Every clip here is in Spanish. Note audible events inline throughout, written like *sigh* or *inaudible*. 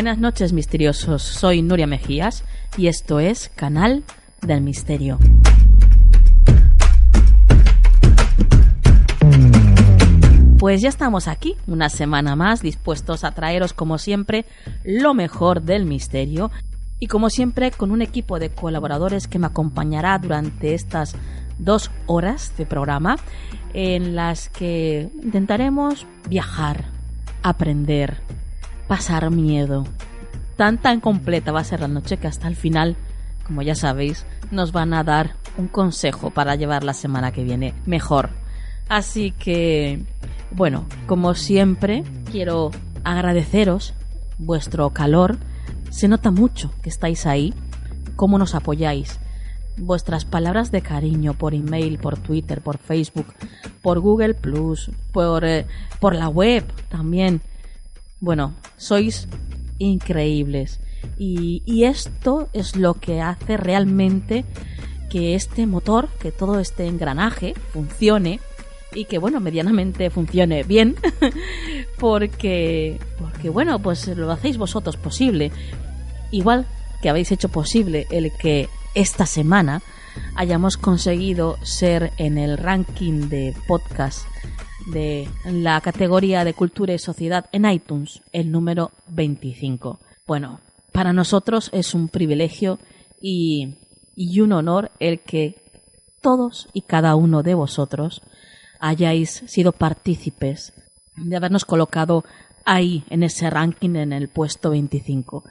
Buenas noches misteriosos, soy Nuria Mejías y esto es Canal del Misterio. Pues ya estamos aquí, una semana más, dispuestos a traeros como siempre lo mejor del misterio y como siempre con un equipo de colaboradores que me acompañará durante estas dos horas de programa en las que intentaremos viajar, aprender, pasar miedo. Tan tan completa va a ser la noche que hasta el final, como ya sabéis, nos van a dar un consejo para llevar la semana que viene mejor. Así que, bueno, como siempre, quiero agradeceros vuestro calor. Se nota mucho que estáis ahí, cómo nos apoyáis. Vuestras palabras de cariño por email, por Twitter, por Facebook, por Google Plus, por, eh, por la web también bueno, sois increíbles. Y, esto es lo que hace realmente que este motor, que todo este engranaje funcione y que bueno, medianamente funcione bien, *laughs* porque porque bueno, pues lo hacéis vosotros posible. Igual que habéis hecho posible el que esta semana hayamos conseguido ser en el ranking de podcast de la categoría de cultura y sociedad en iTunes, el número 25. Bueno, para nosotros es un privilegio y, y un honor el que todos y cada uno de vosotros hayáis sido partícipes de habernos colocado ahí en ese ranking en el puesto 25.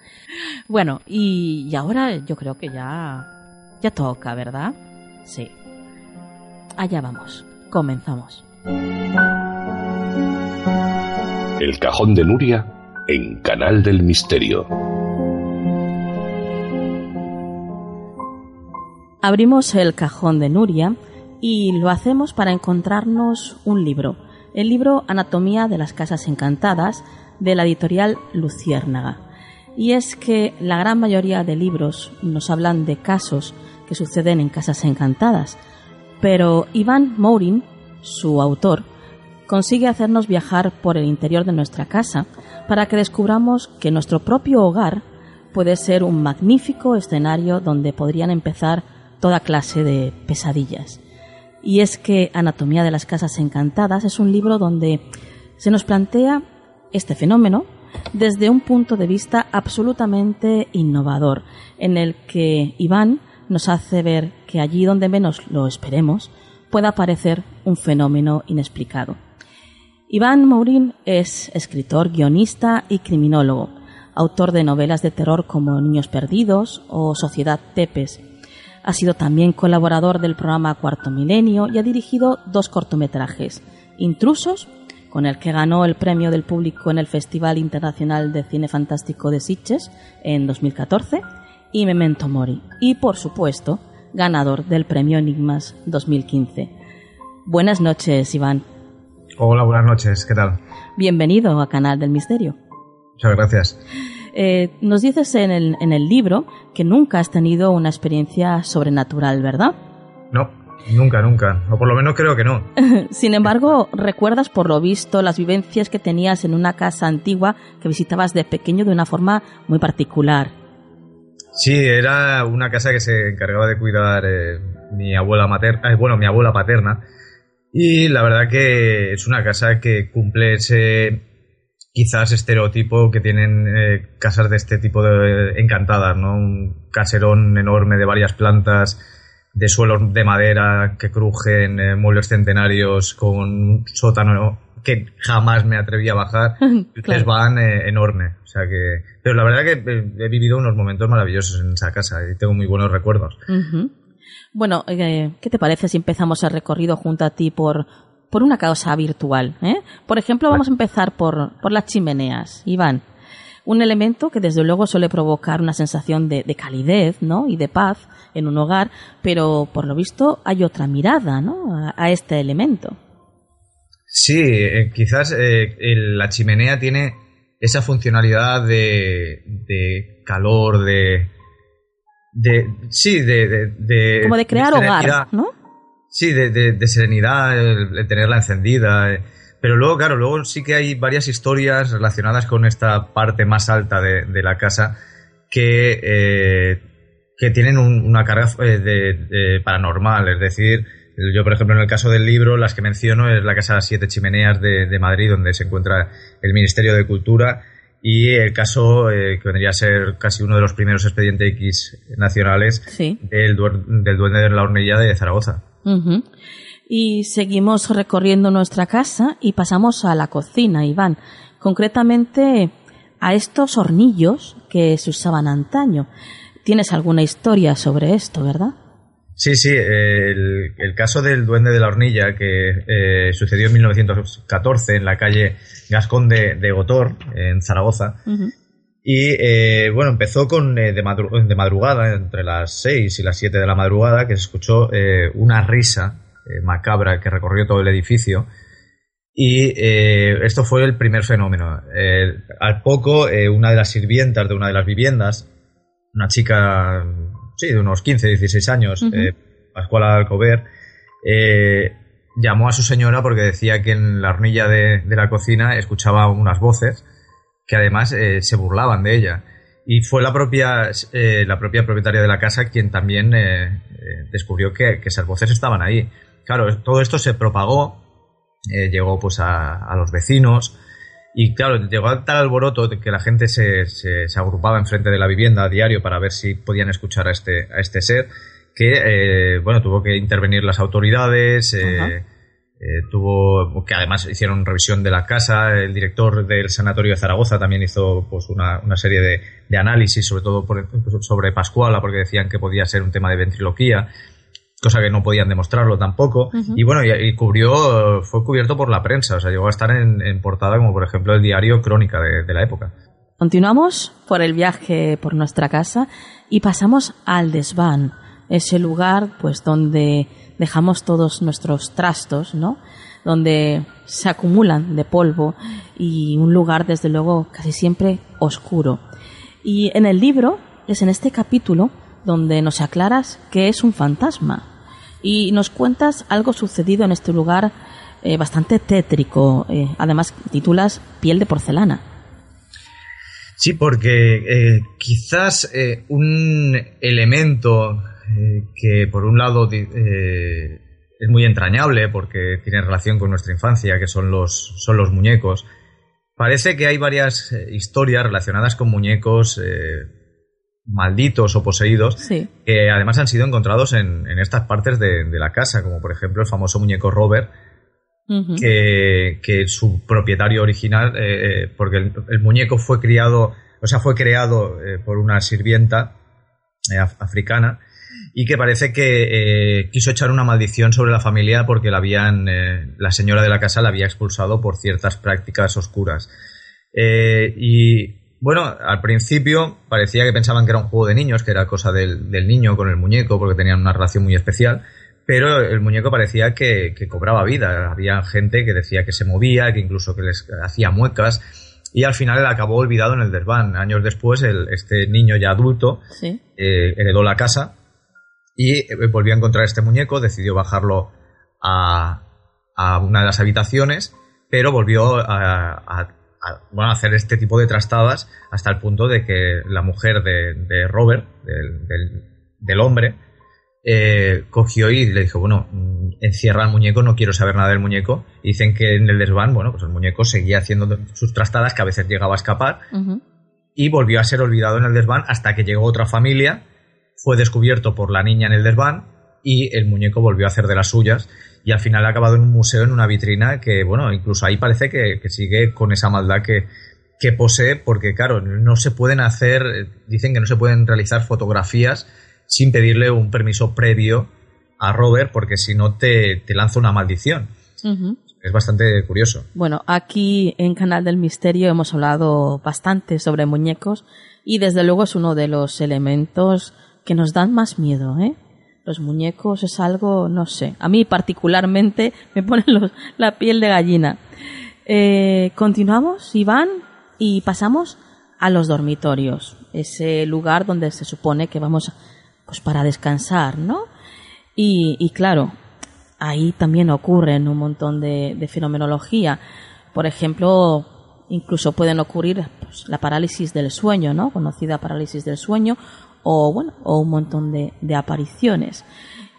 Bueno, y, y, ahora yo creo que ya ya toca, ¿verdad? Sí. Allá vamos. Comenzamos. El cajón de Nuria en Canal del Misterio. Abrimos el cajón de Nuria y lo hacemos para encontrarnos un libro, el libro Anatomía de las Casas Encantadas de la editorial Luciérnaga. Y es que la gran mayoría de libros nos hablan de casos que suceden en casas encantadas, pero Iván Mourin su autor, consigue hacernos viajar por el interior de nuestra casa para que descubramos que nuestro propio hogar puede ser un magnífico escenario donde podrían empezar toda clase de pesadillas. Y es que Anatomía de las Casas Encantadas es un libro donde se nos plantea este fenómeno desde un punto de vista absolutamente innovador, en el que Iván nos hace ver que allí donde menos lo esperemos, pueda parecer un fenómeno inexplicado. Iván Mourin es escritor, guionista y criminólogo, autor de novelas de terror como Niños Perdidos o Sociedad Tepes. Ha sido también colaborador del programa Cuarto Milenio y ha dirigido dos cortometrajes, Intrusos, con el que ganó el premio del público en el Festival Internacional de Cine Fantástico de Sitges en 2014, y Memento Mori, y por supuesto, ganador del Premio Enigmas 2015. Buenas noches, Iván. Hola, buenas noches, ¿qué tal? Bienvenido a Canal del Misterio. Muchas gracias. Eh, nos dices en el, en el libro que nunca has tenido una experiencia sobrenatural, ¿verdad? No, Nunca, nunca. O por lo menos creo que no. *laughs* Sin embargo, ¿recuerdas por lo visto las vivencias que tenías en una casa antigua que visitabas de pequeño de una forma muy particular? Sí, era una casa que se encargaba de cuidar eh, mi abuela materna, eh, bueno, mi abuela paterna. Y la verdad que es una casa que cumple ese, quizás estereotipo que tienen eh, casas de este tipo de encantadas, ¿no? Un caserón enorme de varias plantas, de suelos de madera que crujen, eh, muebles centenarios con sótano que jamás me atreví a bajar. *laughs* Claro. van eh, enorme. O sea que. Pero la verdad que eh, he vivido unos momentos maravillosos en esa casa y tengo muy buenos recuerdos. Bueno, eh, ¿qué te parece si empezamos el recorrido junto a ti por, por una causa virtual? eh? Por ejemplo, vamos a empezar por, por las chimeneas. Iván, un elemento que desde luego suele provocar una sensación de, de calidez ¿no? y de paz en un hogar, pero por lo visto hay otra mirada ¿no? a, a este elemento. Sí, eh, quizás eh, el- la chimenea tiene esa funcionalidad de, de calor, de. de sí, de. de, de- Como de crear hogar, ¿no? Sí, de, de- de serenidad, el, el tenerla encendida. eh. Pero luego, claro, luego sí que hay varias historias relacionadas con esta parte más alta de, de la casa que, eh, que tienen un- una carga eh, de paranormal. Es decir, yo, por ejemplo, en el caso del libro, las que menciono es la Casa de las Siete Chimeneas de, de Madrid, donde se encuentra el Ministerio de Cultura, y el caso eh, que vendría a ser casi uno de los primeros expedientes X nacionales Sí. del, Duende de la Hornilla de Zaragoza. Y seguimos recorriendo nuestra casa y pasamos a la cocina, Iván. Concretamente a estos hornillos que se usaban antaño. Tienes alguna historia sobre esto, ¿verdad? Sí, sí, el, el caso del duende de la hornilla que eh, sucedió en 1914 en la calle Gascón de, de Gotor, en Zaragoza. Y eh, bueno, empezó con eh, de, madru- de madrugada, entre las 6 y las 7 de la madrugada, que se escuchó eh, una risa eh, macabra que recorrió todo el edificio. Y esto fue el primer fenómeno. Al poco, una de las sirvientas de una de las viviendas, una chica, sí, de unos 15, 16 años, Ujú. eh, Pascuala Alcover, eh, llamó a su señora porque decía que en la hornilla de, de la cocina escuchaba unas voces que además eh, se burlaban de ella. Y fue la propia, eh, la propia propietaria de la casa quien también descubrió que, que esas voces estaban ahí. Claro, todo esto se propagó, llegó pues a, a los vecinos y claro, llegó a tal alboroto que la gente se, se, se agrupaba enfrente de la vivienda a diario para ver si podían escuchar a este, a este ser que, eh, bueno, tuvo que intervenir las autoridades, eh, eh, tuvo que además hicieron revisión de la casa, el director del sanatorio de Zaragoza también hizo pues una, una serie de, de análisis, sobre todo por- sobre Pascuala, porque decían que podía ser un tema de ventriloquía, cosa que no podían demostrarlo tampoco. Y bueno, y, y cubrió, fue cubierto por la prensa, o sea, llegó a estar en, en portada como por ejemplo el diario Crónica de, de la época. Continuamos por el viaje por nuestra casa y pasamos al desván, ese lugar pues donde dejamos todos nuestros trastos, ¿no? Donde se acumulan de polvo y un lugar desde luego casi siempre oscuro. Y en el libro es en este capítulo donde nos aclaras que es un fantasma y nos cuentas algo sucedido en este lugar eh, bastante tétrico. eh, además titulas Piel de porcelana. Sí, porque eh, quizás un elemento que por un lado es muy entrañable porque tiene relación con nuestra infancia, que son los, son los muñecos. Parece que hay varias historias relacionadas con muñecos malditos o poseídos Sí. que además han sido encontrados en, en estas partes de, de la casa, como por ejemplo el famoso muñeco Robert, que, que su propietario original, eh, eh, porque el, el muñeco fue criado, o sea, fue creado eh, por una sirvienta eh, af- africana y que parece que quiso echar una maldición sobre la familia porque la habían, la señora de la casa la había expulsado por ciertas prácticas oscuras. Y bueno, al principio parecía que pensaban que era un juego de niños, que era cosa del, del niño con el muñeco, porque tenían una relación muy especial. Pero el muñeco parecía que, que cobraba vida. Había gente que decía que se movía, que incluso que les hacía muecas. Y al final él acabó olvidado en el desván. Años después, el- este niño ya adulto Sí. eh, heredó la casa y eh, volvió a encontrar este muñeco, decidió bajarlo a, a una de las habitaciones, pero volvió a, a- a, bueno, a hacer este tipo de trastadas hasta el punto de que la mujer de, de Robert, del, del- del hombre, eh, cogió y le dijo, bueno, mm, encierra al muñeco, no quiero saber nada del muñeco. Y dicen que en el desván, bueno, pues el muñeco seguía haciendo sus trastadas, que a veces llegaba a escapar, y volvió a ser olvidado en el desván hasta que llegó otra familia, fue descubierto por la niña en el desván, y el muñeco volvió a hacer de las suyas, y al final ha acabado en un museo, en una vitrina, que, bueno, incluso ahí parece que, sigue con esa maldad que, que posee, porque claro, no se pueden hacer, dicen que no se pueden realizar fotografías sin pedirle un permiso previo a Robert, porque si no te, lanza una maldición. Es bastante curioso. Bueno, aquí en Canal del Misterio hemos hablado bastante sobre muñecos y desde luego es uno de los elementos que nos dan más miedo, ¿eh? Los muñecos es algo, no sé, a mí particularmente *laughs* me ponen la piel de gallina. Eh, continuamos, Iván, y pasamos a los dormitorios, ese lugar donde se supone que vamos pues para descansar, ¿no? Y, claro, ahí también ocurren un montón de, fenomenología. Por ejemplo, incluso pueden ocurrir pues, la parálisis del sueño, ¿no? Conocida parálisis del sueño, o bueno, o un montón de, de apariciones.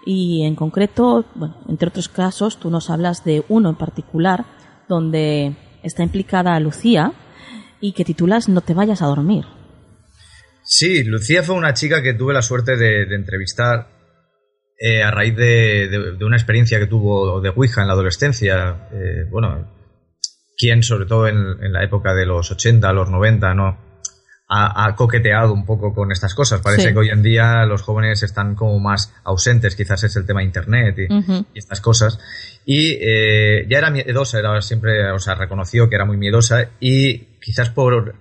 Y en concreto, bueno, entre otros casos, tú nos hablas de uno en particular donde está implicada Lucía y que titulas No te vayas a dormir. Sí, Lucía fue una chica que tuve la suerte de, entrevistar eh, a raíz de, una experiencia que tuvo de Ouija en la adolescencia. Eh, bueno, quien sobre todo en, la época de los 80, los 90, ¿no? Ha, coqueteado un poco con estas cosas. Parece que hoy en día los jóvenes están como más ausentes, quizás es el tema internet y, estas cosas. Y eh, ya era miedosa, era siempre, o sea, reconoció que era muy miedosa y quizás por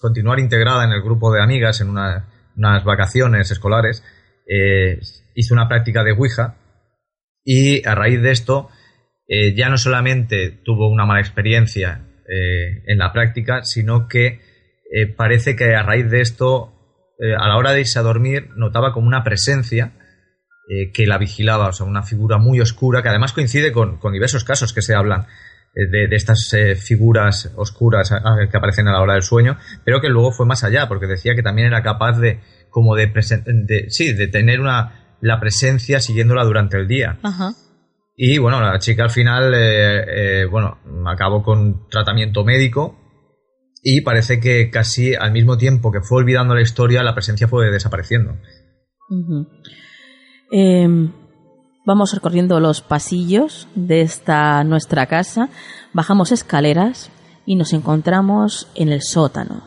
continuar integrada en el grupo de amigas en unas vacaciones escolares, eh, hizo una práctica de Ouija y a raíz de esto eh, ya no solamente tuvo una mala experiencia eh, en la práctica, sino que parece que a raíz de esto, a la hora de irse a dormir, notaba como una presencia que la vigilaba, o sea, una figura muy oscura que además coincide con diversos casos que se hablan de, estas eh, figuras oscuras que aparecen a la hora del sueño, pero que luego fue más allá, porque decía que también era capaz de, como de, de sí, de tener una, la presencia siguiéndola durante el día. Y bueno, la chica al final, eh, eh, bueno, acabó con tratamiento médico y parece que casi al mismo tiempo que fue olvidando la historia, la presencia fue desapareciendo. Vamos recorriendo los pasillos de esta nuestra casa, bajamos escaleras y nos encontramos en el sótano.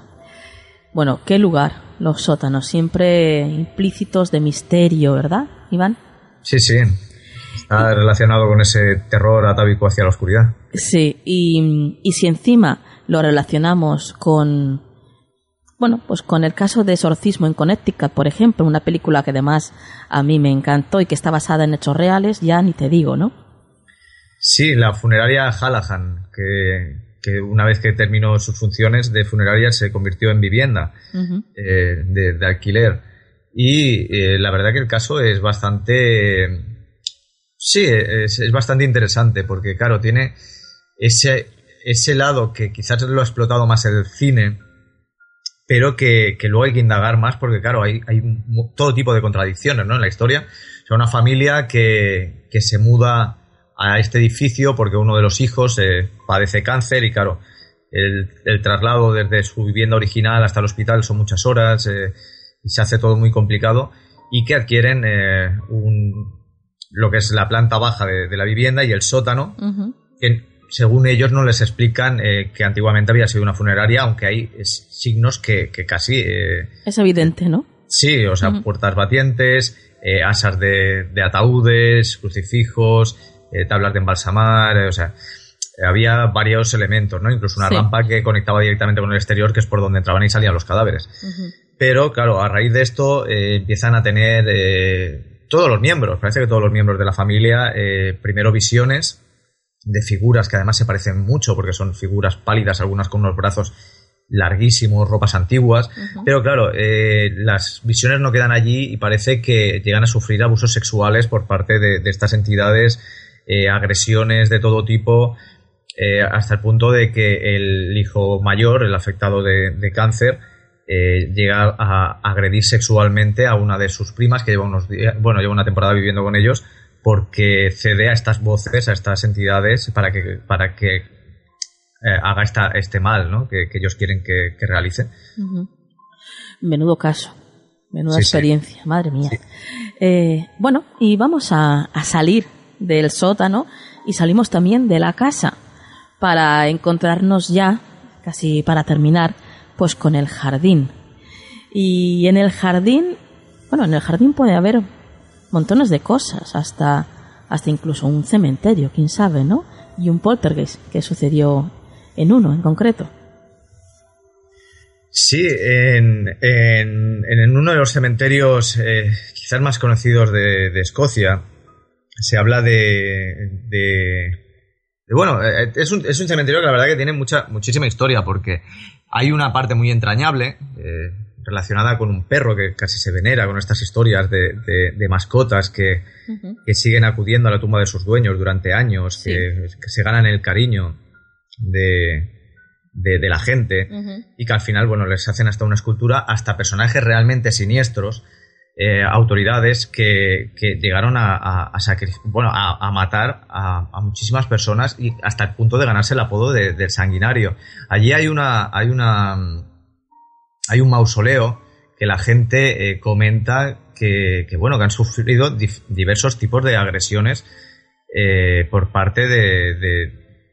Bueno, qué lugar, los sótanos, siempre implícitos de misterio, ¿verdad, Iván? Sí, sí. Está relacionado con ese terror atávico hacia la oscuridad. Sí, y, y si encima lo relacionamos con bueno, pues con el caso de exorcismo en Connecticut, por ejemplo, una película que además a mí me encantó y que está basada en hechos reales, ya ni te digo, ¿no? Sí, la funeraria Hallahan, que, una vez que terminó sus funciones de funeraria se convirtió en vivienda eh, de, alquiler. Y eh, la verdad que el caso es bastante... Sí, es, es bastante interesante porque, claro, tiene ese, ese lado que quizás lo ha explotado más el cine, pero que, luego hay que indagar más porque, claro, hay, hay todo tipo de contradicciones ¿no? en la historia. O sea, una familia que, que se muda a este edificio porque uno de los hijos eh, padece cáncer y, claro, el, el, traslado desde su vivienda original hasta el hospital son muchas horas eh, y se hace todo muy complicado y que adquieren eh, un, lo que es la planta baja de, la vivienda y el sótano, según ellos no les explican eh, que antiguamente había sido una funeraria, aunque hay signos que, casi... Eh, es evidente, ¿no? Sí, o sea, puertas batientes, eh, asas de, ataúdes, crucifijos, tablas de embalsamar, o sea, había varios elementos, ¿no? Incluso una rampa que conectaba directamente con el exterior, que es por donde entraban y salían los cadáveres. Pero, claro, a raíz de esto empiezan a tener todos los miembros, parece que todos los miembros de la familia, primero visiones, de figuras que además se parecen mucho porque son figuras pálidas, algunas con unos brazos larguísimos, ropas antiguas, pero claro, eh, las visiones no quedan allí y parece que llegan a sufrir abusos sexuales por parte de, estas entidades, eh, agresiones de todo tipo, eh, hasta el punto de que el hijo mayor, el afectado de, cáncer, eh, llega a agredir sexualmente a una de sus primas que lleva unos días, bueno, lleva una temporada viviendo con ellos porque cede a estas voces, a estas entidades para que, para que eh, haga esta, este mal ¿no? que, ellos quieren que, realice. Menudo caso, menuda experiencia, madre mía. Eh, bueno, y vamos a, a salir del sótano y salimos también de la casa para encontrarnos ya, casi para terminar, pues con el jardín. Y en el jardín, bueno, en el jardín puede haber montones de cosas, hasta, hasta incluso un cementerio, quién sabe, ¿no? Y un poltergeist que sucedió en uno en concreto. Sí, en, en, uno de los cementerios eh, quizás más conocidos de, Escocia se habla de, de, bueno, eh, es un, es un, cementerio que la verdad que tiene mucha, muchísima historia porque hay una parte muy entrañable eh, relacionada con un perro que casi se venera, con estas historias de, mascotas que, siguen acudiendo a la tumba de sus dueños durante años, que, se ganan el cariño de, la gente y que al final, bueno, les hacen hasta una escultura, hasta personajes realmente siniestros eh, autoridades que, llegaron a, a, bueno, a, matar a, muchísimas personas y hasta el punto de ganarse el apodo de, del sanguinario. Allí hay una, hay una, hay un mausoleo que la gente eh, comenta que, bueno, que han sufrido diversos tipos de agresiones eh, por parte de,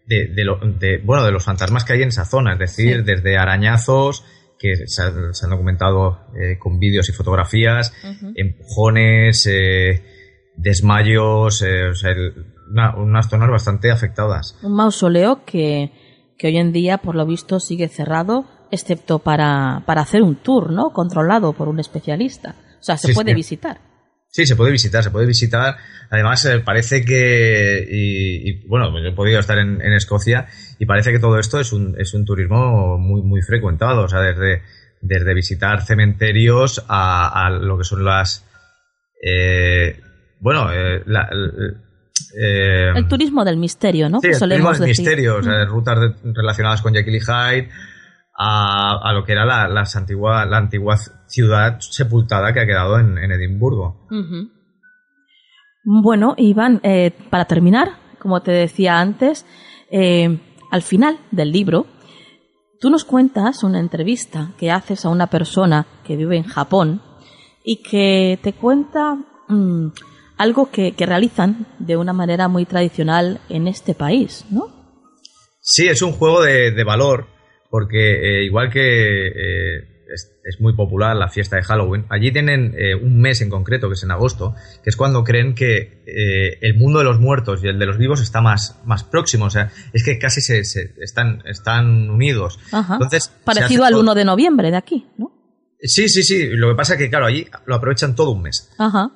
de, bueno, de los fantasmas que hay en esa zona, es decir, desde arañazos, que se, han, documentado eh, con vídeos y fotografías, empujones, eh, desmayos, eh, unas zonas bastante afectadas. Un mausoleo que, hoy en día, por lo visto, sigue cerrado, excepto para, para hacer un tour, ¿no? Controlado por un especialista. O sea, se puede visitar. Sí, se puede visitar, se puede visitar. Además, eh, parece que, y, bueno, he podido estar en, Escocia y parece que todo esto es un, es un turismo muy, muy frecuentado. O sea, desde, desde visitar cementerios a, lo que son las, eh, bueno, eh, el turismo del misterio, ¿no? Sí, el turismo del misterio, o sea, rutas relacionadas con Jekyll y Hyde, a, lo que era la, las antigua, la antigua ciudad sepultada que ha quedado en, Edimburgo. Bueno, Iván, eh, para terminar, como te decía antes, eh, al final del libro, tú nos cuentas una entrevista que haces a una persona que vive en Japón y que te cuenta mm, algo que, realizan de una manera muy tradicional en este país, ¿no? Sí, es un juego de valor porque eh, igual que eh, es, muy popular la fiesta de Halloween, allí tienen eh, un mes en concreto, que es en agosto, que es cuando creen que el mundo de los muertos y el de los vivos está más, más próximo, o sea, es que casi se, están, están unidos. Entonces, Parecido al 1 de noviembre de aquí, ¿no? Sí, sí, sí. Lo que pasa es que, claro, allí lo aprovechan todo un mes. Ajá.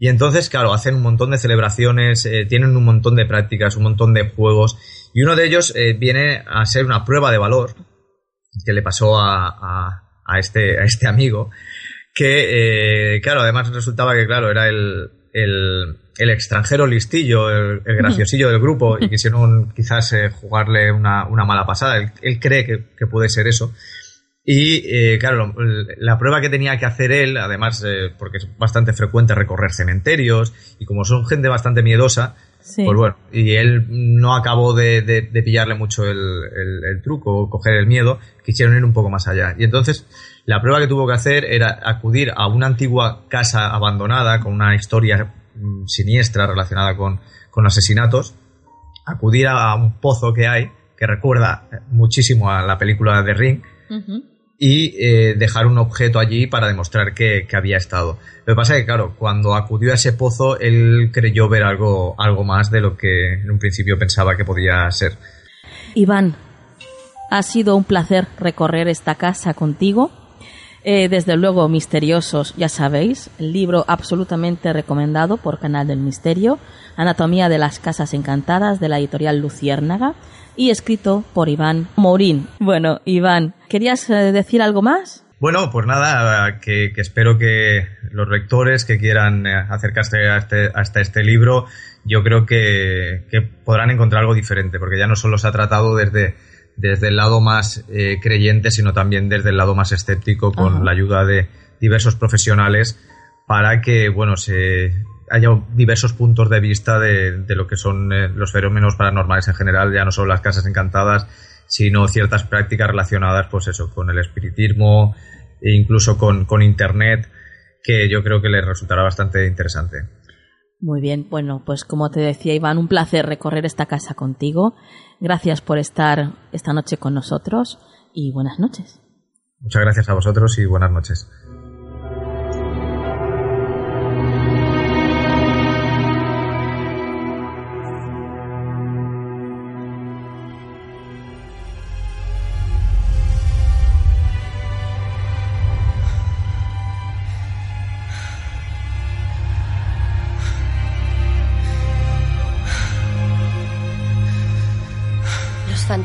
Y entonces, claro, hacen un montón de celebraciones, tienen un montón de prácticas, un montón de juegos. Y uno de ellos eh, viene a ser una prueba de valor que le pasó a, a, este, a este amigo, que, eh, claro, además resultaba que, claro, era el, el, el extranjero listillo, el, graciosillo del grupo, y *laughs* quisieron quizás eh, jugarle una, una, mala pasada. Él, cree que, que, puede ser eso. Y claro, la prueba que tenía que hacer él, además, porque es bastante frecuente recorrer cementerios, y como son gente bastante miedosa, pues bueno, y él no acabó de, pillarle mucho el, truco o coger el miedo, quisieron ir un poco más allá. Y entonces la prueba que tuvo que hacer era acudir a una antigua casa abandonada con una historia mm, siniestra relacionada con, asesinatos, acudir a un pozo que hay que recuerda muchísimo a la película de Ring y eh, dejar un objeto allí para demostrar que, había estado. Lo que pasa es que, claro, cuando acudió a ese pozo, él creyó ver algo, algo más de lo que en un principio pensaba que podía ser. Iván, ha sido un placer recorrer esta casa contigo. Eh, desde luego, misteriosos, ya sabéis, el libro absolutamente recomendado por Canal del Misterio, Anatomía de las Casas Encantadas de la editorial Luciérnaga y escrito por Iván Morín. Bueno, Iván, ¿querías eh, decir algo más? Bueno, pues nada, que, espero que los lectores que quieran eh, acercarse a este, hasta este libro, yo creo que, podrán encontrar algo diferente, porque ya no solo se ha tratado desde, desde el lado más eh, creyente, sino también desde el lado más escéptico, con la ayuda de diversos profesionales, para que, bueno, se haya diversos puntos de vista de, lo que son eh, los fenómenos paranormales en general, ya no solo las casas encantadas, sino ciertas prácticas relacionadas, pues eso, con el espiritismo e incluso con, con Internet, que yo creo que les resultará bastante interesante. Muy bien, bueno, pues como te decía Iván, un placer recorrer esta casa contigo. Gracias por estar esta noche con nosotros y buenas noches. Muchas gracias a vosotros y buenas noches.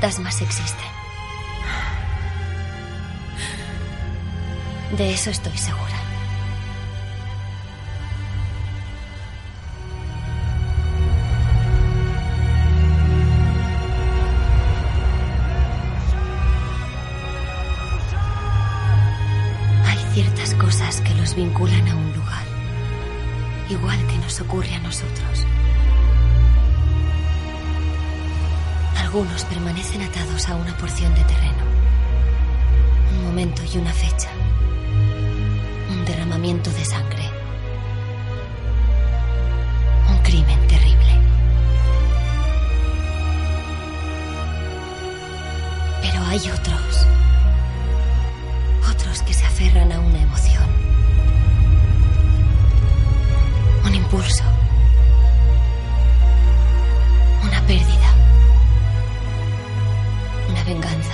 Fantasmas existen. De eso estoy segura. Hay ciertas cosas que los vinculan a un lugar, igual que nos ocurre a nosotros. Algunos permanecen atados a una porción de terreno. Un momento y una fecha. Un derramamiento de sangre. Un crimen terrible. Pero hay otros. Otros que se aferran a una emoción. Un impulso. Una pérdida venganza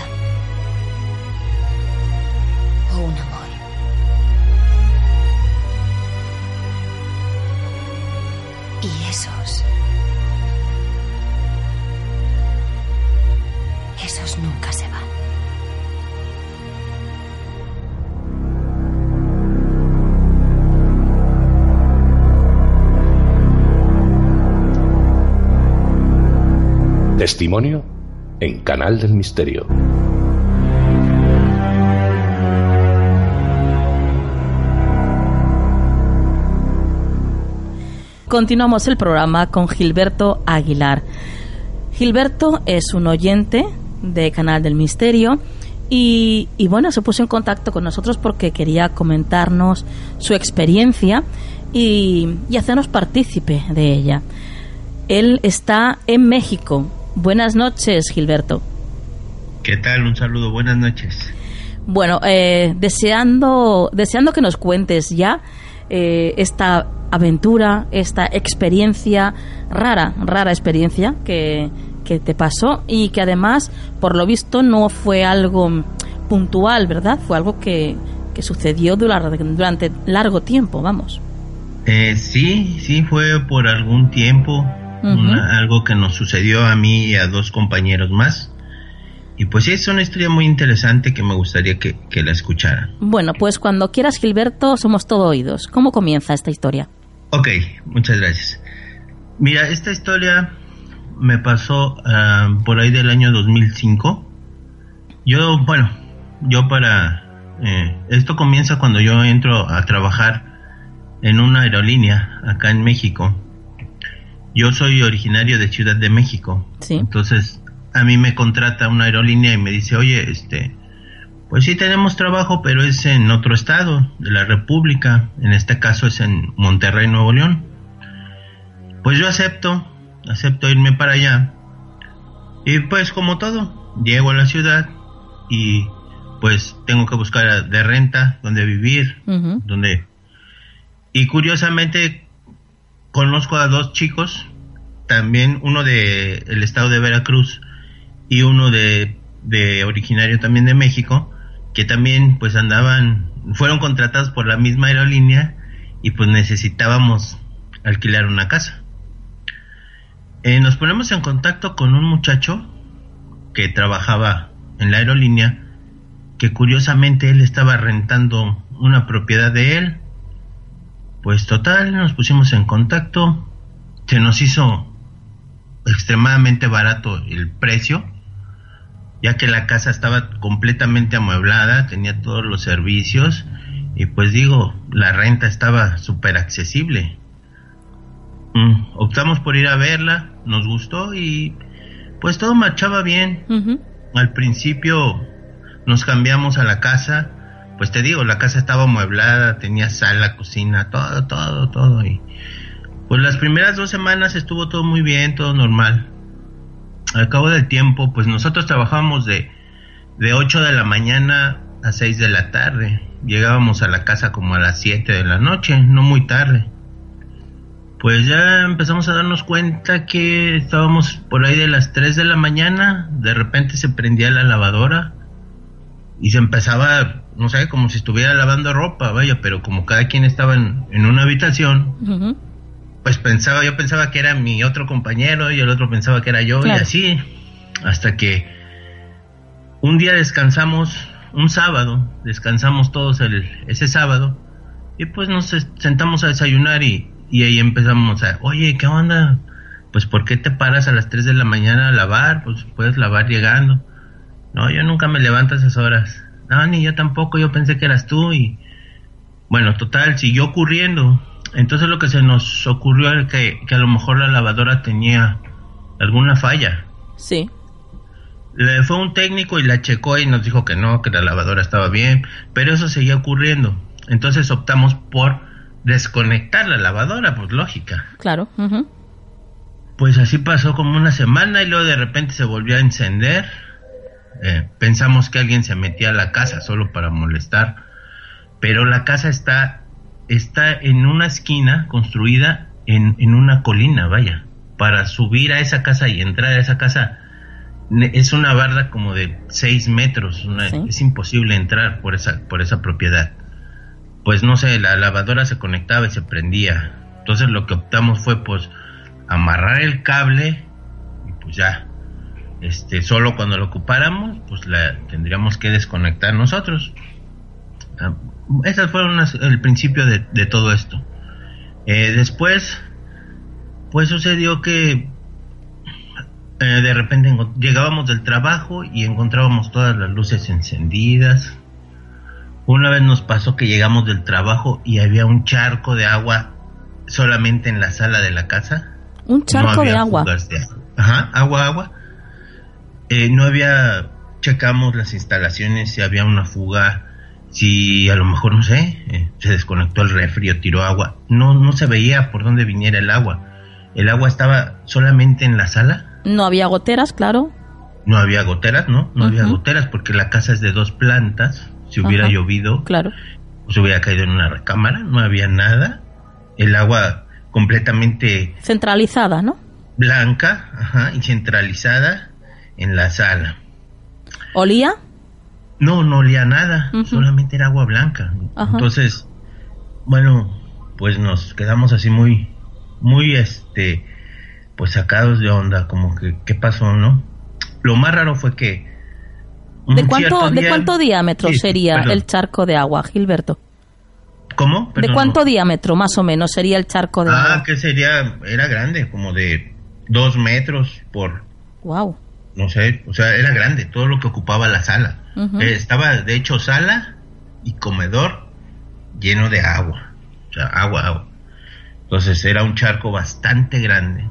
o un amor. Y esos... Esos nunca se van. Testimonio en Canal del Misterio. Continuamos el programa con Gilberto Aguilar. Gilberto es un oyente de Canal del Misterio y, bueno, se puso en contacto con nosotros porque quería comentarnos su experiencia y, y hacernos partícipe de ella. Él está en México, Buenas noches, Gilberto. ¿Qué tal? Un saludo, buenas noches. Bueno, eh, deseando, deseando que nos cuentes ya eh, esta aventura, esta experiencia rara, rara experiencia que, que te pasó y que además, por lo visto, no fue algo puntual, ¿verdad? Fue algo que, que sucedió durante, largo tiempo, vamos. Eh, sí, sí, fue por algún tiempo algo que nos sucedió a mí y a dos compañeros más. Y pues sí, es una historia muy interesante que me gustaría que, la escucharan. Bueno, pues cuando quieras, Gilberto, somos todo oídos. ¿Cómo comienza esta historia? Ok, muchas gracias. Mira, esta historia me pasó ah, por ahí del año 2005. Yo, bueno, yo para... Eh, esto comienza cuando yo entro a trabajar en una aerolínea acá en México yo soy originario de Ciudad de México. Sí. Entonces, a mí me contrata una aerolínea y me dice, oye, este, pues sí tenemos trabajo, pero es en otro estado de la República. En este caso es en Monterrey, Nuevo León. Pues yo acepto, acepto irme para allá. Y pues como todo, llego a la ciudad y pues tengo que buscar de renta, donde vivir, donde... Y curiosamente conozco a dos chicos, también uno de el estado de Veracruz y uno de, originario también de México, que también pues andaban, fueron contratados por la misma aerolínea y pues necesitábamos alquilar una casa. Eh, nos ponemos en contacto con un muchacho que trabajaba en la aerolínea, que curiosamente él estaba rentando una propiedad de él pues total, nos pusimos en contacto, se nos hizo extremadamente barato el precio, ya que la casa estaba completamente amueblada, tenía todos los servicios y pues digo, la renta estaba súper accesible. Mm, optamos por ir a verla, nos gustó y pues todo marchaba bien. Al principio nos cambiamos a la casa, pues te digo, la casa estaba amueblada, tenía sala, cocina, todo, todo, todo. Y pues las primeras dos semanas estuvo todo muy bien, todo normal. Al cabo del tiempo, pues nosotros trabajábamos de, de 8 de la mañana a 6 de la tarde. Llegábamos a la casa como a las 7 de la noche, no muy tarde pues ya empezamos a darnos cuenta que estábamos por ahí de las 3 de la mañana, de repente se prendía la lavadora y se empezaba, no sé, como si estuviera lavando ropa, vaya, pero como cada quien estaba en, una habitación, pues pensaba, yo pensaba que era mi otro compañero y el otro pensaba que era yo y así, hasta que un día descansamos, un sábado, descansamos todos el, ese sábado y pues nos sentamos a desayunar y y ahí empezamos a, oye, ¿qué onda? Pues ¿por qué te paras a las 3 de la mañana a lavar? Pues puedes lavar llegando. No, yo nunca me levanto a esas horas. No, ni yo tampoco, yo pensé que eras tú y bueno, total, siguió ocurriendo. Entonces lo que se nos ocurrió era que, que a lo mejor la lavadora tenía alguna falla. Sí. Le fue un técnico y la checó y nos dijo que no, que la lavadora estaba bien, pero eso seguía ocurriendo. Entonces optamos por desconectar la lavadora, pues lógica. Claro. Pues así pasó como una semana y luego de repente se volvió a encender. Eh, pensamos que alguien se metía a la casa solo para molestar, pero la casa está, está en una esquina construida en, en una colina, vaya. Para subir a esa casa y entrar a esa casa es una barda como de 6 metros, es imposible entrar por esa, por esa propiedad pues no sé, la lavadora se conectaba y se prendía. Entonces lo que optamos fue pues amarrar el cable y pues ya, este, solo cuando lo ocupáramos, pues la tendríamos que desconectar nosotros. Ah, esas fueron el principio de, todo esto. Eh, después, pues sucedió que eh, de repente llegábamos del trabajo y encontrábamos todas las luces encendidas, una vez nos pasó que llegamos del trabajo y había un charco de agua solamente en la sala de la casa. Un charco de, agua. Ajá, agua, agua. Eh, no había, checamos las instalaciones si había una fuga, si a lo mejor, no sé, eh, se desconectó el refri tiró agua. No, no se veía por dónde viniera el agua. El agua estaba solamente en la sala. No había goteras, claro. No había goteras, ¿no? No había goteras porque la casa es de dos plantas si hubiera llovido, claro. se hubiera caído en una recámara, no había nada, el agua completamente centralizada, ¿no? Blanca, ajá, y centralizada en la sala. ¿Olía? No, no olía nada, solamente era agua blanca. Entonces, bueno, pues nos quedamos así muy, muy, este, pues sacados de onda, como que, ¿qué pasó, no? Lo más raro fue que ¿De cuánto, ¿De cuánto diámetro sería el charco de agua, Gilberto? ¿Cómo? ¿De cuánto diámetro más o menos sería el charco de ah, agua? Ah, que sería, era grande, como de dos metros por... Wow. No sé, o sea, era grande, todo lo que ocupaba la sala. Eh, estaba, de hecho, sala y comedor lleno de agua. O sea, agua, agua. Entonces era un charco bastante grande.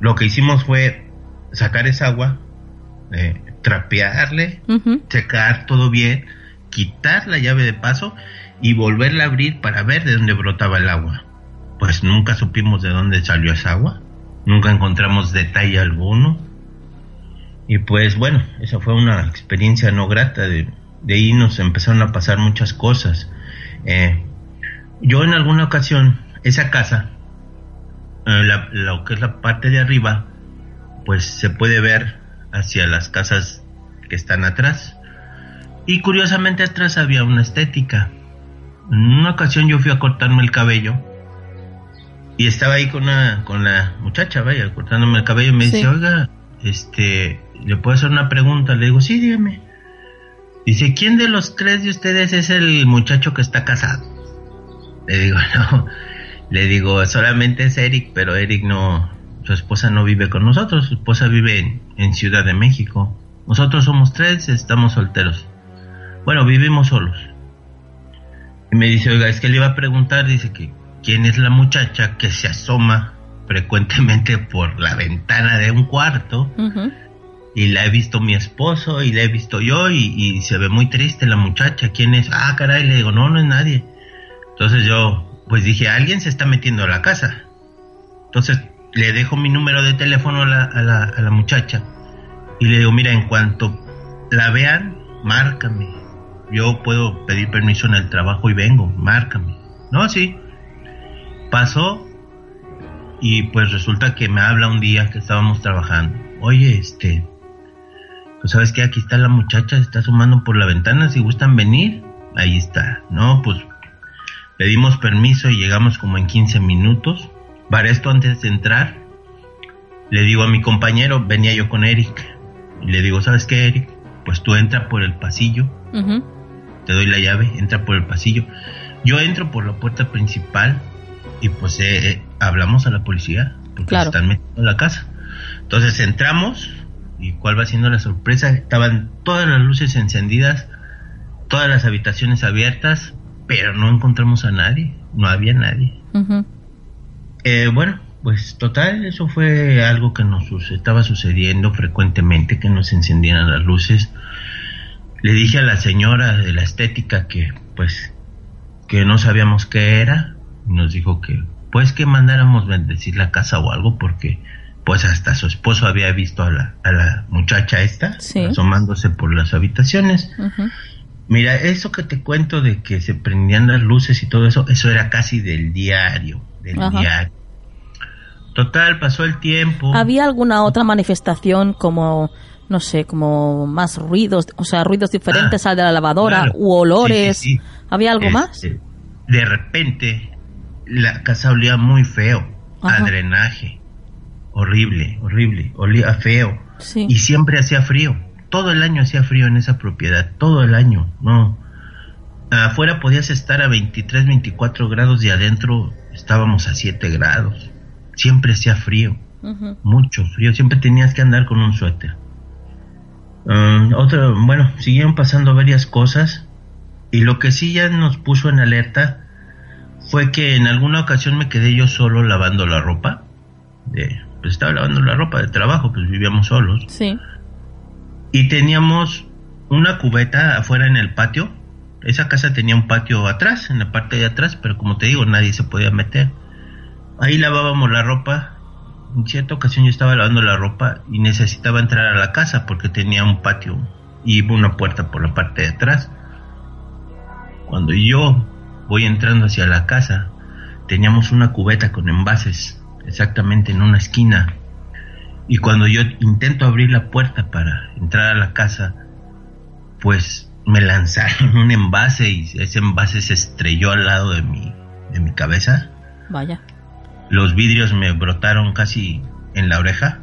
Lo que hicimos fue sacar esa agua, eh, trapearle, checar todo bien, quitar la llave de paso y volverla a abrir para ver de dónde brotaba el agua. Pues nunca supimos de dónde salió esa agua, nunca encontramos detalle alguno. Y pues bueno, esa fue una experiencia no grata, de, ahí nos empezaron a pasar muchas cosas. Eh, yo en alguna ocasión, esa casa, eh, lo que es la parte de arriba, pues se puede ver hacia las casas que están atrás. Y curiosamente atrás había una estética. En una ocasión yo fui a cortarme el cabello y estaba ahí con, una, con la muchacha, vaya, cortándome el cabello y me dice, oiga, este, ¿le puedo hacer una pregunta? Le digo, sí, dígame. Dice, ¿quién de los tres de ustedes es el muchacho que está casado? Le digo, *laughs* no. Le digo, solamente es Eric, pero Eric no, su esposa no vive con nosotros, su esposa vive en, Ciudad de México. nosotros somos tres, estamos solteros. Bueno, vivimos solos. Y me dice, oiga, es que le iba a preguntar, dice que quién es la muchacha que se asoma frecuentemente por la ventana de un cuarto. Y la he visto mi esposo y la he visto yo y, y, se ve muy triste la muchacha. ¿Quién es? Ah, caray, le digo, no, no es nadie. Entonces yo, pues dije, alguien se está metiendo a la casa. Entonces le dejo mi número de teléfono a la, a la, a la muchacha y le digo, mira, en cuanto la vean, márcame. Yo puedo pedir permiso en el trabajo y vengo, márcame. No, sí. Pasó y pues resulta que me habla un día que estábamos trabajando. Oye, este, pues sabes que aquí está la muchacha, se está sumando por la ventana, si gustan venir, ahí está. No, pues pedimos permiso y llegamos como en 15 minutos. Para esto antes de entrar, le digo a mi compañero, venía yo con Eric, y le digo, ¿sabes qué, Eric? Pues tú entra por el pasillo, te doy la llave, entra por el pasillo. Yo entro por la puerta principal y pues eh, eh, hablamos a la policía, porque están metiendo en la casa. Entonces entramos y cuál va siendo la sorpresa, estaban todas las luces encendidas, todas las habitaciones abiertas, pero no encontramos a nadie, no había nadie. eh, bueno, pues total, eso fue algo que nos estaba sucediendo frecuentemente, que nos encendieran las luces. Le dije a la señora de la estética que pues que no sabíamos qué era, nos dijo que pues que mandáramos bendecir la casa o algo porque pues hasta su esposo había visto a la, a la muchacha esta asomándose por las habitaciones. Mira, eso que te cuento de que se prendían las luces y todo eso, eso era casi del diario, del diario. Total, pasó el tiempo. ¿Había alguna otra manifestación como, no sé, como más ruidos, o sea, ruidos diferentes ah, al de la lavadora u olores? ¿Había algo más? Este, de repente, la casa olía muy feo, a drenaje. Horrible, horrible, olía feo. Y siempre hacía frío. Todo el año hacía frío en esa propiedad, todo el año, no. Afuera podías estar a 23, 24 grados y adentro estábamos a 7 grados siempre hacía frío, mucho frío, siempre tenías que andar con un suéter. Um, otro, bueno, siguieron pasando varias cosas y lo que sí ya nos puso en alerta fue que en alguna ocasión me quedé yo solo lavando la ropa. De, pues estaba lavando la ropa de trabajo, pues vivíamos solos. Sí. Y teníamos una cubeta afuera en el patio. Esa casa tenía un patio atrás, en la parte de atrás, pero como te digo, nadie se podía meter. Ahí lavábamos la ropa. En cierta ocasión yo estaba lavando la ropa y necesitaba entrar a la casa porque tenía un patio y una puerta por la parte de atrás. Cuando yo voy entrando hacia la casa, teníamos una cubeta con envases exactamente en una esquina. Y cuando yo intento abrir la puerta para entrar a la casa, pues me lanzaron *laughs* un envase y ese envase se estrelló al lado de mi, de mi cabeza. Vaya los vidrios me brotaron casi en la oreja.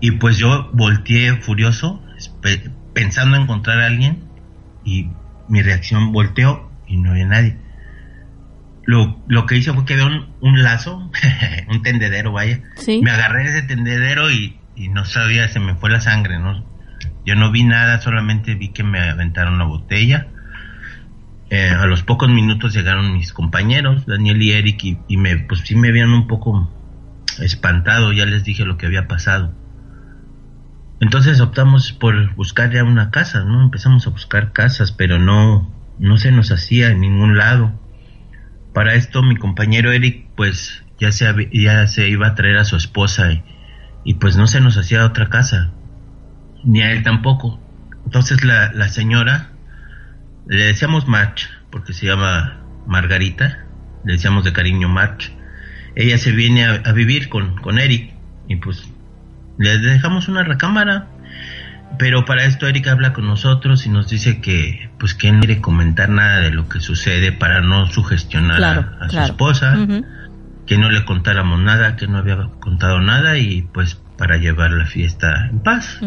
Y pues yo volteé furioso, pensando encontrar a alguien, y mi reacción volteó y no había nadie. Lo, lo que hice fue que había un, lazo, *laughs* un tendedero, vaya. Me agarré ese tendedero y, y, no sabía, se me fue la sangre, ¿no? Yo no vi nada, solamente vi que me aventaron la botella eh, a los pocos minutos llegaron mis compañeros, Daniel y Eric, y, me, pues sí me habían un poco espantado, ya les dije lo que había pasado. Entonces optamos por buscar ya una casa, ¿no? Empezamos a buscar casas, pero no, no se nos hacía en ningún lado. Para esto mi compañero Eric, pues ya se, ya se iba a traer a su esposa y, y pues no se nos hacía otra casa, ni a él tampoco. Entonces la, la señora le decíamos March porque se llama Margarita, le decíamos de cariño March. Ella se viene a, vivir con, con Eric y pues le dejamos una recámara. Pero para esto Eric habla con nosotros y nos dice que pues que no quiere comentar nada de lo que sucede para no sugestionar a, su esposa, que no le contáramos nada, que no había contado nada y pues para llevar la fiesta en paz.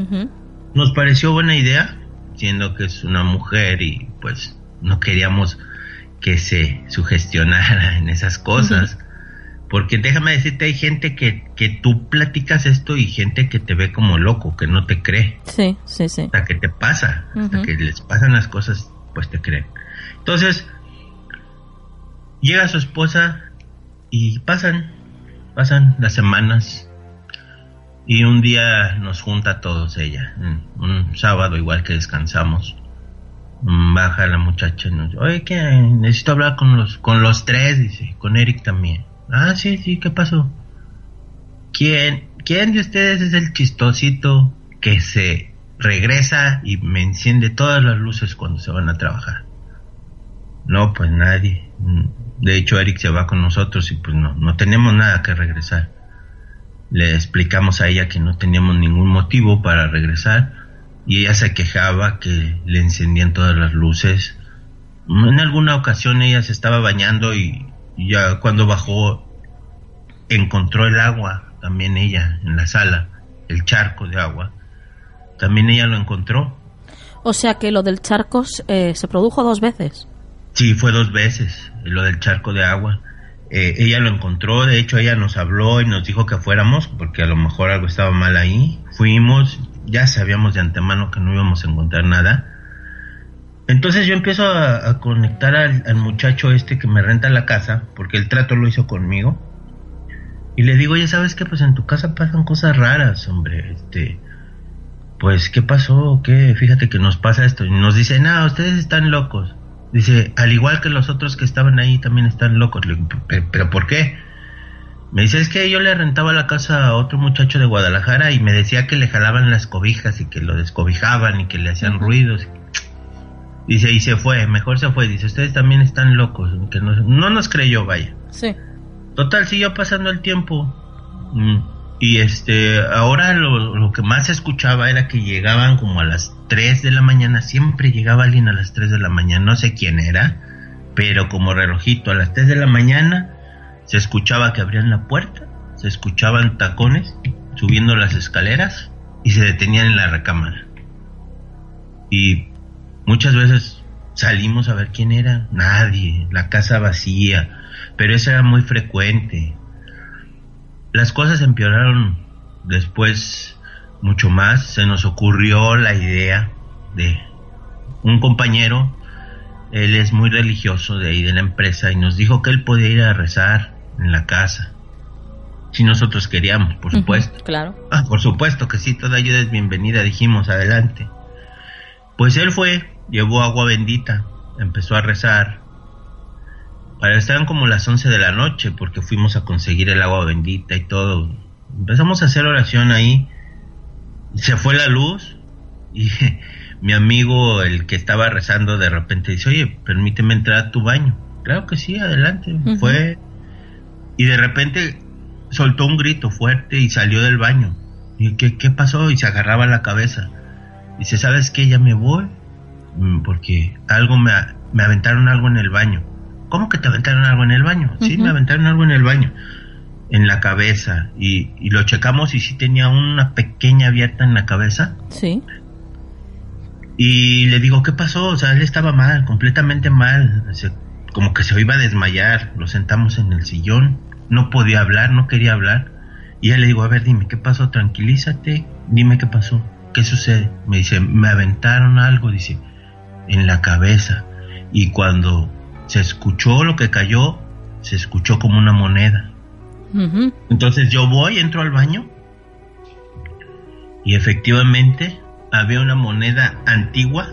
Nos pareció buena idea, siendo que es una mujer y pues no queríamos que se sugestionara en esas cosas. Porque déjame decirte, hay gente que, que tú platicas esto y gente que te ve como loco, que no te cree. Sí, sí, sí. Hasta que te pasa, hasta que les pasan las cosas, pues te creen. Entonces, llega su esposa y pasan, pasan las semanas y un día nos junta a todos ella, un, sábado igual que descansamos. Mm, Baja la muchacha y nos dice, oye, ¿qué? Necesito hablar con los, con los tres, dice, con Eric también. Ah, sí, sí, ¿qué pasó? ¿Quién, quién de ustedes es el chistosito que se regresa y me enciende todas las luces cuando se van a trabajar? No, pues nadie. Mm, De hecho, Eric se va con nosotros y pues no, no tenemos nada que regresar. Le explicamos a ella que no teníamos ningún motivo para regresar y ella se quejaba que le encendían todas las luces. En alguna ocasión ella se estaba bañando y y ya cuando bajó encontró el agua, también ella, en la sala, el charco de agua. También ella lo encontró. O sea que lo del charco eh, se produjo dos veces. Sí, fue dos veces lo del charco de agua. Eh, ella lo encontró, de hecho ella nos habló y nos dijo que fuéramos porque a lo mejor algo estaba mal ahí. Fuimos, ya sabíamos de antemano que no íbamos a encontrar nada. Entonces yo empiezo a, a conectar al, al muchacho este que me renta la casa, porque el trato lo hizo conmigo. Y le digo, ya sabes que pues en tu casa pasan cosas raras, hombre. Este, pues, ¿qué pasó? ¿Qué? Fíjate que nos pasa esto. Y nos dice, no, ustedes están locos. Dice, al igual que los otros que estaban ahí también están locos. Le digo, "¿Pero- ¿pero por qué? Me dice, es que yo le rentaba la casa a otro muchacho de Guadalajara y me decía que le jalaban las cobijas y que lo descobijaban y que le hacían ruidos. Dice, y se fue, mejor se fue. Dice, ustedes también están locos. Que no, no nos creyó, vaya. Sí. Total, siguió pasando el tiempo. Mm, Y este, ahora lo, lo que más se escuchaba era que llegaban como a las 3 de la mañana. Siempre llegaba alguien a las 3 de la mañana. No sé quién era, pero como relojito, a las 3 de la mañana se escuchaba que abrían la puerta, se escuchaban tacones subiendo las escaleras y se detenían en la recámara. Y muchas veces salimos a ver quién era. Nadie, la casa vacía. Pero eso era muy frecuente. Las cosas empeoraron después mucho más. Se nos ocurrió la idea de un compañero. Él es muy religioso de ahí de la empresa y nos dijo que él podía ir a rezar en la casa. Si nosotros queríamos, por supuesto. Claro. Ah, por supuesto que sí, toda ayuda es bienvenida, dijimos, adelante. Pues él fue, llevó agua bendita, empezó a rezar. Para estaban como las 11 de la noche, porque fuimos a conseguir el agua bendita y todo. Empezamos a hacer oración ahí. Se fue la luz y *laughs* mi amigo, el que estaba rezando, de repente dice, oye, permíteme entrar a tu baño. Claro que sí, adelante. Fue y de repente soltó un grito fuerte y salió del baño. Y ¿qué, qué pasó? Y se agarraba la cabeza. Dice, ¿sabes qué? Ya me voy. Mm, Porque algo me, me aventaron algo en el baño. ¿Cómo que te aventaron algo en el baño? Sí, me aventaron algo en el baño. En la cabeza. Y, y lo checamos y sí tenía una pequeña abierta en la cabeza. Sí. Y le digo, ¿qué pasó? O sea, él estaba mal, completamente mal. Se- como que se iba a desmayar. Lo sentamos en el sillón. No podía hablar, no quería hablar. Y ya le digo, a ver, dime, ¿qué pasó? Tranquilízate. Dime qué pasó. ¿Qué sucede? Me dice, me aventaron algo, dice, en la cabeza. Y cuando se escuchó lo que cayó, se escuchó como una moneda. Entonces yo voy, entro al baño y efectivamente había una moneda antigua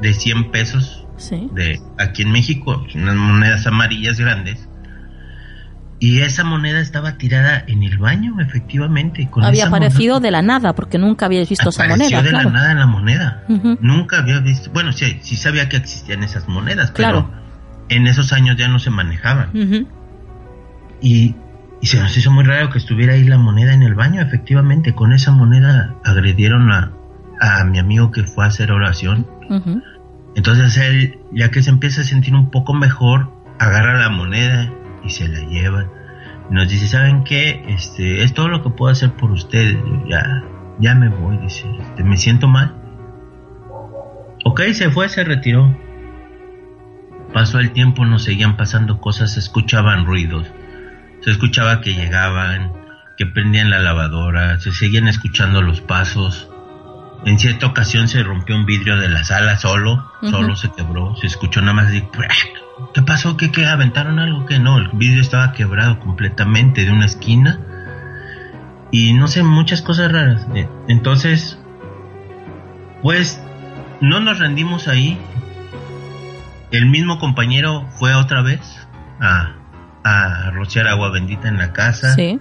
de 100 pesos Sí. de aquí en México, unas monedas amarillas grandes. Y esa moneda estaba tirada en el baño, efectivamente. Con Había esa aparecido moneda- de la nada, porque nunca habíais visto esa moneda. de Claro. la nada la moneda. Nunca había visto, bueno, sí, sí sabía que existían esas monedas, pero Claro. en esos años ya no se manejaban. Y, y se nos hizo muy raro que estuviera ahí la moneda en el baño, efectivamente. Con esa moneda agredieron a, a mi amigo que fue a hacer oración. Entonces él, ya que se empieza a sentir un poco mejor, agarra la moneda y se la lleva. Y nos dice, ¿saben qué? Este, es todo lo que puedo hacer por ustedes. Yo, ya, ya me voy, dice, este, me siento mal. Ok, se fue, se retiró. Pasó el tiempo, nos seguían pasando cosas, se escuchaban ruidos. Se escuchaba que llegaban, que prendían la lavadora, se seguían escuchando los pasos. En cierta ocasión se rompió un vidrio de la sala solo, solo se quebró, se escuchó nada más de ¿qué pasó? ¿Qué, qué? ¿Aventaron algo? que No, el vidrio estaba quebrado completamente de una esquina y no sé, muchas cosas raras. Eh, entonces, pues no nos rendimos ahí. El mismo compañero fue otra vez a, a rociar agua bendita en la casa. Sí.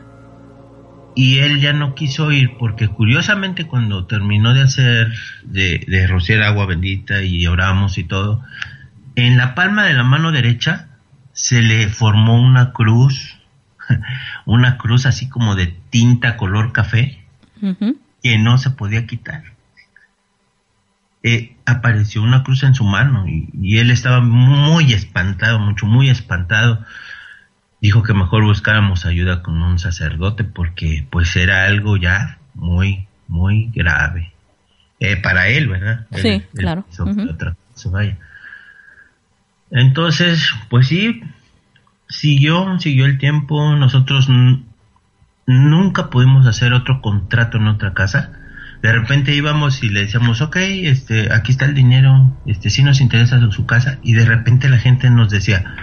Y él ya no quiso ir porque curiosamente cuando terminó de hacer, de, de rociar agua bendita y oramos y todo, en la palma de la mano derecha se le formó una cruz *laughs* una cruz así como de tinta color café que no se podía quitar. Eh, apareció una cruz en su mano y, él estaba muy espantado, mucho, muy espantado. Dijo que mejor buscáramos ayuda con un sacerdote porque pues era algo ya muy, muy grave. Eh, para él, ¿verdad? Sí, claro. Entonces, pues sí, siguió, siguió el tiempo, nosotros nunca pudimos hacer otro contrato en otra casa. De repente íbamos y le decíamos, ok, este, aquí está el dinero, este, si nos interesa su casa, y de repente la gente nos decía,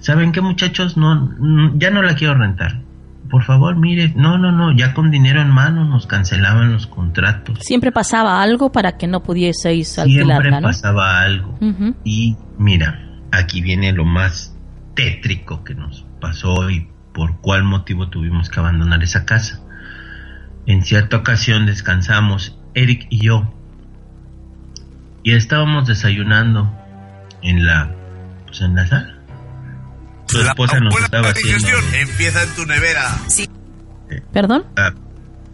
¿saben qué muchachos? No, ya no la quiero rentar. Por favor, mire, no, no, no, ya con dinero en mano nos cancelaban los contratos. Siempre pasaba algo para que no pudieseis alquilarla, Siempre pasaba algo. Y mira, aquí viene lo más tétrico que nos pasó y por cuál motivo tuvimos que abandonar esa casa. En cierta ocasión descansamos, Eric y yo, y estábamos desayunando en la, pues en la sala. Su esposa nos estaba haciendo... empieza en tu nevera. Sí. Eh, ¿Perdón? Ah,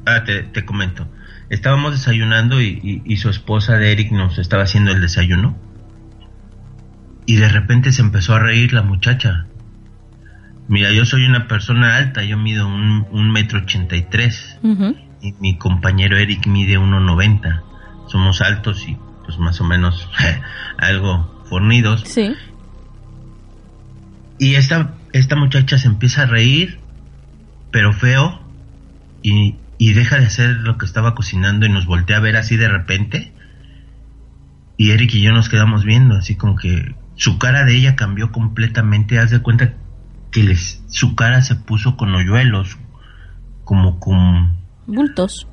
ah te, comento. Estábamos desayunando y su esposa de Eric nos estaba haciendo el desayuno y de repente se empezó a reír la muchacha. Mira, yo soy una persona alta, yo mido un, metro ochenta y tres. Y mi compañero Eric mide uno noventa. Somos altos y pues más o menos *laughs* algo fornidos. Sí. Y esta, esta muchacha se empieza a reír, pero feo, y, y deja de hacer lo que estaba cocinando y nos voltea a ver así de repente. Y Eric y yo nos quedamos viendo, así como que, su cara de ella cambió completamente. Haz de cuenta que les, su cara se puso con hoyuelos, como con... Bultos.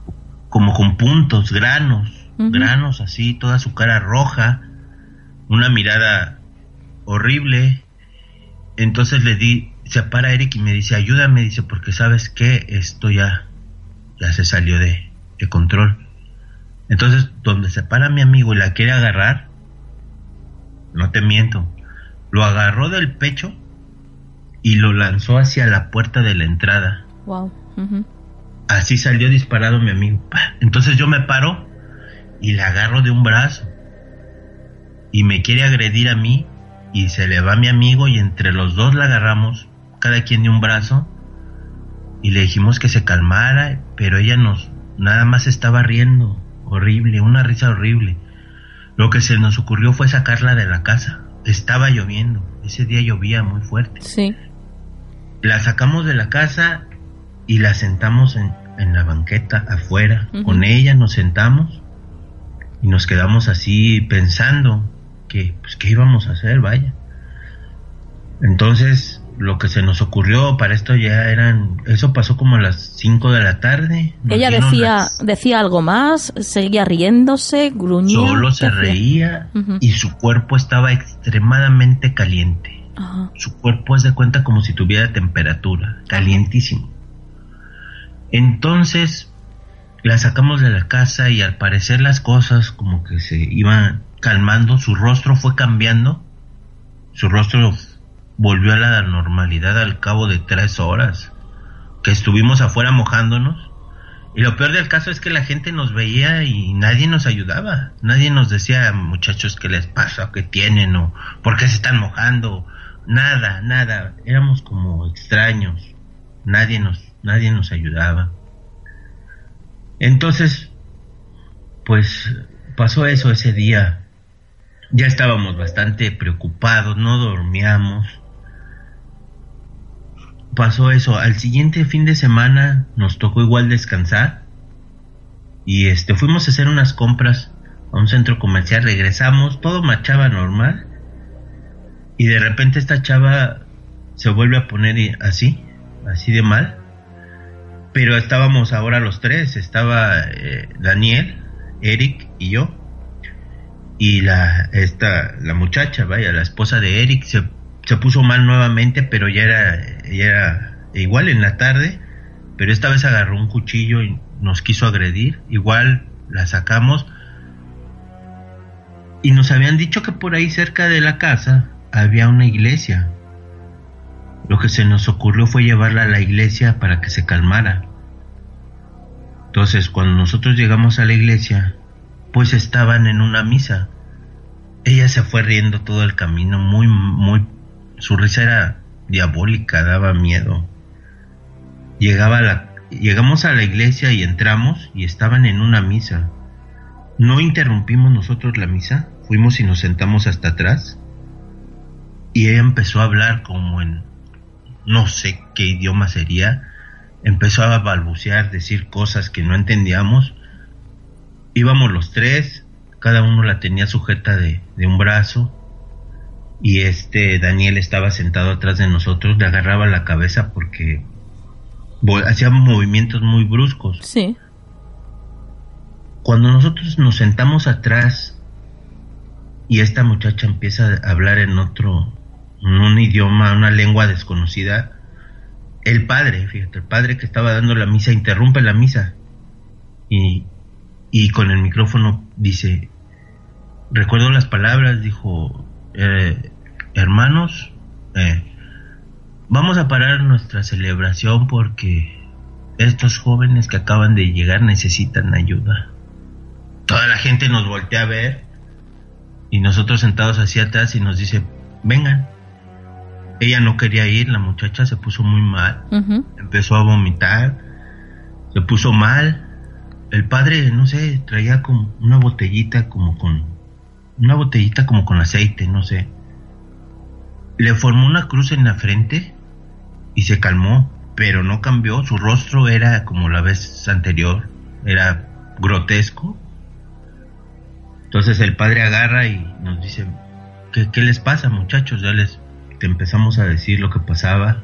Como con puntos, granos, granos así, toda su cara roja, una mirada horrible. Entonces le di, se para Eric y me dice, ayúdame, dice, porque sabes que esto ya, ya se salió de, de control. Entonces, donde se para mi amigo y la quiere agarrar, no te miento, lo agarró del pecho y lo lanzó hacia la puerta de la entrada. Wow. Así salió disparado mi amigo. Entonces yo me paro y le agarro de un brazo y me quiere agredir a mí y se le va mi amigo y entre los dos la agarramos, cada quien de un brazo y le dijimos que se calmara, pero ella nos nada más estaba riendo, horrible, una risa horrible. Lo que se nos ocurrió fue sacarla de la casa. Estaba lloviendo. Ese día llovía muy fuerte. Sí. La sacamos de la casa y la sentamos en, la banqueta afuera. Con ella nos sentamos y nos quedamos así pensando que, pues, qué íbamos a hacer, vaya. Entonces, lo que se nos ocurrió para esto ya eran, eso pasó como a las 5 de la tarde. Ella decía, decía algo más, seguía riéndose, gruñía. Solo se reía y su cuerpo estaba extremadamente caliente. Su cuerpo se cuenta como si tuviera temperatura, calientísimo. Entonces la sacamos de la casa y al parecer las cosas como que se iban calmando, su rostro fue cambiando, su rostro volvió a la normalidad al cabo de tres horas que estuvimos afuera mojándonos. Y lo peor del caso es que la gente nos veía y nadie nos ayudaba. Nadie nos decía, muchachos, qué les pasa, qué tienen o por qué se están mojando. Nada, nada. Éramos como extraños. Nadie nos, nadie nos ayudaba. Entonces, pues pasó eso ese día. Ya estábamos bastante preocupados, no dormíamos pasó eso. Al siguiente fin de semana nos tocó igual descansar. Y este fuimos a hacer unas compras a un centro comercial, regresamos, todo marchaba normal. Y de repente esta chava se vuelve a poner así, así de mal. Pero estábamos ahora los tres, estaba eh, Daniel, Eric y yo. Y la, esta, la muchacha, vaya, la esposa de Eric, se, se puso mal nuevamente, pero ya era, ya era igual en la tarde. Pero esta vez agarró un cuchillo y nos quiso agredir. Igual la sacamos. Y nos habían dicho que por ahí cerca de la casa había una iglesia. Lo que se nos ocurrió fue llevarla a la iglesia para que se calmara. Entonces, cuando nosotros llegamos a la iglesia, pues estaban en una misa. Ella se fue riendo todo el camino, muy, muy, su risa era diabólica, daba miedo. Llegamos a la iglesia y entramos y estaban en una misa. No interrumpimos nosotros la misa, fuimos y nos sentamos hasta atrás. Y ella empezó a hablar como en no sé qué idioma sería, empezó a balbucear, decir cosas que no entendíamos. Íbamos los tres, cada uno la tenía sujeta de, un brazo y este Daniel estaba sentado atrás de nosotros, le agarraba la cabeza porque hacía movimientos muy bruscos. Sí. Cuando nosotros nos sentamos atrás y esta muchacha empieza a hablar en otro un idioma, una lengua desconocida, el padre, fíjate, el padre que estaba dando la misa interrumpe la misa y, y con el micrófono dice, recuerdo las palabras, dijo, eh, hermanos, eh, vamos a parar nuestra celebración porque estos jóvenes que acaban de llegar necesitan ayuda. Toda la gente nos voltea a ver y nosotros sentados hacia atrás y nos dice, vengan. Ella no quería ir, la muchacha se puso muy mal, empezó a vomitar, se puso mal. El padre, no sé, traía como una botellita como con una botellita como con aceite, no sé. Le formó una cruz en la frente y se calmó, pero no cambió, su rostro era como la vez anterior, era grotesco. Entonces el padre agarra y nos dice, ¿qué, qué les pasa muchachos? Ya les te empezamos a decir lo que pasaba.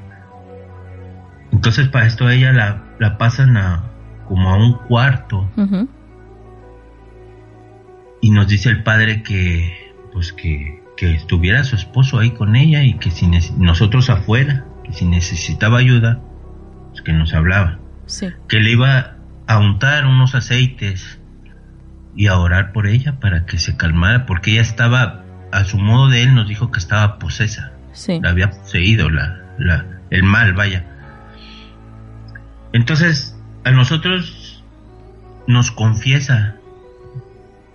Entonces para esto ella la, la pasan a como a un cuarto. Y nos dice el padre que pues que, que, estuviera su esposo ahí con ella y que si nosotros afuera, que si necesitaba ayuda, pues que nos hablaba. Que le iba a untar unos aceites y a orar por ella para que se calmara, porque ella estaba, a su modo de él, nos dijo que estaba posesa. La había poseído la, la, el mal, vaya. Entonces, a nosotros nos confiesa,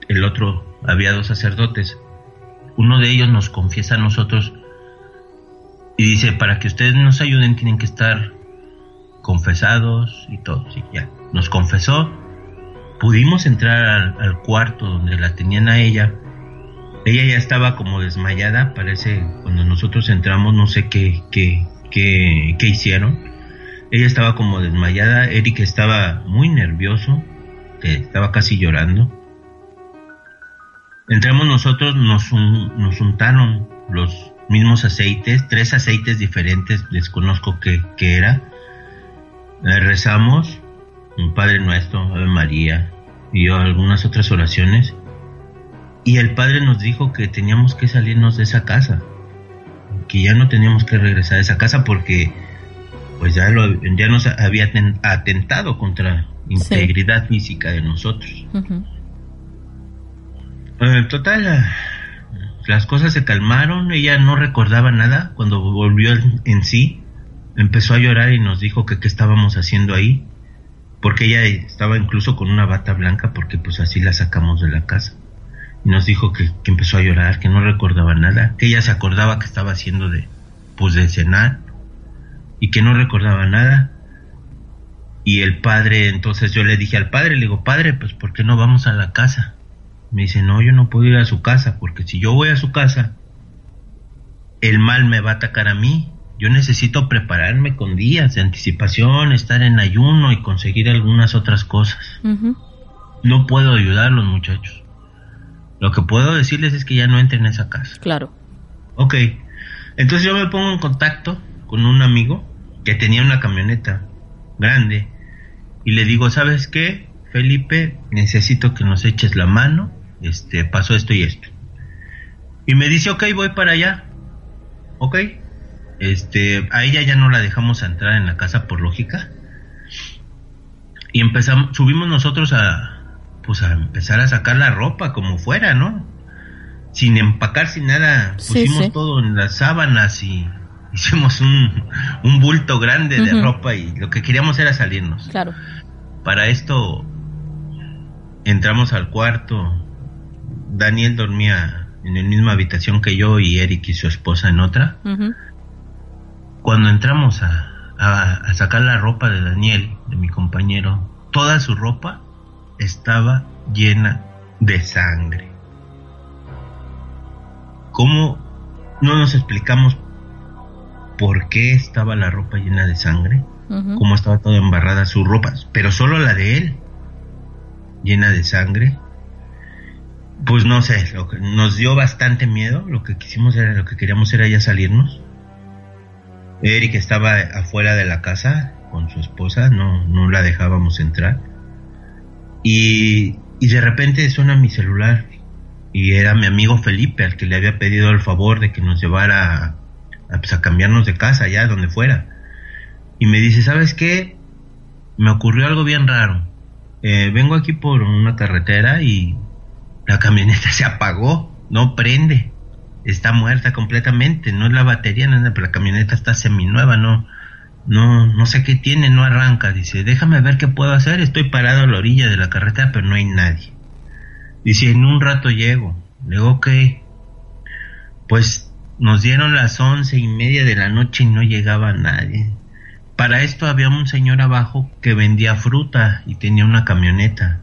el otro, había dos sacerdotes, uno de ellos nos confiesa a nosotros y dice, para que ustedes nos ayuden tienen que estar confesados y todo, sí, ya. Nos confesó, pudimos entrar al, cuarto donde la tenían a ella ella ya estaba como desmayada, parece, cuando nosotros entramos, no sé qué, qué, qué, qué hicieron. Ella estaba como desmayada, Eric estaba muy nervioso, estaba casi llorando. Entramos nosotros, nos, nos untaron los mismos aceites, tres aceites diferentes, desconozco qué, qué era. Eh, rezamos, un Padre Nuestro, Ave María, y algunas otras oraciones. Y el padre nos dijo que teníamos que salirnos de esa casa, que ya no teníamos que regresar a esa casa porque pues ya, lo, ya nos había atentado contra integridad física de nosotros. En total, las cosas se calmaron, ella no recordaba nada cuando volvió en sí, empezó a llorar y nos dijo que qué estábamos haciendo ahí, porque ella estaba incluso con una bata blanca porque pues así la sacamos de la casa y nos dijo que, empezó a llorar, que no recordaba nada, que ella se acordaba que estaba haciendo de, pues de cenar y que no recordaba nada. Y el padre, entonces yo le dije al padre, le digo, padre, pues ¿por qué no vamos a la casa? Me dice, no, yo no puedo ir a su casa, porque si yo voy a su casa, el mal me va a atacar a mí yo necesito prepararme con días de anticipación, estar en ayuno y conseguir algunas otras cosas. No puedo ayudarlos, muchachos. Lo que puedo decirles es que ya no entren en esa casa. Claro. Ok. Entonces yo me pongo en contacto con un amigo que tenía una camioneta grande y le digo, ¿sabes qué? Felipe, necesito que nos eches la mano. Este, pasó esto y esto. Y me dice, ok, voy para allá. Ok. Este, a ella ya no la dejamos entrar en la casa por lógica. Y empezamos, subimos nosotros a, pues a empezar a sacar la ropa como fuera, ¿no? Sin empacar, sin nada. Pusimos todo en las sábanas y hicimos un, un bulto grande de ropa y lo que queríamos era salirnos. Claro. Para esto entramos al cuarto. Daniel dormía en la misma habitación que yo y Eric y su esposa en otra. Cuando entramos a, a, sacar la ropa de Daniel, de mi compañero, toda su ropa estaba llena de sangre. ¿Cómo no nos explicamos por qué estaba la ropa llena de sangre? ¿Cómo estaba toda embarrada su ropa? Pero solo la de él, llena de sangre pues no sé, lo que nos dio bastante miedo, lo que quisimos era, lo que queríamos era ya salirnos. Eric estaba afuera de la casa con su esposa, no, no la dejábamos entrar. Y, y de repente suena mi celular y era mi amigo Felipe al que le había pedido el favor de que nos llevara a, pues, a cambiarnos de casa allá donde fuera. Y me dice, ¿sabes qué? Me ocurrió algo bien raro. Eh, vengo aquí por una carretera y la camioneta *laughs* se apagó, no prende, está muerta completamente, no es la batería, no, pero la camioneta está seminueva, no, no, no sé qué tiene, no arranca, dice, déjame ver qué puedo hacer, estoy parado a la orilla de la carretera, pero no hay nadie. Dice, en un rato llego, le digo, ok, pues nos dieron las once y media de la noche y no llegaba nadie. Para esto había un señor abajo que vendía fruta y tenía una camioneta.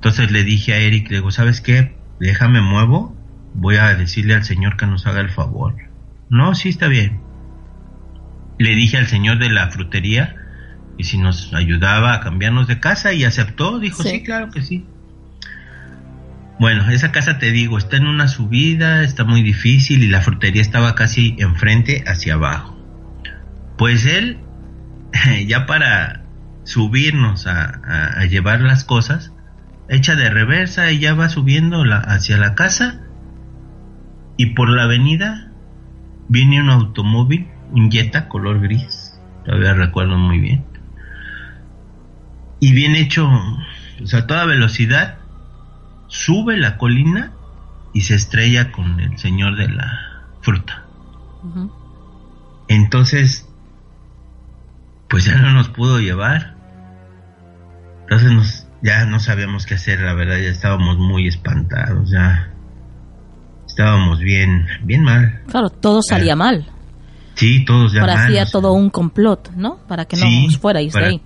Entonces le dije a Eric, le digo, ¿sabes qué? Déjame muevo, voy a decirle al señor que nos haga el favor. No, sí está bien. Le dije al señor de la frutería y si nos ayudaba a cambiarnos de casa y aceptó, dijo, sí, claro que sí. Bueno, esa casa te digo, está en una subida, está muy difícil y la frutería estaba casi enfrente hacia abajo. Pues él, *laughs* ya para subirnos a, a llevar las cosas, echa de reversa ya va subiendo la, hacia la casa y por la avenida viene un automóvil, un Jetta color gris, todavía recuerdo muy bien, y viene hecho pues, a toda velocidad, sube la colina y se estrella con el señor de la fruta. Entonces, pues ya no nos pudo llevar. Entonces nos ya no sabíamos qué hacer, la verdad, ya estábamos muy espantados, ya estábamos bien, bien mal. Claro, todo salía mal. Sí, todos ya Parecía todo un complot, ¿no? Para que no nos fuerais de ahí.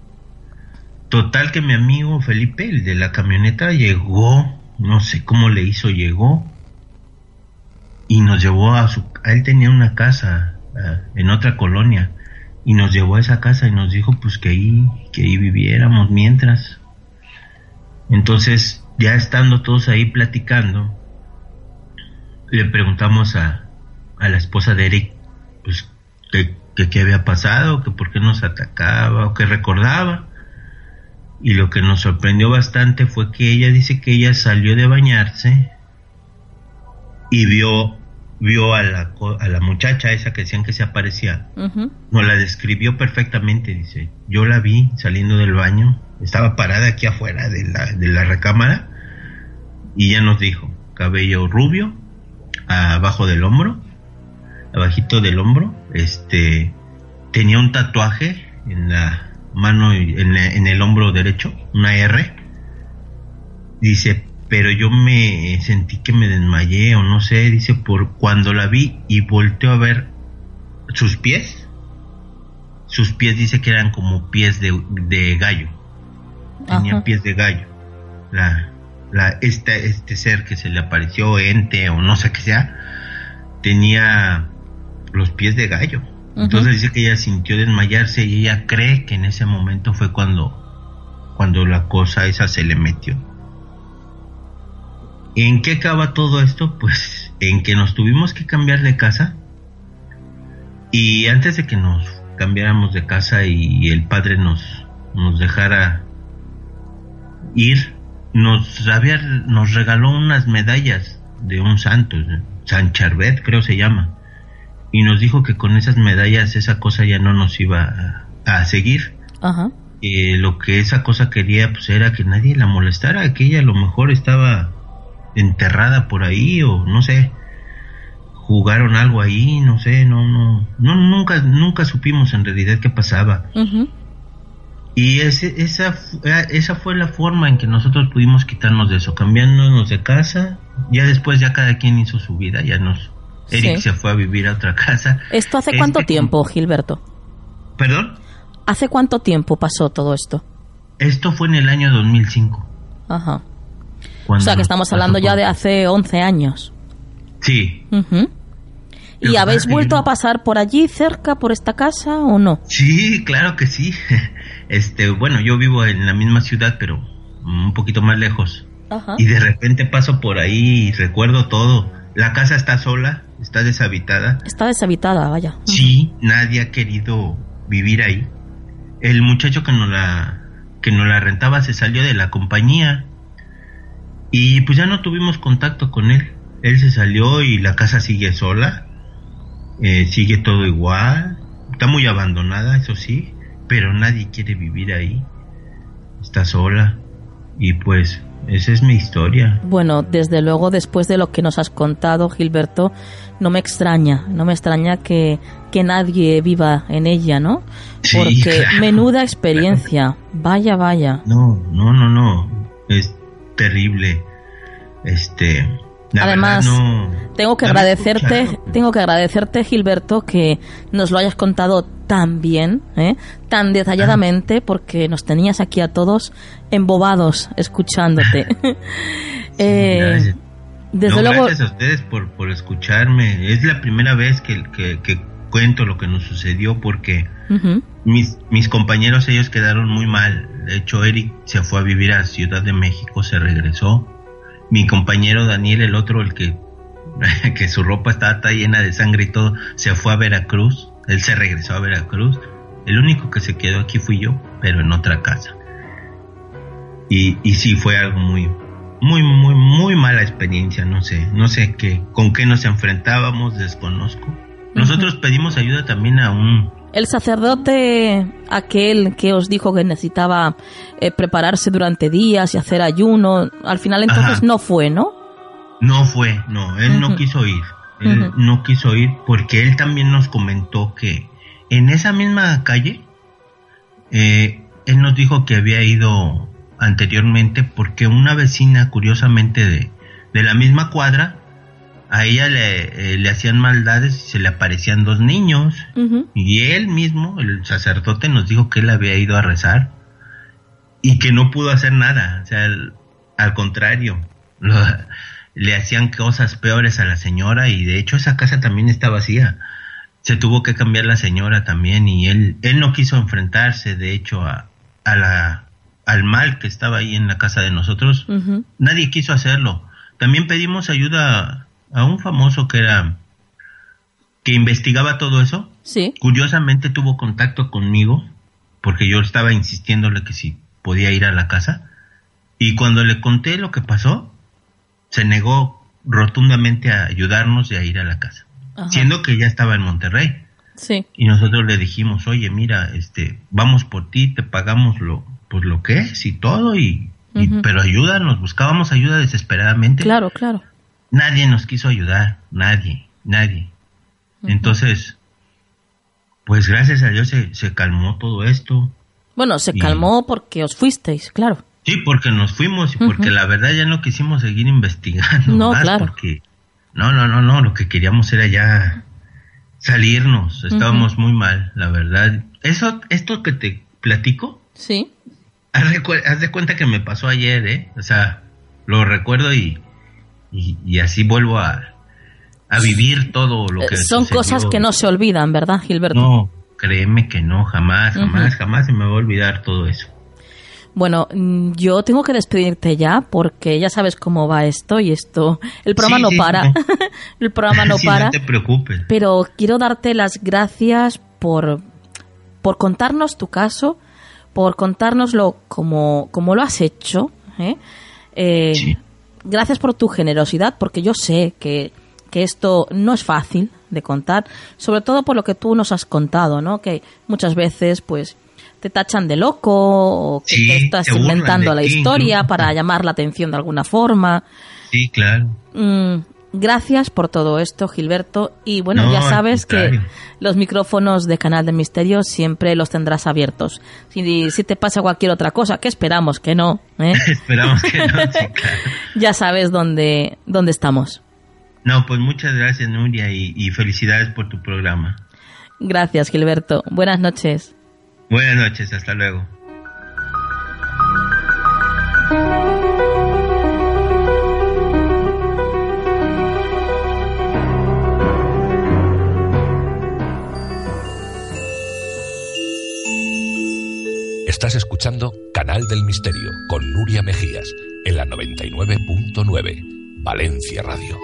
Total que mi amigo Felipe, el de la camioneta, llegó, no sé cómo le hizo, llegó y nos llevó a su... A él tenía una casa en otra colonia y nos llevó a esa casa y nos dijo pues que ahí, que ahí viviéramos mientras entonces, ya estando todos ahí platicando, le preguntamos a, a la esposa de Eric, pues, que, qué había pasado, que por qué nos atacaba o qué recordaba. Y lo que nos sorprendió bastante fue que ella dice que ella salió de bañarse y vio vio a la, a la muchacha esa que decían que se aparecía. Nos la describió perfectamente, dice. Yo la vi saliendo del baño estaba parada aquí afuera de la, de la recámara y ya nos dijo, cabello rubio, abajo del hombro, abajito del hombro, este, tenía un tatuaje en la mano, en, el hombro derecho, una R, dice, pero yo me sentí que me desmayé o no sé, dice, por cuando la vi y volteó a ver sus pies, sus pies dice que eran como pies de, de gallo tenía pies de gallo. La, la, este, este ser que se le apareció, ente o no sé qué sea, tenía los pies de gallo. Entonces dice que ella sintió desmayarse y ella cree que en ese momento fue cuando, cuando la cosa esa se le metió. ¿En qué acaba todo esto? Pues en que nos tuvimos que cambiar de casa. Y antes de que nos cambiáramos de casa y el padre nos, nos dejara ir, nos, había, nos regaló unas medallas de un santo, San Charbet creo se llama, y nos dijo que con esas medallas esa cosa ya no nos iba a, seguir. Ajá. lo que esa cosa quería pues era que nadie la molestara, que ella a lo mejor estaba enterrada por ahí o no sé, jugaron algo ahí, no sé, no, no, no nunca, nunca supimos en realidad qué pasaba. Y ese, esa, esa fue la forma en que nosotros pudimos quitarnos de eso, cambiándonos de casa. Ya después ya cada quien hizo su vida, ya nos... Eric se fue a vivir a otra casa. ¿Esto hace cuánto este, tiempo, Gilberto? ¿Perdón? ¿Hace cuánto tiempo pasó todo esto? Esto fue en el año 2005. Ajá. O sea que estamos hablando ya de hace 11 años. Sí. ¿Y habéis vuelto a pasar por allí cerca, por esta casa o no? Sí, claro que sí. *laughs* Este, bueno, yo vivo en la misma ciudad, pero un poquito más lejos. Y de repente paso por ahí y recuerdo todo. La casa está sola, está deshabitada. Está deshabitada, vaya. Sí, nadie ha querido vivir ahí. El muchacho que nos la que nos la rentaba se salió de la compañía y pues ya no tuvimos contacto con él. Él se salió y la casa sigue sola, eh, sigue todo igual, está muy abandonada, eso sí, pero nadie quiere vivir ahí. Está sola y pues esa es mi historia. Bueno, desde luego, después de lo que nos has contado, Gilberto, no me extraña, no me extraña que, que nadie viva en ella, ¿no? Porque *laughs* menuda experiencia, vaya, vaya. No, no, no, no, es terrible. Este, Además, tengo que agradecerte, tengo que agradecerte, Gilberto, que nos lo hayas contado tan bien, ¿eh? tan detalladamente, porque nos tenías aquí a todos embobados escuchándote. *laughs* *laughs* eh, desde luego. Gracias a ustedes por, por escucharme. Es la primera vez que, que, cuento lo que nos sucedió, porque mis, mis compañeros, ellos quedaron muy mal. De hecho, Eric se fue a vivir a Ciudad de México, se regresó mi compañero Daniel, el otro, el que, *laughs* que su ropa estaba llena de sangre y todo, se fue a Veracruz, él se regresó a Veracruz, el único que se quedó aquí fui yo, pero en otra casa. Y, y sí, fue algo muy, muy, muy, muy mala experiencia, no sé, no sé qué, con qué nos enfrentábamos, desconozco. Nosotros pedimos ayuda también a un el sacerdote, aquel que os dijo que necesitaba eh, prepararse durante días y hacer ayuno, al final entonces no fue, ¿no? No fue, no, él no quiso ir. Él no quiso ir porque él también nos comentó que en esa misma calle, eh, él nos dijo que había ido anteriormente porque una vecina, curiosamente de, de la misma cuadra, a ella le, eh, le, hacían maldades y se le aparecían dos niños. Y él mismo, el sacerdote, nos dijo que él había ido a rezar y que no pudo hacer nada. O sea, al, contrario, le hacían cosas peores a la señora y de hecho esa casa también está vacía. Se tuvo que cambiar la señora también y él, él no quiso enfrentarse, de hecho, a, a la, al mal que estaba ahí en la casa de nosotros. Nadie quiso hacerlo. También pedimos ayuda a un famoso que era que investigaba todo eso. Sí. Curiosamente tuvo contacto conmigo porque yo estaba insistiéndole que si podía ir a la casa y cuando le conté lo que pasó se negó rotundamente a ayudarnos y a ir a la casa, siendo que ya estaba en Monterrey. Sí. Y nosotros le dijimos, "Oye, mira, este, vamos por ti, te pagamos lo pues lo que es y todo y, y pero ayúdanos, buscábamos ayuda desesperadamente." Claro, claro nadie nos quiso ayudar, nadie, nadie. Entonces, pues gracias a Dios se, calmó todo esto. Bueno, se calmó porque os fuisteis, claro. Sí, porque nos fuimos y porque la verdad ya no quisimos seguir investigando no, claro. porque no, no, no, no, lo que queríamos era ya salirnos, estábamos muy mal, la verdad. Eso, esto que te platico. Sí. haz de cuenta que me pasó ayer, ¿eh? O sea, lo recuerdo y y, así vuelvo a, a vivir todo lo que Son cosas que no se olvidan, ¿verdad, Gilberto? No, créeme que no, jamás, jamás, jamás se me va a olvidar todo eso. Bueno, mm, yo tengo que despedirte ya porque ya sabes cómo va esto y esto. El programa no para. *laughs* el programa no *laughs* para. No te preocupes. Pero quiero darte las gracias por, por contarnos tu caso, por contárnoslo como, como lo has hecho. ¿eh? Eh, gracias por tu generosidad porque yo sé que, que esto no es fácil de contar, sobre todo por lo que tú nos has contado, ¿no? Que muchas veces, pues, te tachan de loco o que te estás inventando la historia para llamar la atención de alguna forma. Sí, claro. Mm, gracias por todo esto, Gilberto. Y bueno, ya sabes que los micrófonos de Canal de Misterio siempre los tendrás abiertos. Si, si te pasa cualquier otra cosa, que esperamos que no. ¿eh? *laughs* esperamos que no, *laughs* Ya sabes dónde, dónde estamos. No, pues muchas gracias, Nuria, y felicidades por tu programa. Gracias, Gilberto. Buenas noches. Buenas noches, hasta luego. Estás escuchando Canal del Misterio con Nuria Mejías en la 99.9 Valencia Radio.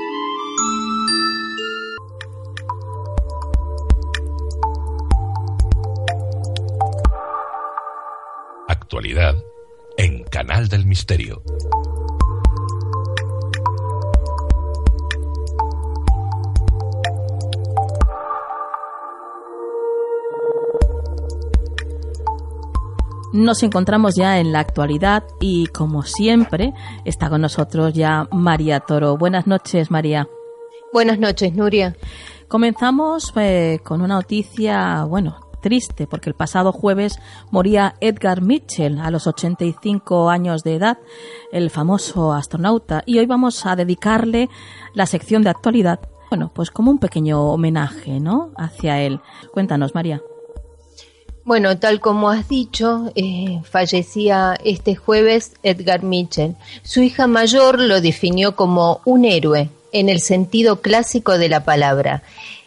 actualidad en Canal del Misterio. Nos encontramos ya en la actualidad y como siempre está con nosotros ya María Toro. Buenas noches, María. Buenas noches, Nuria. Comenzamos eh, con una noticia, bueno, triste porque el pasado jueves moría Edgar Mitchell a los 85 años de edad, el famoso astronauta, y hoy vamos a dedicarle la sección de actualidad, bueno, pues como un pequeño homenaje, ¿no? Hacia él. Cuéntanos, María. Bueno, tal como has dicho, eh, fallecía este jueves Edgar Mitchell. Su hija mayor lo definió como un héroe en el sentido clásico de la palabra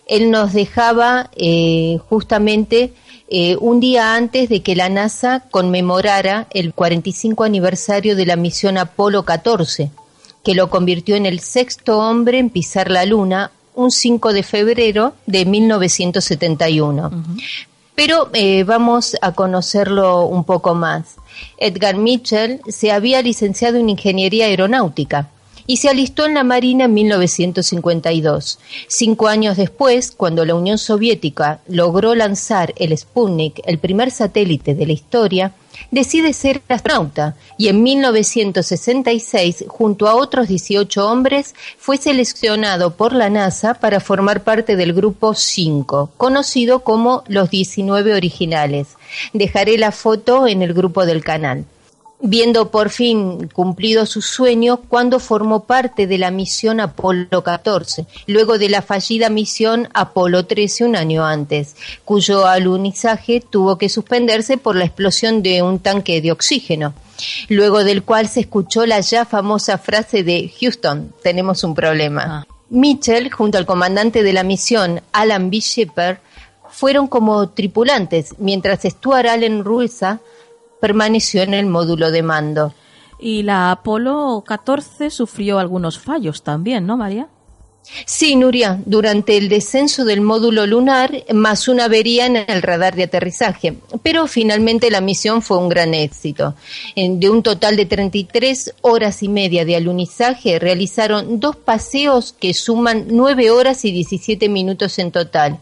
él nos dejaba eh, justamente eh, un día antes de que la NASA conmemorara el 45 aniversario de la misión Apolo 14, que lo convirtió en el sexto hombre en pisar la Luna un 5 de febrero de 1971. Pero eh, vamos a conocerlo un poco más. Edgar Mitchell se había licenciado en Ingeniería Aeronáutica y se alistó en la Marina en 1952. Cinco años después, cuando la Unión Soviética logró lanzar el Sputnik, el primer satélite de la historia, decide ser astronauta y en 1966, junto a otros 18 hombres, fue seleccionado por la NASA para formar parte del Grupo 5, conocido como los 19 originales. Dejaré la foto en el grupo del canal viendo por fin cumplido su sueño cuando formó parte de la misión Apolo 14, luego de la fallida misión Apolo 13 un año antes, cuyo alunizaje tuvo que suspenderse por la explosión de un tanque de oxígeno, luego del cual se escuchó la ya famosa frase de Houston, tenemos un problema. Ah. Mitchell, junto al comandante de la misión, Alan B. Shepard, fueron como tripulantes, mientras Stuart Allen Ruiza permaneció en el módulo de mando. Y la Apolo 14 sufrió algunos fallos también, ¿no, María? Sí, Nuria, durante el descenso del módulo lunar, más una avería en el radar de aterrizaje, pero finalmente la misión fue un gran éxito. De un total de 33 horas y media de alunizaje, realizaron dos paseos que suman 9 horas y 17 minutos en total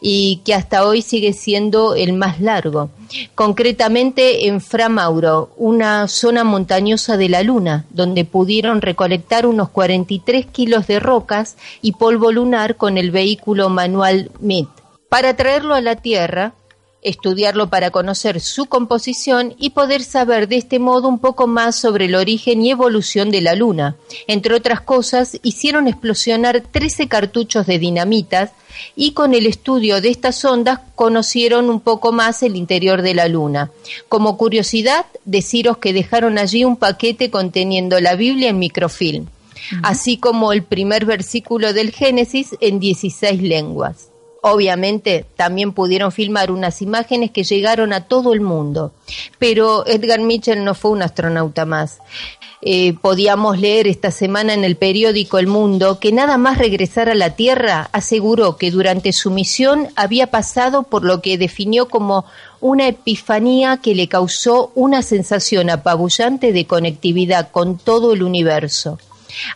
y que hasta hoy sigue siendo el más largo. Concretamente en Framauro, una zona montañosa de la Luna, donde pudieron recolectar unos 43 kilos de rocas y polvo lunar con el vehículo manual MIT. Para traerlo a la Tierra, estudiarlo para conocer su composición y poder saber de este modo un poco más sobre el origen y evolución de la Luna. Entre otras cosas, hicieron explosionar 13 cartuchos de dinamitas y con el estudio de estas ondas conocieron un poco más el interior de la Luna. Como curiosidad, deciros que dejaron allí un paquete conteniendo la Biblia en microfilm. así como el primer versículo del Génesis en 16 lenguas. Obviamente también pudieron filmar unas imágenes que llegaron a todo el mundo, pero Edgar Mitchell no fue un astronauta más. Eh, podíamos leer esta semana en el periódico El Mundo que nada más regresar a la Tierra aseguró que durante su misión había pasado por lo que definió como una epifanía que le causó una sensación apabullante de conectividad con todo el universo.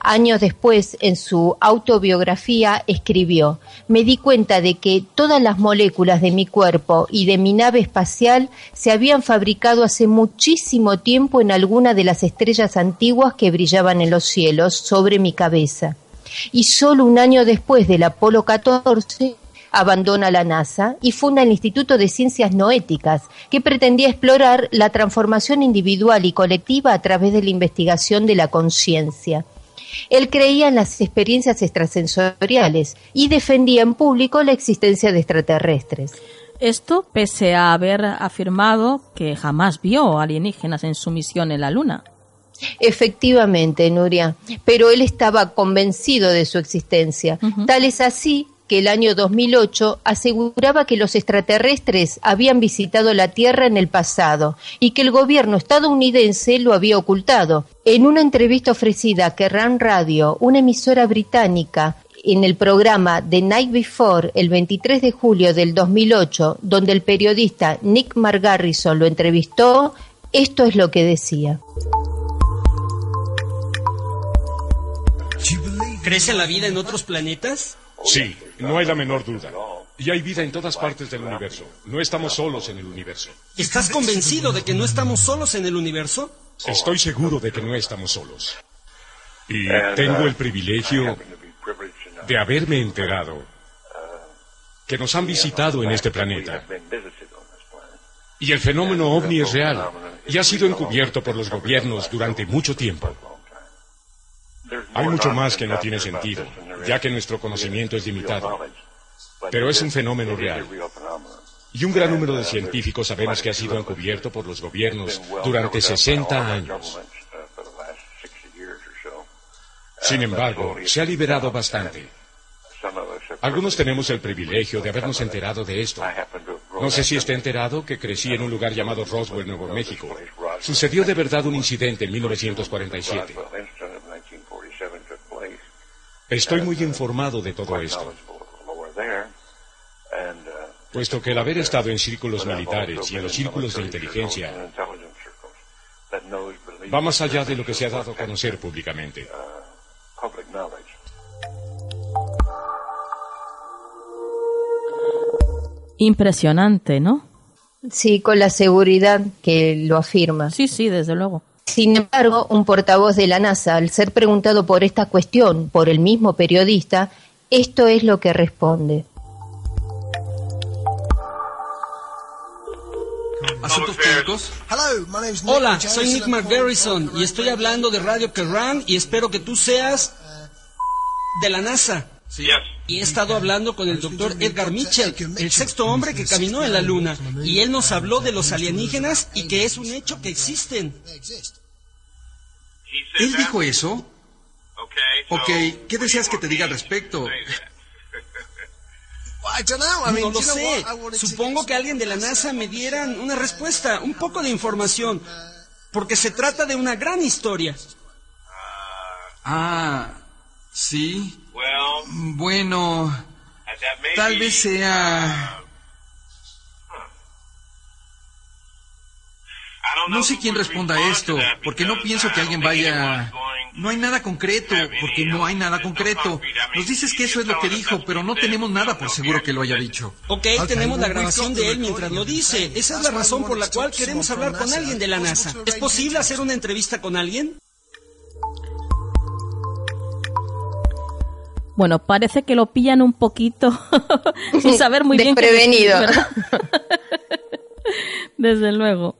Años después, en su autobiografía, escribió, me di cuenta de que todas las moléculas de mi cuerpo y de mi nave espacial se habían fabricado hace muchísimo tiempo en alguna de las estrellas antiguas que brillaban en los cielos sobre mi cabeza. Y solo un año después del Apolo 14, abandona la NASA y funda el Instituto de Ciencias Noéticas, que pretendía explorar la transformación individual y colectiva a través de la investigación de la conciencia. Él creía en las experiencias extrasensoriales y defendía en público la existencia de extraterrestres. Esto pese a haber afirmado que jamás vio alienígenas en su misión en la Luna. Efectivamente, Nuria, pero él estaba convencido de su existencia. Tal es así que el año 2008 aseguraba que los extraterrestres habían visitado la Tierra en el pasado y que el gobierno estadounidense lo había ocultado. En una entrevista ofrecida a Kerrang Radio, una emisora británica, en el programa The Night Before, el 23 de julio del 2008, donde el periodista Nick Margarrison lo entrevistó, esto es lo que decía. ¿Crees en la vida en otros planetas? Sí, no hay la menor duda. Y hay vida en todas partes del universo. No estamos solos en el universo. ¿Estás convencido de que no estamos solos en el universo? Estoy seguro de que no estamos solos. Y tengo el privilegio de haberme enterado que nos han visitado en este planeta. Y el fenómeno ovni es real y ha sido encubierto por los gobiernos durante mucho tiempo. Hay mucho más que no tiene sentido, ya que nuestro conocimiento es limitado. Pero es un fenómeno real. Y un gran número de científicos sabemos que ha sido encubierto por los gobiernos durante 60 años. Sin embargo, se ha liberado bastante. Algunos tenemos el privilegio de habernos enterado de esto. No sé si está enterado que crecí en un lugar llamado Roswell, Nuevo México. Sucedió de verdad un incidente en 1947. Estoy muy informado de todo esto, puesto que el haber estado en círculos militares y en los círculos de inteligencia va más allá de lo que se ha dado a conocer públicamente. Impresionante, ¿no? Sí, con la seguridad que lo afirma. Sí, sí, desde luego. Sin embargo, un portavoz de la NASA, al ser preguntado por esta cuestión por el mismo periodista, esto es lo que responde. Hola, soy Nick McGarrison y estoy hablando de Radio Kerrang y espero que tú seas de la NASA. Y he estado hablando con el doctor Edgar Mitchell, el sexto hombre que caminó en la Luna, y él nos habló de los alienígenas y que es un hecho que existen. ¿Él dijo eso? Ok, ¿qué deseas que te diga al respecto? *laughs* No lo sé. Supongo que alguien de la NASA me diera una respuesta, un poco de información, porque se trata de una gran historia. Ah, sí. Bueno, tal vez sea... No sé quién responda a esto, porque no pienso que alguien vaya... No hay nada concreto, porque no hay nada concreto. Nos dices que eso es lo que dijo, pero no tenemos nada por seguro que lo haya dicho. Ok, tenemos la grabación de él mientras lo dice. Esa es la razón por la cual queremos hablar con alguien de la NASA. ¿Es posible hacer una entrevista con alguien? Bueno, parece que lo pillan un poquito *laughs* sin saber muy bien. Desprevenido. *laughs* Desde luego.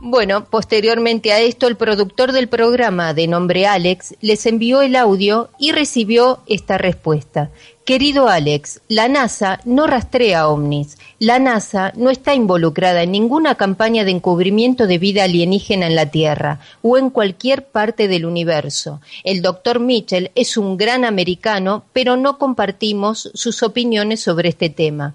Bueno, posteriormente a esto, el productor del programa, de nombre Alex, les envió el audio y recibió esta respuesta. Querido Alex, la NASA no rastrea ovnis. La NASA no está involucrada en ninguna campaña de encubrimiento de vida alienígena en la Tierra o en cualquier parte del universo. El doctor Mitchell es un gran americano, pero no compartimos sus opiniones sobre este tema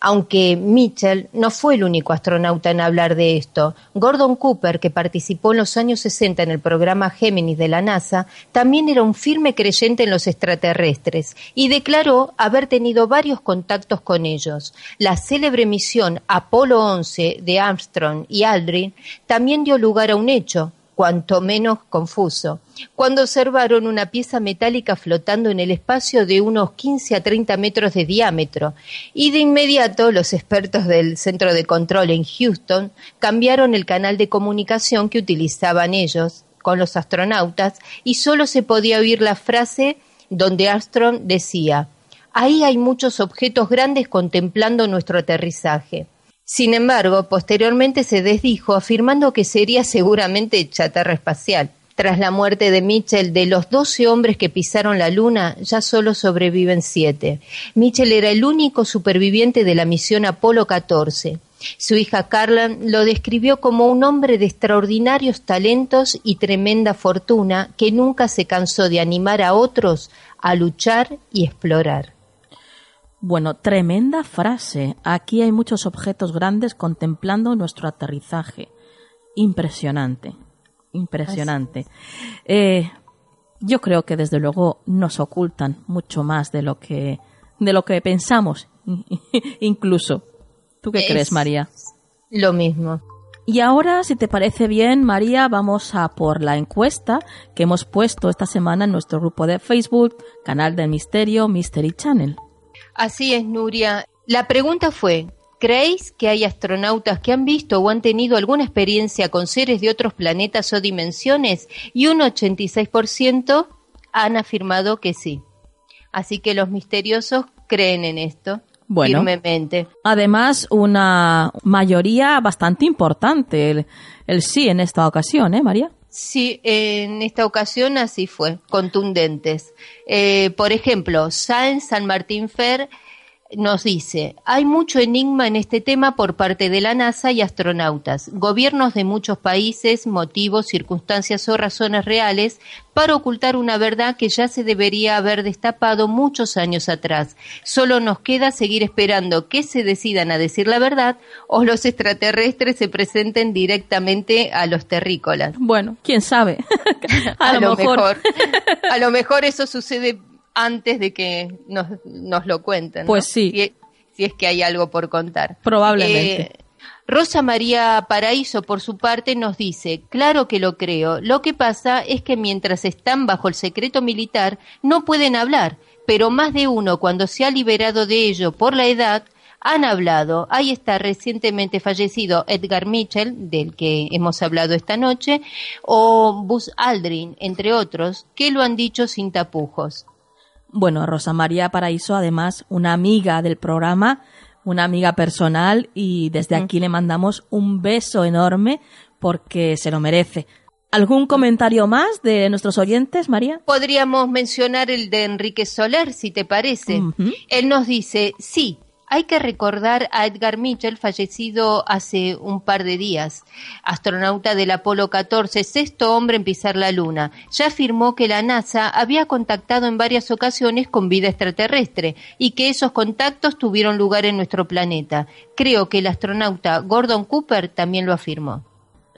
aunque Mitchell no fue el único astronauta en hablar de esto. Gordon Cooper, que participó en los años 60 en el programa Géminis de la NASA, también era un firme creyente en los extraterrestres y declaró haber tenido varios contactos con ellos. La célebre misión Apolo 11 de Armstrong y Aldrin también dio lugar a un hecho, cuanto menos confuso, cuando observaron una pieza metálica flotando en el espacio de unos 15 a 30 metros de diámetro, y de inmediato los expertos del centro de control en Houston cambiaron el canal de comunicación que utilizaban ellos con los astronautas y solo se podía oír la frase donde Armstrong decía, ahí hay muchos objetos grandes contemplando nuestro aterrizaje. Sin embargo, posteriormente se desdijo afirmando que sería seguramente chatarra espacial. Tras la muerte de Mitchell, de los 12 hombres que pisaron la Luna, ya solo sobreviven siete. Mitchell era el único superviviente de la misión Apolo 14. Su hija Carlan lo describió como un hombre de extraordinarios talentos y tremenda fortuna que nunca se cansó de animar a otros a luchar y explorar. Bueno, tremenda frase. Aquí hay muchos objetos grandes contemplando nuestro aterrizaje. Impresionante, impresionante. Eh, yo creo que desde luego nos ocultan mucho más de lo que de lo que pensamos, *laughs* incluso. ¿Tú qué crees, María? Lo mismo. Y ahora, si te parece bien, María, vamos a por la encuesta que hemos puesto esta semana en nuestro grupo de Facebook, canal del misterio Mystery Channel. Así es, Nuria. La pregunta fue, ¿creéis que hay astronautas que han visto o han tenido alguna experiencia con seres de otros planetas o dimensiones? Y un 86% han afirmado que sí. Así que los misteriosos creen en esto. Bueno, firmemente. además una mayoría bastante importante el, sí en esta ocasión, ¿eh, María? Sí, en esta ocasión así fue, contundentes. Eh, por ejemplo, Sáenz San Martín Fer nos dice, hay mucho enigma en este tema por parte de la NASA y astronautas, gobiernos de muchos países, motivos, circunstancias o razones reales para ocultar una verdad que ya se debería haber destapado muchos años atrás. Solo nos queda seguir esperando que se decidan a decir la verdad o los extraterrestres se presenten directamente a los terrícolas. Bueno, quién sabe. *laughs* a, lo, mejor. a lo mejor eso sucede antes de que nos, nos lo cuenten. Pues sí. Si, es que hay algo por contar. Probablemente. Eh, Rosa María Paraíso, por su parte, nos dice, claro que lo creo, lo que pasa es que mientras están bajo el secreto militar no pueden hablar, pero más de uno cuando se ha liberado de ello por la edad han hablado. Ahí está recientemente fallecido Edgar Mitchell, del que hemos hablado esta noche, o Buzz Aldrin, entre otros, que lo han dicho sin tapujos. Bueno, Rosa María Paraíso, además, una amiga del programa, una amiga personal, y desde aquí le mandamos un beso enorme porque se lo merece. ¿Algún comentario más de nuestros oyentes, María? Podríamos mencionar el de Enrique Soler, si te parece. Él nos dice, sí, hay que recordar a Edgar Mitchell, fallecido hace un par de días, astronauta del Apolo 14, sexto hombre en pisar la Luna. Ya afirmó que la NASA había contactado en varias ocasiones con vida extraterrestre y que esos contactos tuvieron lugar en nuestro planeta. Creo que el astronauta Gordon Cooper también lo afirmó.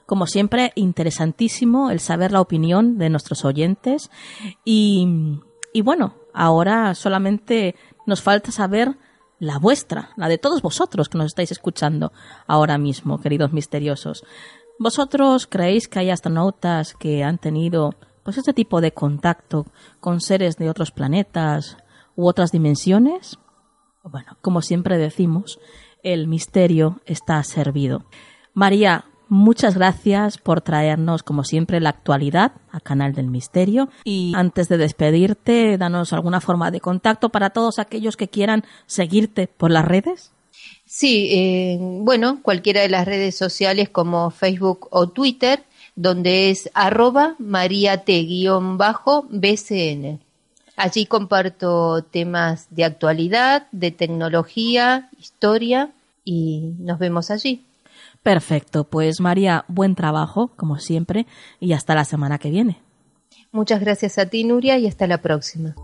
Como siempre, interesantísimo el saber la opinión de nuestros oyentes y, y bueno, ahora solamente nos falta saber la vuestra, la de todos vosotros que nos estáis escuchando ahora mismo, queridos misteriosos. ¿Vosotros creéis que hay astronautas que han tenido pues este tipo de contacto con seres de otros planetas u otras dimensiones? Bueno, como siempre decimos, el misterio está servido. María, Muchas gracias por traernos, como siempre, la actualidad a Canal del Misterio. Y antes de despedirte, danos alguna forma de contacto para todos aquellos que quieran seguirte por las redes. Sí, eh, bueno, cualquiera de las redes sociales como Facebook o Twitter, donde es arroba mariate-bcn. Allí comparto temas de actualidad, de tecnología, historia y nos vemos allí. Perfecto, pues María, buen trabajo, como siempre, y hasta la semana que viene. Muchas gracias a ti, Nuria, y hasta la próxima.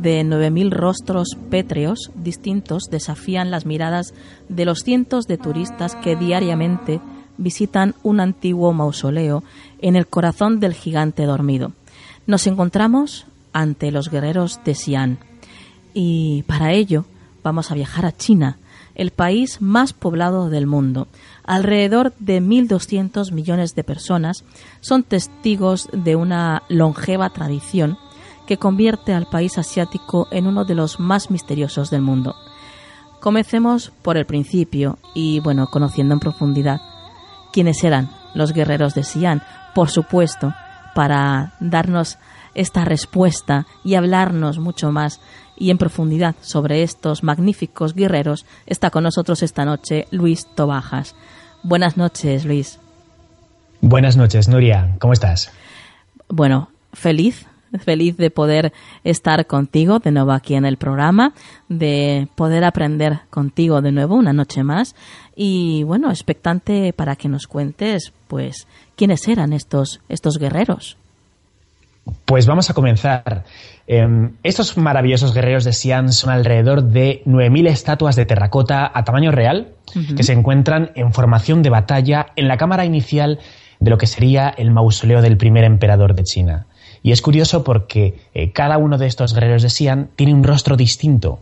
De 9.000 rostros pétreos distintos desafían las miradas de los cientos de turistas que diariamente visitan un antiguo mausoleo en el corazón del gigante dormido. Nos encontramos ante los guerreros de Xi'an y para ello vamos a viajar a China, el país más poblado del mundo. Alrededor de 1.200 millones de personas son testigos de una longeva tradición que convierte al país asiático en uno de los más misteriosos del mundo. Comencemos por el principio y, bueno, conociendo en profundidad quiénes eran los guerreros de Xi'an, por supuesto, para darnos esta respuesta y hablarnos mucho más y en profundidad sobre estos magníficos guerreros, está con nosotros esta noche Luis Tobajas. Buenas noches, Luis. Buenas noches, Nuria. ¿Cómo estás? Bueno, feliz *laughs* feliz de poder estar contigo de nuevo aquí en el programa, de poder aprender contigo de nuevo una noche más y bueno, expectante para que nos cuentes pues quiénes eran estos, estos guerreros. Pues vamos a comenzar. Em, estos maravillosos guerreros de Xi'an son alrededor de 9.000 estatuas de terracota a tamaño real que se encuentran en formación de batalla en la cámara inicial de lo que sería el mausoleo del primer emperador de China. Y es curioso porque eh, cada uno de estos guerreros de Xi'an tiene un rostro distinto.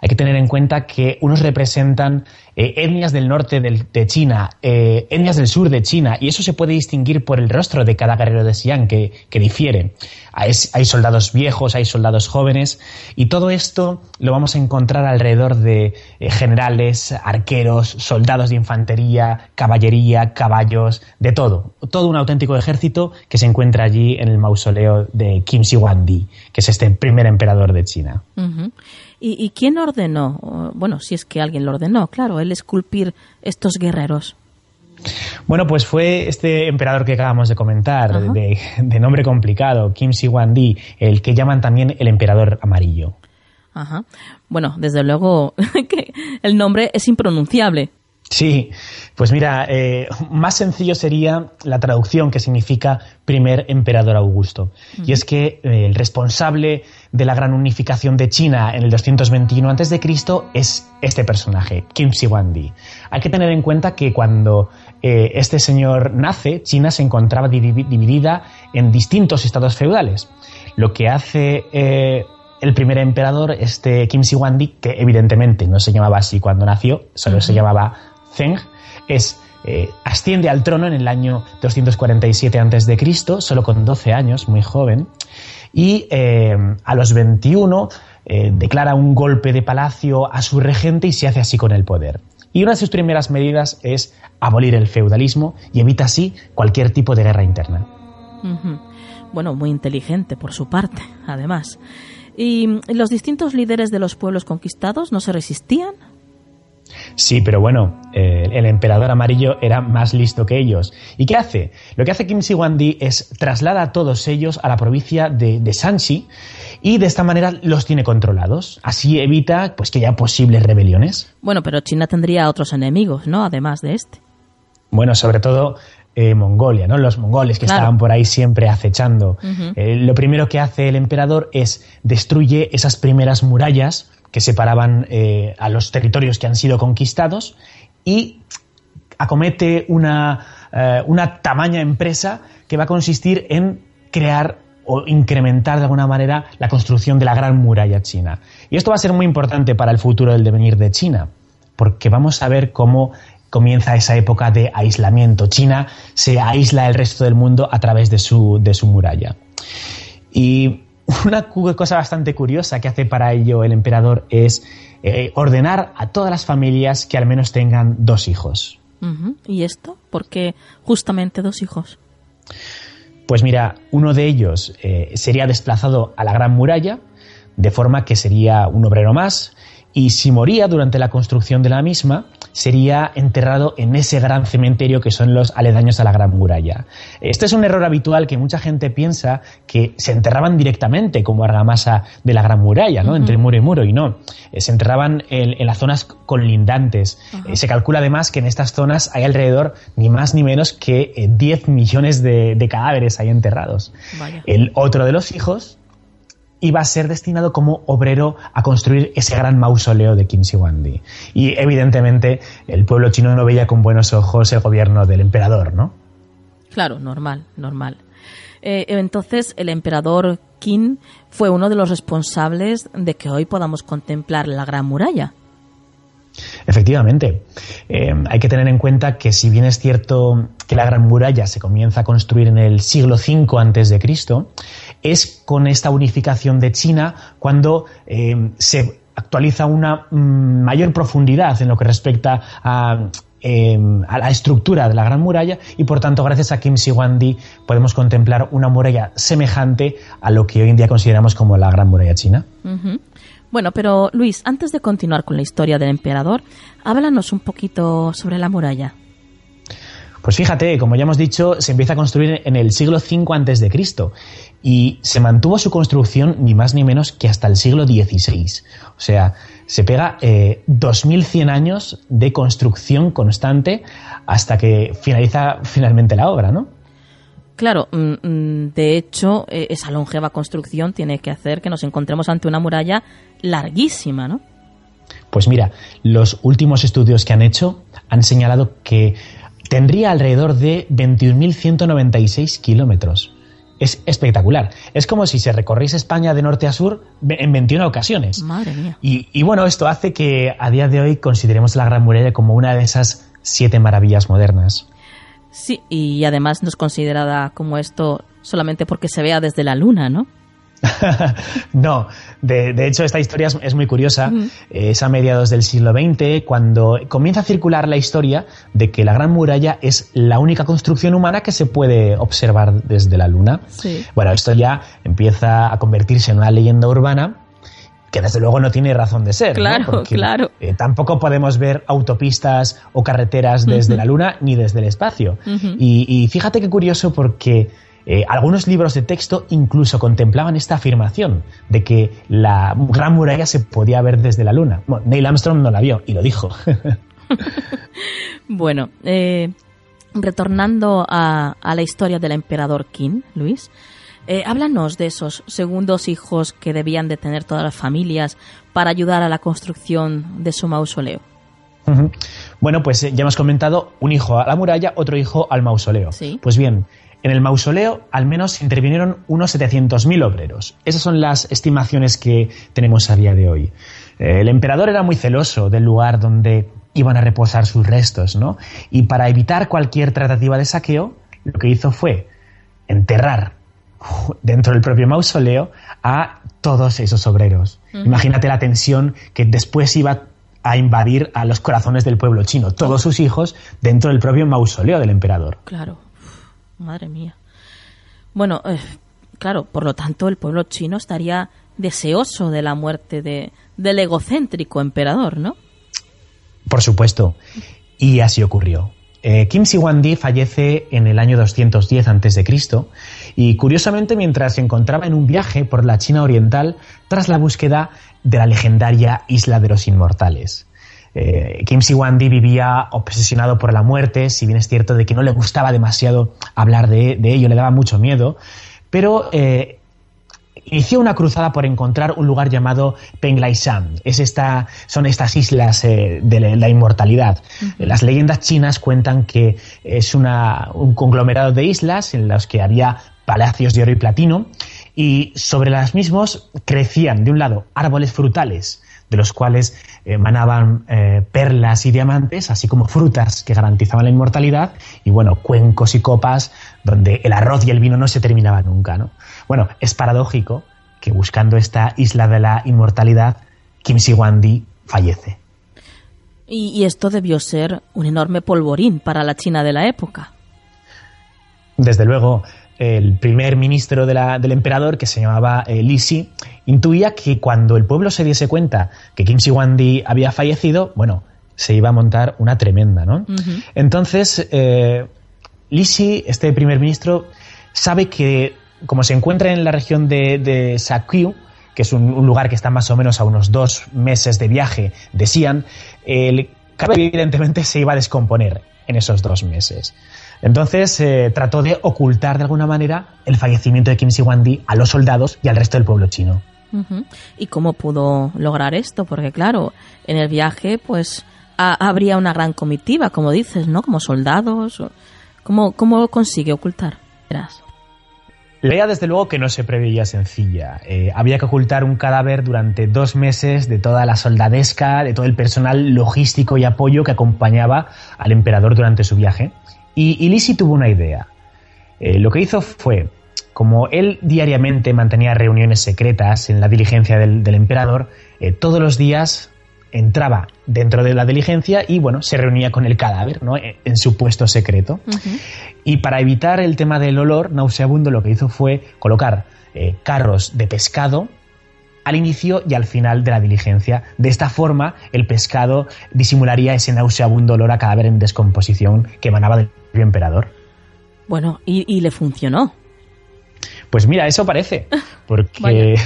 Hay que tener en cuenta que unos representan eh, etnias del norte de China, eh, etnias del sur de China, y eso se puede distinguir por el rostro de cada guerrero de Xi'an que, difiere. Hay, soldados viejos, hay soldados jóvenes, y todo esto lo vamos a encontrar alrededor de eh, generales, arqueros, soldados de infantería, caballería, caballos, de todo. Todo un auténtico ejército que se encuentra allí en el mausoleo de Kim Si-Huangdi, que es este primer emperador de China. ¿Y, quién ordenó? Bueno, si es que alguien lo ordenó, claro, el esculpir estos guerreros. Bueno, pues fue este emperador que acabamos de comentar, de, nombre complicado, Kim Si-Wan-Di, el que llaman también el emperador amarillo. Ajá. Bueno, desde luego *laughs* que el nombre es impronunciable. Sí, pues mira, eh, más sencillo sería la traducción que significa primer emperador Augusto. Y es que eh, el responsable de la gran unificación de China en el 221 a.C. es este personaje, Kim Si-Wan-Di. Hay que tener en cuenta que cuando eh, este señor nace, China se encontraba dividida en distintos estados feudales. Lo que hace el primer emperador, este Kim Si-Wan-Di, que evidentemente no se llamaba así cuando nació, solo se llamaba Zeng es, eh, asciende al trono en el año 247 a.C., solo con 12 años, muy joven, y eh, a los 21 eh, declara un golpe de palacio a su regente y se hace así con el poder. Y una de sus primeras medidas es abolir el feudalismo y evita así cualquier tipo de guerra interna. Bueno, muy inteligente por su parte, además. ¿Y los distintos líderes de los pueblos conquistados no se resistían? Sí, pero bueno, eh, el emperador amarillo era más listo que ellos. ¿Y qué hace? Lo que hace Kim Si-Wan-Di es traslada a todos ellos a la provincia de, de y de esta manera los tiene controlados. Así evita pues, que haya posibles rebeliones. Bueno, pero China tendría otros enemigos, ¿no? Además de este. Bueno, sobre todo eh, Mongolia, ¿no? Los mongoles que estaban por ahí siempre acechando. Eh, lo primero que hace el emperador es destruye esas primeras murallas que separaban eh, a los territorios que han sido conquistados y acomete una, eh, una tamaña empresa que va a consistir en crear o incrementar de alguna manera la construcción de la gran muralla china. Y esto va a ser muy importante para el futuro del devenir de China, porque vamos a ver cómo comienza esa época de aislamiento. China se aísla del resto del mundo a través de su, de su muralla. Y *laughs* una cosa bastante curiosa que hace para ello el emperador es eh, ordenar a todas las familias que al menos tengan dos hijos. ¿Y esto? ¿Por qué justamente dos hijos? Pues mira, uno de ellos eh, sería desplazado a la Gran Muralla, de forma que sería un obrero más, y si moría durante la construcción de la misma, sería enterrado en ese gran cementerio que son los aledaños a la Gran Muralla. Este es un error habitual que mucha gente piensa que se enterraban directamente como argamasa de la Gran Muralla, ¿no? Entre muro y muro, y no. Eh, se enterraban en, las zonas colindantes. Eh, se calcula además que en estas zonas hay alrededor ni más ni menos que 10 eh, millones de, cadáveres ahí enterrados. El otro de los hijos iba a ser destinado como obrero a construir ese gran mausoleo de Kim Si-wandi. Y evidentemente el pueblo chino no veía con buenos ojos el gobierno del emperador, ¿no? Claro, normal, normal. Eh, entonces el emperador Qin fue uno de los responsables de que hoy podamos contemplar la Gran Muralla. Efectivamente. Eh, hay que tener en cuenta que si bien es cierto que la Gran Muralla se comienza a construir en el siglo V antes de Cristo, es con esta unificación de China cuando eh, se actualiza una mm, mayor profundidad en lo que respecta em, a, la estructura de la Gran Muralla y por tanto gracias a Kim Si-wandi podemos contemplar una muralla semejante a lo que hoy en día consideramos como la Gran Muralla China. Bueno, pero Luis, antes de continuar con la historia del emperador, háblanos un poquito sobre la muralla. Pues fíjate, como ya hemos dicho, se empieza a construir en el siglo V antes de Cristo y se mantuvo su construcción ni más ni menos que hasta el siglo XVI. O sea, se pega 2100 eh, años de construcción constante hasta que finaliza finalmente la obra, ¿no? Claro, mm, mm, de hecho, eh, esa longeva construcción tiene que hacer que nos encontremos ante una muralla larguísima, ¿no? Pues mira, los últimos estudios que han hecho han señalado que tendría alrededor de 21.196 kilómetros. Es espectacular. Es como si se recorriese España de norte a sur en 21 ocasiones. Madre mía. Y, y, bueno, esto hace que a día de hoy consideremos la Gran Muralla como una de esas siete maravillas modernas. Sí, y además no es considerada como esto solamente porque se vea desde la luna, ¿no? *laughs* no, de, hecho esta historia es, muy curiosa. Es a mediados del siglo XX cuando comienza a circular la historia de que la Gran Muralla es la única construcción humana que se puede observar desde la Luna. Bueno, esto ya empieza a convertirse en una leyenda urbana que desde luego no tiene razón de ser. Claro, claro. Eh, tampoco podemos ver autopistas o carreteras desde la Luna ni desde el espacio. y, fíjate qué curioso porque eh, algunos libros de texto incluso contemplaban esta afirmación de que la Gran Muralla se podía ver desde la Luna. Neil Armstrong no la vio y lo dijo. *laughs* bueno, eh, retornando a, a, la historia del emperador Qin, Luis, eh, háblanos de esos segundos hijos que debían de tener todas las familias para ayudar a la construcción de su mausoleo. Bueno, pues eh, ya hemos comentado un hijo a la muralla, otro hijo al mausoleo. Pues bien, en el mausoleo al menos intervinieron unos 700.000 obreros. Esas son las estimaciones que tenemos a día de hoy. Eh, el emperador era muy celoso del lugar donde iban a reposar sus restos, ¿no? Y para evitar cualquier tratativa de saqueo, lo que hizo fue enterrar dentro del propio mausoleo a todos esos obreros. Imagínate la tensión que después iba a invadir a los corazones del pueblo chino, todos sus hijos dentro del propio mausoleo del emperador. Claro, madre mía. Bueno, eh, claro, por lo tanto el pueblo chino estaría deseoso de la muerte de, del egocéntrico emperador, ¿no? Por supuesto. Y así ocurrió. Eh, Kim Si-wandi fallece en el año 210 a.C. y curiosamente mientras se encontraba en un viaje por la China oriental tras la búsqueda de la legendaria Isla de los Inmortales. Eh, Kim Si-wandi vivía obsesionado por la muerte, si bien es cierto de que no le gustaba demasiado hablar de, ello, le daba mucho miedo, pero eh, inició una cruzada por encontrar un lugar llamado Penglai-Shan. Es esta, son estas islas eh, de la inmortalidad. Las leyendas chinas cuentan que es una, un conglomerado de islas en las que había palacios de oro y platino y sobre las mismos crecían, de un lado, árboles frutales, de los cuales emanaban eh, perlas y diamantes, así como frutas que garantizaban la inmortalidad, y bueno, cuencos y copas donde el arroz y el vino no se terminaban nunca, ¿no? Bueno, es paradójico que buscando esta isla de la inmortalidad, Kim Si-Wandi fallece. y esto debió ser un enorme polvorín para la China de la época. Desde luego, el primer ministro del emperador, que se llamaba eh, Li Si, intuía que cuando el pueblo se diese cuenta que Kim Si-Wandi había fallecido, bueno, se iba a montar una tremenda, ¿no? Entonces, eh, Li Si, este primer ministro, sabe que como se encuentra en la región de, de que es un, lugar que está más o menos a unos dos meses de viaje de Xi'an, el cabe evidentemente se iba a descomponer en esos dos meses. Entonces eh, trató de ocultar de alguna manera el fallecimiento de Kim Si-Wandi a los soldados y al resto del pueblo chino. ¿Y cómo pudo lograr esto? Porque claro, en el viaje pues habría una gran comitiva, como dices, ¿no? Como soldados. ¿Cómo, cómo consigue ocultar? Verás. La idea, desde luego, que no se preveía sencilla. Eh, había que ocultar un cadáver durante dos meses de toda la soldadesca, de todo el personal logístico y apoyo que acompañaba al emperador durante su viaje. Y, Lisi tuvo una idea. Eh, lo que hizo fue, como él diariamente mantenía reuniones secretas en la diligencia del, emperador, eh, todos los días entraba dentro de la diligencia y bueno, se reunía con el cadáver, ¿no? E, en su puesto secreto. Y para evitar el tema del olor nauseabundo, lo que hizo fue colocar eh, carros de pescado al inicio y al final de la diligencia. De esta forma, el pescado disimularía ese nauseabundo olor a cadáver en descomposición que emanaba del emperador. Bueno, y, le funcionó. Pues mira, eso parece, *laughs* porque,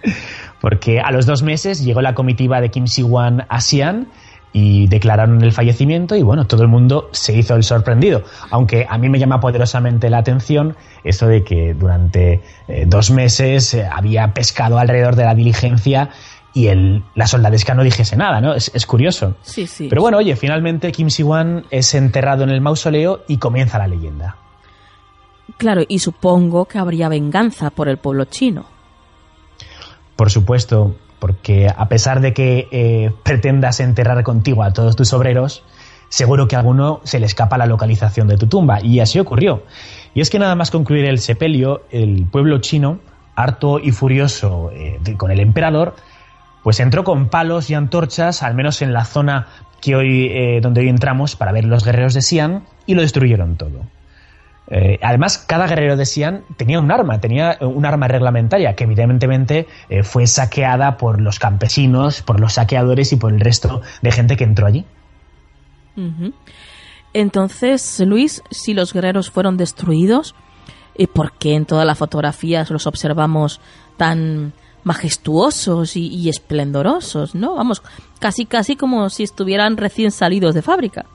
*laughs* porque a los dos meses llegó la comitiva de Kim Si-wan a Xi'an y declararon el fallecimiento y bueno, todo el mundo se hizo el sorprendido. Aunque a mí me llama poderosamente la atención esto de que durante eh, dos meses eh, había pescado alrededor de la diligencia y el, la soldadesca no dijese nada, ¿no? Es, curioso. Sí, sí. Pero bueno, oye, finalmente Kim Si-wan es enterrado en el mausoleo y comienza la leyenda. Claro, y supongo que habría venganza por el pueblo chino. Por supuesto, porque a pesar de que eh, pretendas enterrar contigo a todos tus obreros, seguro que a alguno se le escapa la localización de tu tumba. Y así ocurrió. Y es que nada más concluir el sepelio, el pueblo chino, harto y furioso eh, con el emperador, pues entró con palos y antorchas, al menos en la zona que hoy, eh, donde hoy entramos, para ver los guerreros de Xi'an, y lo destruyeron todo. Eh, además, cada guerrero de Xi'an tenía un arma, tenía un arma reglamentaria que evidentemente eh, fue saqueada por los campesinos, por los saqueadores y por el resto de gente que entró allí. Entonces, Luis, si los guerreros fueron destruidos, ¿por qué en todas las fotografías los observamos tan majestuosos y, esplendorosos, ¿no? Vamos, casi casi como si estuvieran recién salidos de fábrica.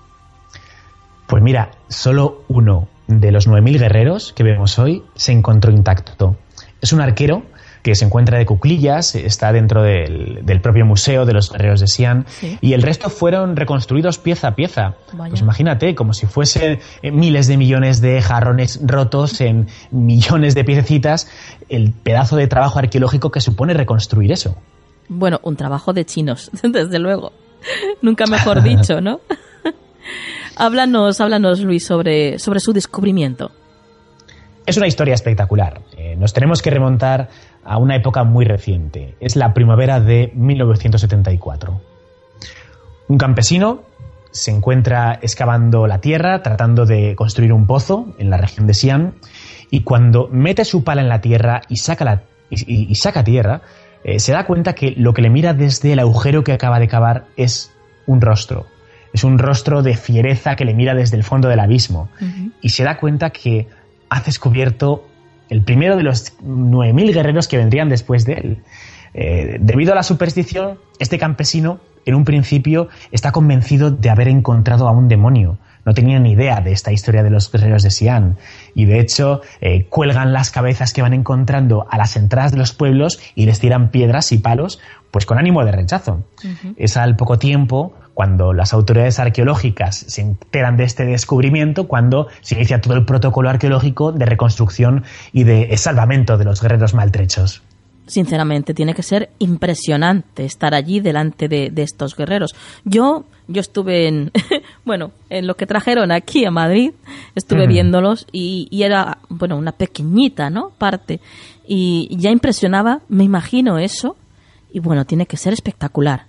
Pues mira, solo uno de los 9.000 guerreros que vemos hoy se encontró intacto. Es un arquero que se encuentra de cuclillas, está dentro del, propio museo de los guerreros de Xi'an, y el resto fueron reconstruidos pieza a pieza. Pues imagínate, como si fuesen eh, miles de millones de jarrones rotos en millones de piececitas, el pedazo de trabajo arqueológico que supone reconstruir eso. Bueno, un trabajo de chinos, *laughs* desde luego. Nunca mejor *laughs* dicho, ¿no? *laughs* háblanos, háblanos, Luis, sobre, sobre su descubrimiento. Es una historia espectacular. Eh, nos tenemos que remontar a una época muy reciente. Es la primavera de 1974. Un campesino se encuentra excavando la tierra, tratando de construir un pozo en la región de Xi'an, y cuando mete su pala en la tierra y saca, la, y, saca tierra, eh, se da cuenta que lo que le mira desde el agujero que acaba de cavar es un rostro. Es un rostro de fiereza que le mira desde el fondo del abismo. Y se da cuenta que ha descubierto el primero de los 9.000 guerreros que vendrían después de él. Eh, debido a la superstición, este campesino en un principio está convencido de haber encontrado a un demonio. no tenían ni idea de esta historia de los guerreros de Xi'an. Y de hecho, eh, cuelgan las cabezas que van encontrando a las entradas de los pueblos y les tiran piedras y palos, pues con ánimo de rechazo. Es al poco tiempo cuando las autoridades arqueológicas se enteran de este descubrimiento, cuando se inicia todo el protocolo arqueológico de reconstrucción y de salvamento de los guerreros maltrechos sinceramente, tiene que ser impresionante estar allí delante de, estos guerreros. Yo, yo estuve en, *laughs* bueno, en lo que trajeron aquí a Madrid, estuve viéndolos y, y, era, bueno, una pequeñita, ¿no? Parte. Y ya impresionaba, me imagino eso, y bueno, tiene que ser espectacular.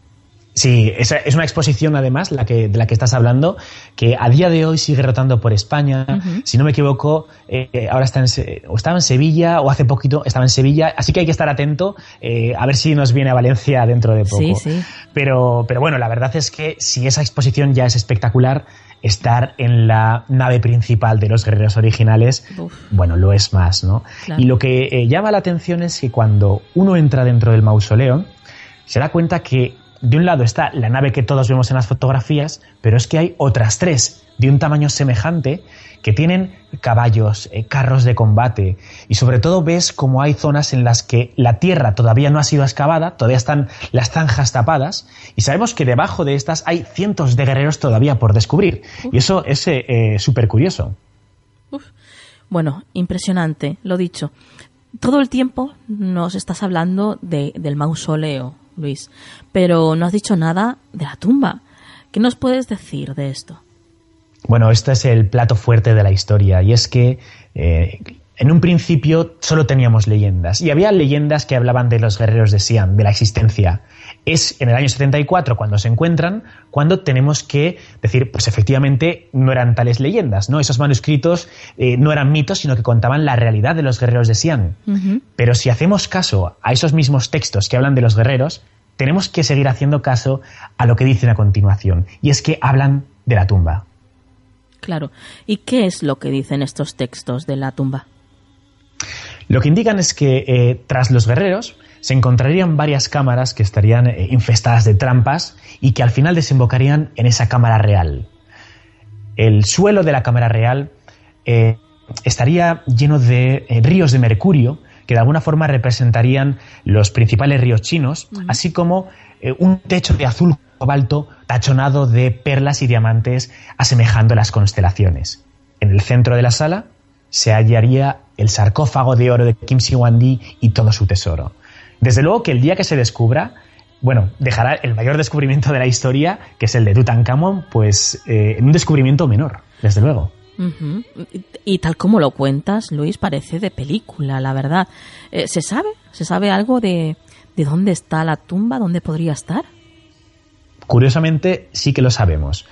Sí, es, es una exposición además la que, de la que estás hablando, que a día de hoy sigue rotando por España. Si no me equivoco, eh, ahora está en, o estaba en Sevilla o hace poquito estaba en Sevilla, así que hay que estar atento eh, a ver si nos viene a Valencia dentro de poco. Sí, sí. Pero, pero bueno, la verdad es que si esa exposición ya es espectacular, estar en la nave principal de los guerreros originales, bueno, lo es más, ¿no? Y lo que eh, llama la atención es que cuando uno entra dentro del mausoleo, se da cuenta que de un lado está la nave que todos vemos en las fotografías, pero es que hay otras tres de un tamaño semejante que tienen caballos, eh, carros de combate y sobre todo ves como hay zonas en las que la tierra todavía no ha sido excavada, todavía están las zanjas tapadas y sabemos que debajo de estas hay cientos de guerreros todavía por descubrir y eso es eh, eh, súper curioso. Bueno, impresionante, lo dicho. Todo el tiempo nos estás hablando del mausoleo, Luis, pero no has dicho nada de la tumba. ¿Qué nos puedes decir de esto? Bueno, este es el plato fuerte de la historia y es que eh, en un principio solo teníamos leyendas y había leyendas que hablaban de los guerreros de Siam, de la existencia. Es en el año 74 cuando se encuentran, cuando tenemos que decir, pues efectivamente no eran tales leyendas, ¿no? Esos manuscritos eh, no eran mitos, sino que contaban la realidad de los guerreros de Siam. Pero si hacemos caso a esos mismos textos que hablan de los guerreros, tenemos que seguir haciendo caso a lo que dicen a continuación, y es que hablan de la tumba. Claro. ¿Y qué es lo que dicen estos textos de la tumba? Lo que indican es que eh, tras los guerreros se encontrarían varias cámaras que estarían eh, infestadas de trampas y que al final desembocarían en esa cámara real. El suelo de la cámara real eh, estaría lleno de ríos de mercurio que de alguna forma representarían los principales ríos chinos, así como un techo de azul cobalto tachonado de perlas y diamantes asemejando las constelaciones. En el centro de la sala se hallaría el sarcófago de oro de Kim Si-Wandi y todo su tesoro. Desde luego que el día que se descubra, bueno, dejará el mayor descubrimiento de la historia, que es el de Tutankamón, pues eh, en un descubrimiento menor, desde luego. y, tal como lo cuentas, Luis, parece de película, la verdad. Eh, ¿Se sabe? ¿Se sabe algo de, de dónde está la tumba? ¿Dónde podría estar? Curiosamente, sí que lo sabemos.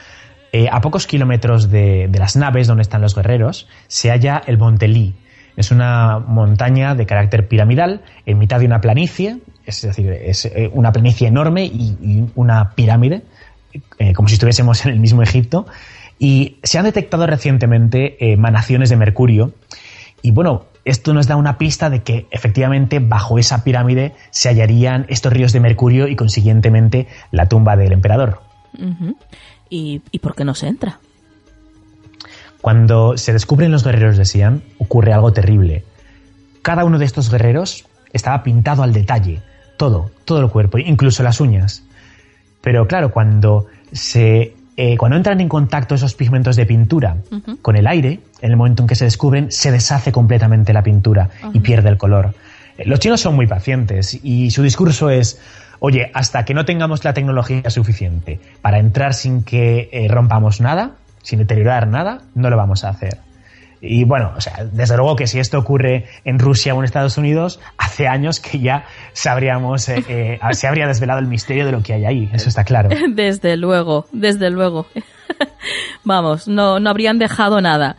Eh, a pocos kilómetros de, las naves donde están los guerreros se halla el Monte Lee. Es una montaña de carácter piramidal en mitad de una planicie, es decir, es eh, una planicie enorme y, una pirámide, eh, como si estuviésemos en el mismo Egipto. Y se han detectado recientemente emanaciones de mercurio. Y bueno, esto nos da una pista de que efectivamente bajo esa pirámide se hallarían estos ríos de mercurio y consiguientemente la tumba del emperador. ¿Y, por qué no se entra? Cuando se descubren los guerreros de Siam, ocurre algo terrible. Cada uno de estos guerreros estaba pintado al detalle, todo, todo el cuerpo, incluso las uñas. Pero claro, cuando se eh, cuando entran en contacto esos pigmentos de pintura con el aire, en el momento en que se descubren, se deshace completamente la pintura y pierde el color. Eh, los chinos son muy pacientes y su discurso es, oye, hasta que no tengamos la tecnología suficiente para entrar sin que eh, rompamos nada, sin deteriorar nada, no lo vamos a hacer. Y bueno, o sea, desde luego que si esto ocurre en Rusia o en Estados Unidos, hace años que ya sabríamos, eh, eh, se habría desvelado el misterio de lo que hay ahí, eso está claro. *laughs* Desde luego, desde luego. *laughs* Vamos, no, no habrían dejado nada.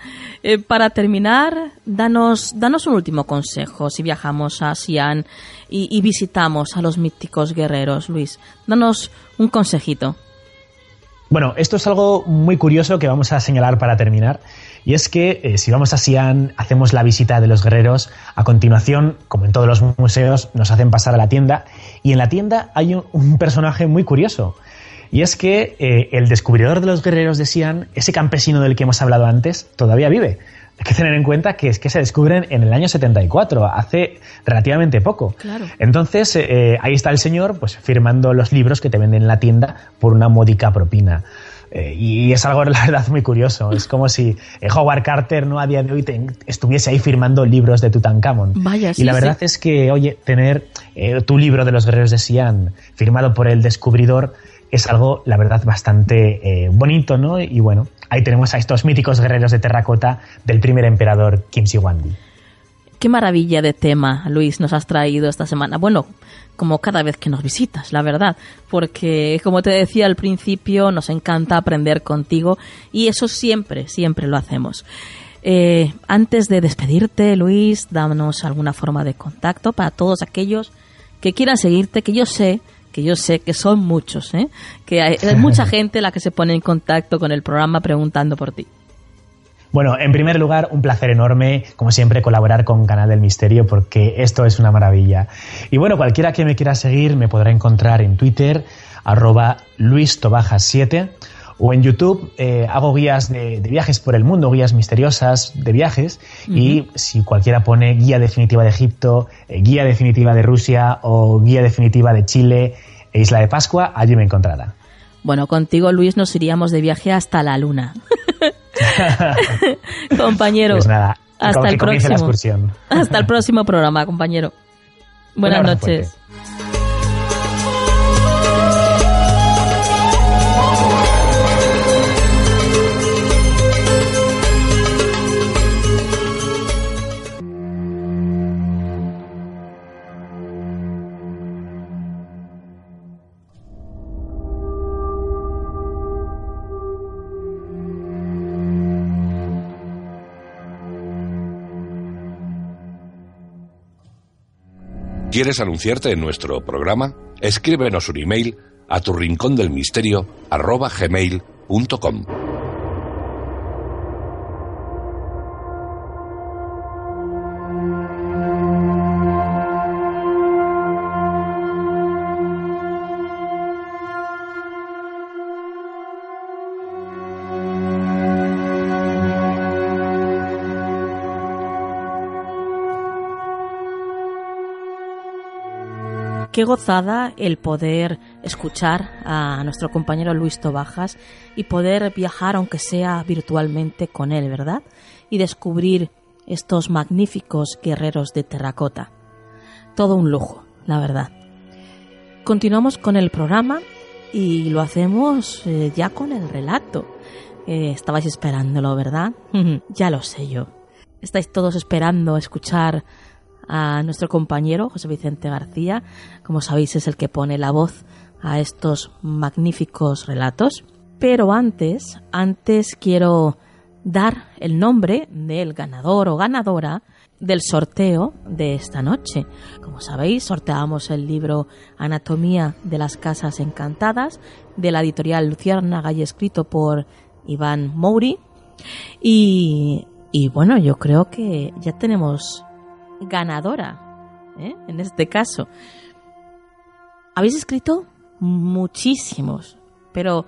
para terminar, danos, danos un último consejo si viajamos a Xi'an y, visitamos a los míticos guerreros, Luis. Danos un consejito. Bueno, esto es algo muy curioso que vamos a señalar para terminar. Y es que eh, si vamos a Xi'an, hacemos la visita de los guerreros, a continuación, como en todos los museos, nos hacen pasar a la tienda. Y en la tienda hay un, personaje muy curioso. Y es que eh, el descubridor de los guerreros de Sian, ese campesino del que hemos hablado antes, todavía vive. Hay que tener en cuenta que es que se descubren en el año 74, hace relativamente poco. Entonces, eh, ahí está el señor pues firmando los libros que te venden en la tienda por una módica propina. Eh, y es algo, *laughs* la verdad, muy curioso. Es como si eh, Howard Carter no a día de hoy estuviese ahí firmando libros de Tutankamón. Vaya, y la verdad es que, oye, tener tu libro de los guerreros de Sian firmado por el descubridor es algo, la verdad, bastante bonito, ¿no? Y bueno, ahí tenemos a estos míticos guerreros de terracota del primer emperador Kim Si-Wandi. Qué maravilla de tema, Luis, nos has traído esta semana. Bueno, como cada vez que nos visitas, la verdad, porque como te decía al principio, nos encanta aprender contigo y eso siempre, siempre lo hacemos. Eh, antes de despedirte, Luis, dámonos alguna forma de contacto para todos aquellos que quieran seguirte, que yo sé que yo sé que son muchos, ¿eh? que hay, *laughs* mucha gente la que se pone en contacto con el programa preguntando por ti. Bueno, en primer lugar, un placer enorme, como siempre, colaborar con Canal del Misterio, porque esto es una maravilla. Y bueno, cualquiera que me quiera seguir me podrá encontrar en Twitter, arroba luistobajas7, o en YouTube eh, hago guías de, viajes por el mundo, guías misteriosas de viajes, y si cualquiera pone guía definitiva de Egipto, eh, guía definitiva de Rusia o guía definitiva de Chile e Isla de Pascua, allí me encontrará. Bueno, contigo, Luis, nos iríamos de viaje hasta la Luna. *laughs* compañero. Pues nada, hasta el próximo. La hasta el próximo programa, compañero. Buenas noches. ¿Quieres anunciarte en nuestro programa? Escríbenos un email a tu rincón del misterio. Qué gozada el poder escuchar a nuestro compañero Luis Tobajas y poder viajar, aunque sea virtualmente, con él, ¿verdad? Y descubrir estos magníficos guerreros de terracota. Todo un lujo, la verdad. Continuamos con el programa y lo hacemos eh, ya con el relato. Eh, estabais esperándolo, ¿verdad? *laughs* ya lo sé yo. Estáis todos esperando escuchar a nuestro compañero José Vicente García. Como sabéis, es el que pone la voz a estos magníficos relatos. Pero antes, antes quiero dar el nombre del ganador o ganadora del sorteo de esta noche. Como sabéis, sorteamos el libro Anatomía de las Casas Encantadas de la editorial Luciérnaga y escrito por Iván Mouri. Y, y bueno, yo creo que ya tenemos ganadora, ¿eh? en este caso. Habéis escrito muchísimos, pero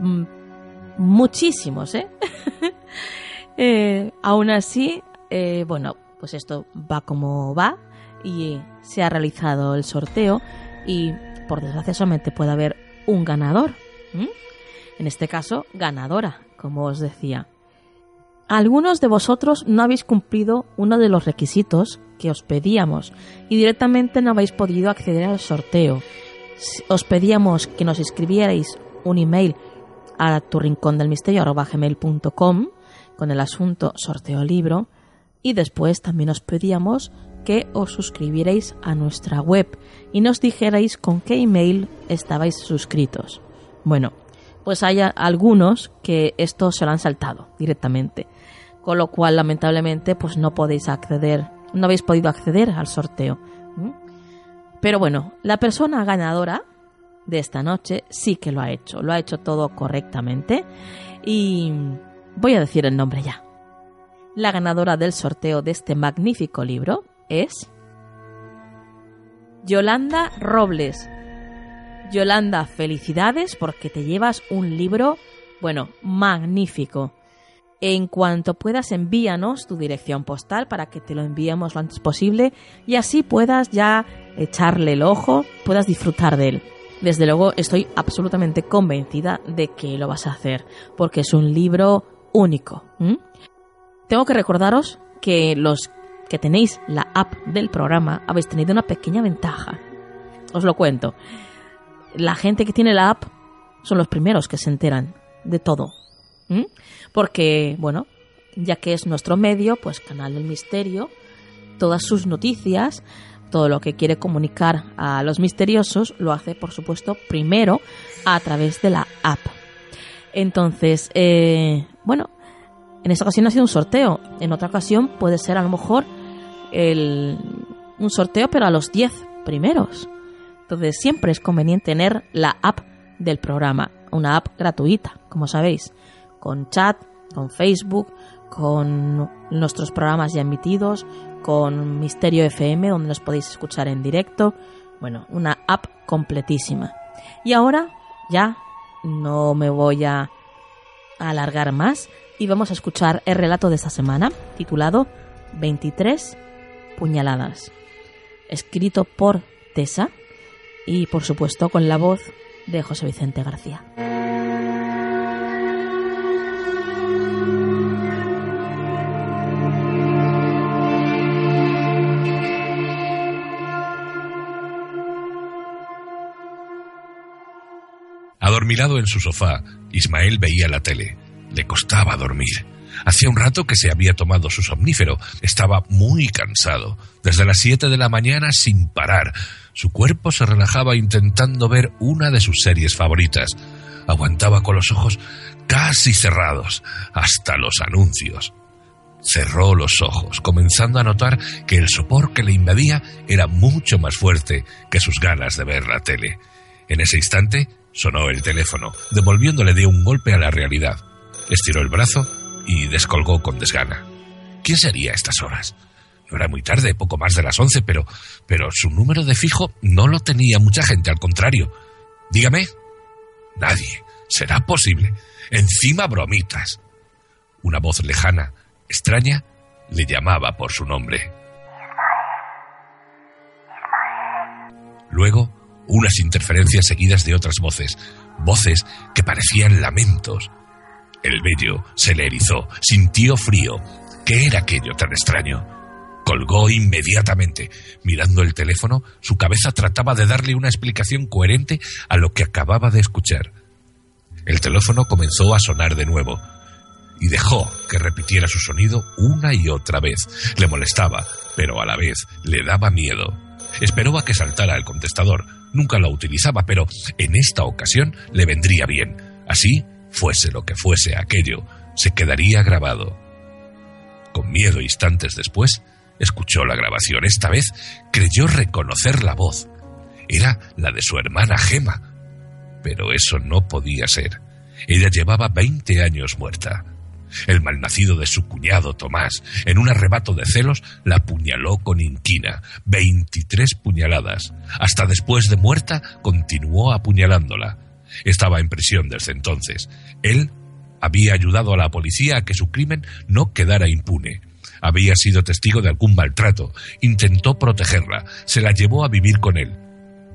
mm, muchísimos, ¿eh? *laughs* ¿eh? aún así, eh, bueno, pues esto va como va y se ha realizado el sorteo y por desgracia solamente puede haber un ganador. En este caso, ganadora, como os decía. Algunos de vosotros no habéis cumplido uno de los requisitos que os pedíamos y directamente no habéis podido acceder al sorteo. Os pedíamos que nos escribierais un email a tu rincón del misterio con el asunto sorteo libro y después también os pedíamos que os suscribierais a nuestra web y nos dijerais con qué email estabais suscritos. Bueno, pues hay algunos que esto se lo han saltado directamente con lo cual lamentablemente pues no podéis acceder, no habéis podido acceder al sorteo. Pero bueno, la persona ganadora de esta noche sí que lo ha hecho, lo ha hecho todo correctamente y voy a decir el nombre ya. La ganadora del sorteo de este magnífico libro es Yolanda Robles. Yolanda, felicidades porque te llevas un libro, bueno, magnífico. En cuanto puedas, envíanos tu dirección postal para que te lo enviemos lo antes posible y así puedas ya echarle el ojo, puedas disfrutar de él. Desde luego estoy absolutamente convencida de que lo vas a hacer, porque es un libro único. Tengo que recordaros que los que tenéis la app del programa habéis tenido una pequeña ventaja. Os lo cuento. La gente que tiene la app son los primeros que se enteran de todo. Porque, bueno, ya que es nuestro medio, pues Canal del Misterio, todas sus noticias, todo lo que quiere comunicar a los misteriosos, lo hace, por supuesto, primero a través de la app. Entonces, eh, bueno, en esta ocasión ha sido un sorteo. En otra ocasión puede ser a lo mejor un sorteo, pero a los 10 primeros. Entonces, siempre es conveniente tener la app del programa, una app gratuita, como sabéis con chat, con Facebook, con nuestros programas ya emitidos, con Misterio FM, donde nos podéis escuchar en directo. Bueno, una app completísima. Y ahora ya no me voy a alargar más y vamos a escuchar el relato de esta semana, titulado 23 puñaladas, escrito por Tessa y por supuesto con la voz de José Vicente García. En su sofá, Ismael veía la tele. Le costaba dormir. Hacía un rato que se había tomado su somnífero. Estaba muy cansado. Desde las siete de la mañana sin parar. Su cuerpo se relajaba intentando ver una de sus series favoritas. Aguantaba con los ojos casi cerrados hasta los anuncios. Cerró los ojos, comenzando a notar que el sopor que le invadía era mucho más fuerte que sus ganas de ver la tele. En ese instante Sonó el teléfono, devolviéndole de un golpe a la realidad. Estiró el brazo y descolgó con desgana. ¿Quién sería a estas horas? No era muy tarde, poco más de las once, pero, pero su número de fijo no lo tenía mucha gente, al contrario. Dígame. Nadie. ¿Será posible? Encima bromitas. Una voz lejana, extraña, le llamaba por su nombre. Luego unas interferencias seguidas de otras voces, voces que parecían lamentos. El vello se le erizó, sintió frío. ¿Qué era aquello tan extraño? Colgó inmediatamente. Mirando el teléfono, su cabeza trataba de darle una explicación coherente a lo que acababa de escuchar. El teléfono comenzó a sonar de nuevo y dejó que repitiera su sonido una y otra vez. Le molestaba, pero a la vez le daba miedo. Esperó a que saltara el contestador, nunca la utilizaba, pero en esta ocasión le vendría bien. Así, fuese lo que fuese aquello, se quedaría grabado. Con miedo instantes después, escuchó la grabación. Esta vez creyó reconocer la voz. Era la de su hermana Gema. Pero eso no podía ser. Ella llevaba veinte años muerta. El malnacido de su cuñado Tomás, en un arrebato de celos, la apuñaló con inquina, veintitrés puñaladas. Hasta después de muerta, continuó apuñalándola. Estaba en prisión desde entonces. Él había ayudado a la policía a que su crimen no quedara impune. Había sido testigo de algún maltrato, intentó protegerla, se la llevó a vivir con él.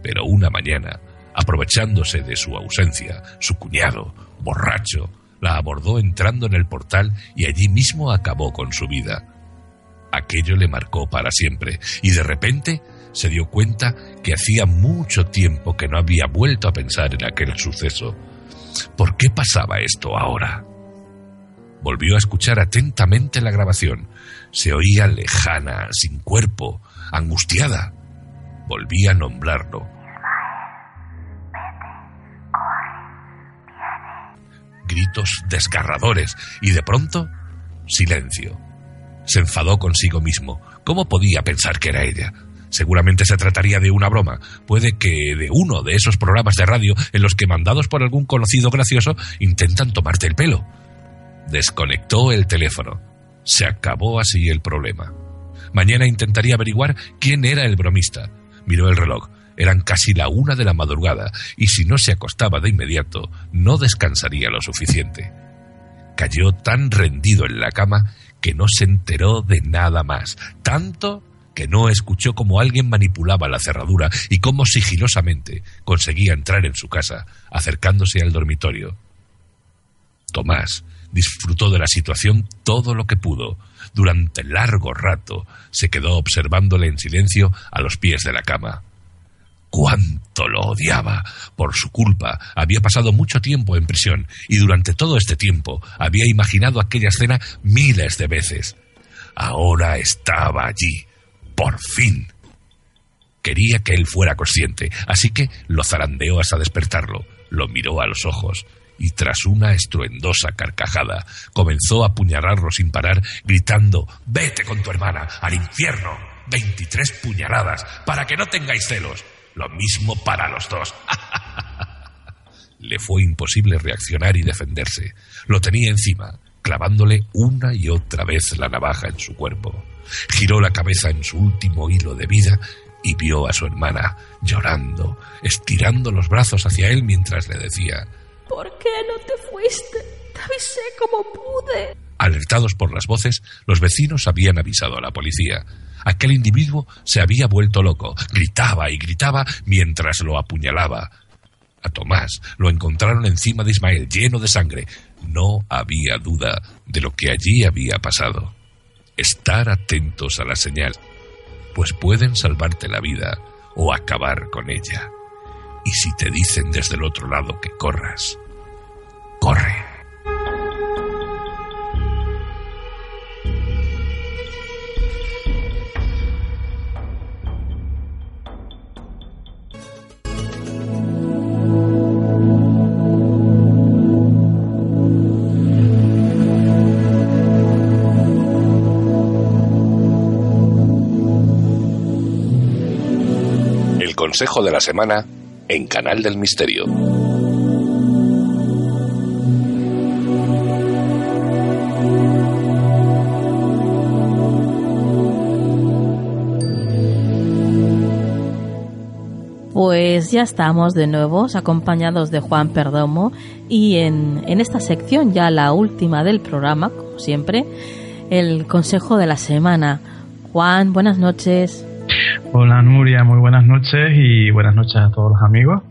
Pero una mañana, aprovechándose de su ausencia, su cuñado, borracho, la abordó entrando en el portal y allí mismo acabó con su vida. Aquello le marcó para siempre y de repente se dio cuenta que hacía mucho tiempo que no había vuelto a pensar en aquel suceso. ¿Por qué pasaba esto ahora? Volvió a escuchar atentamente la grabación. Se oía lejana, sin cuerpo, angustiada. Volví a nombrarlo. Gritos desgarradores y de pronto silencio. Se enfadó consigo mismo. ¿Cómo podía pensar que era ella? Seguramente se trataría de una broma. Puede que de uno de esos programas de radio en los que mandados por algún conocido gracioso intentan tomarte el pelo. Desconectó el teléfono. Se acabó así el problema. Mañana intentaría averiguar quién era el bromista. Miró el reloj. Eran casi la una de la madrugada y si no se acostaba de inmediato, no descansaría lo suficiente. Cayó tan rendido en la cama que no se enteró de nada más, tanto que no escuchó cómo alguien manipulaba la cerradura y cómo sigilosamente conseguía entrar en su casa, acercándose al dormitorio. Tomás disfrutó de la situación todo lo que pudo. Durante largo rato se quedó observándole en silencio a los pies de la cama. Cuánto lo odiaba. Por su culpa había pasado mucho tiempo en prisión y durante todo este tiempo había imaginado aquella escena miles de veces. Ahora estaba allí, por fin. Quería que él fuera consciente, así que lo zarandeó hasta despertarlo, lo miró a los ojos y tras una estruendosa carcajada comenzó a apuñalarlo sin parar, gritando Vete con tu hermana, al infierno. Veintitrés puñaladas, para que no tengáis celos. Lo mismo para los dos. *laughs* Le fue imposible reaccionar y defenderse. Lo tenía encima, clavándole una y otra vez la navaja en su cuerpo. Giró la cabeza en su último hilo de vida y vio a su hermana llorando, estirando los brazos hacia él mientras le decía ¿Por qué no te fuiste? Te avisé como pude. Alertados por las voces, los vecinos habían avisado a la policía. Aquel individuo se había vuelto loco, gritaba y gritaba mientras lo apuñalaba. A Tomás lo encontraron encima de Ismael, lleno de sangre. No había duda de lo que allí había pasado. Estar atentos a la señal, pues pueden salvarte la vida o acabar con ella. Y si te dicen desde el otro lado que corras, corre. Consejo de la semana en Canal del Misterio. Pues ya estamos de nuevo, acompañados de Juan Perdomo, y en, en esta sección, ya la última del programa, como siempre, el consejo de la semana. Juan, buenas noches. Hola Nuria, muy buenas noches y buenas noches a todos los amigos.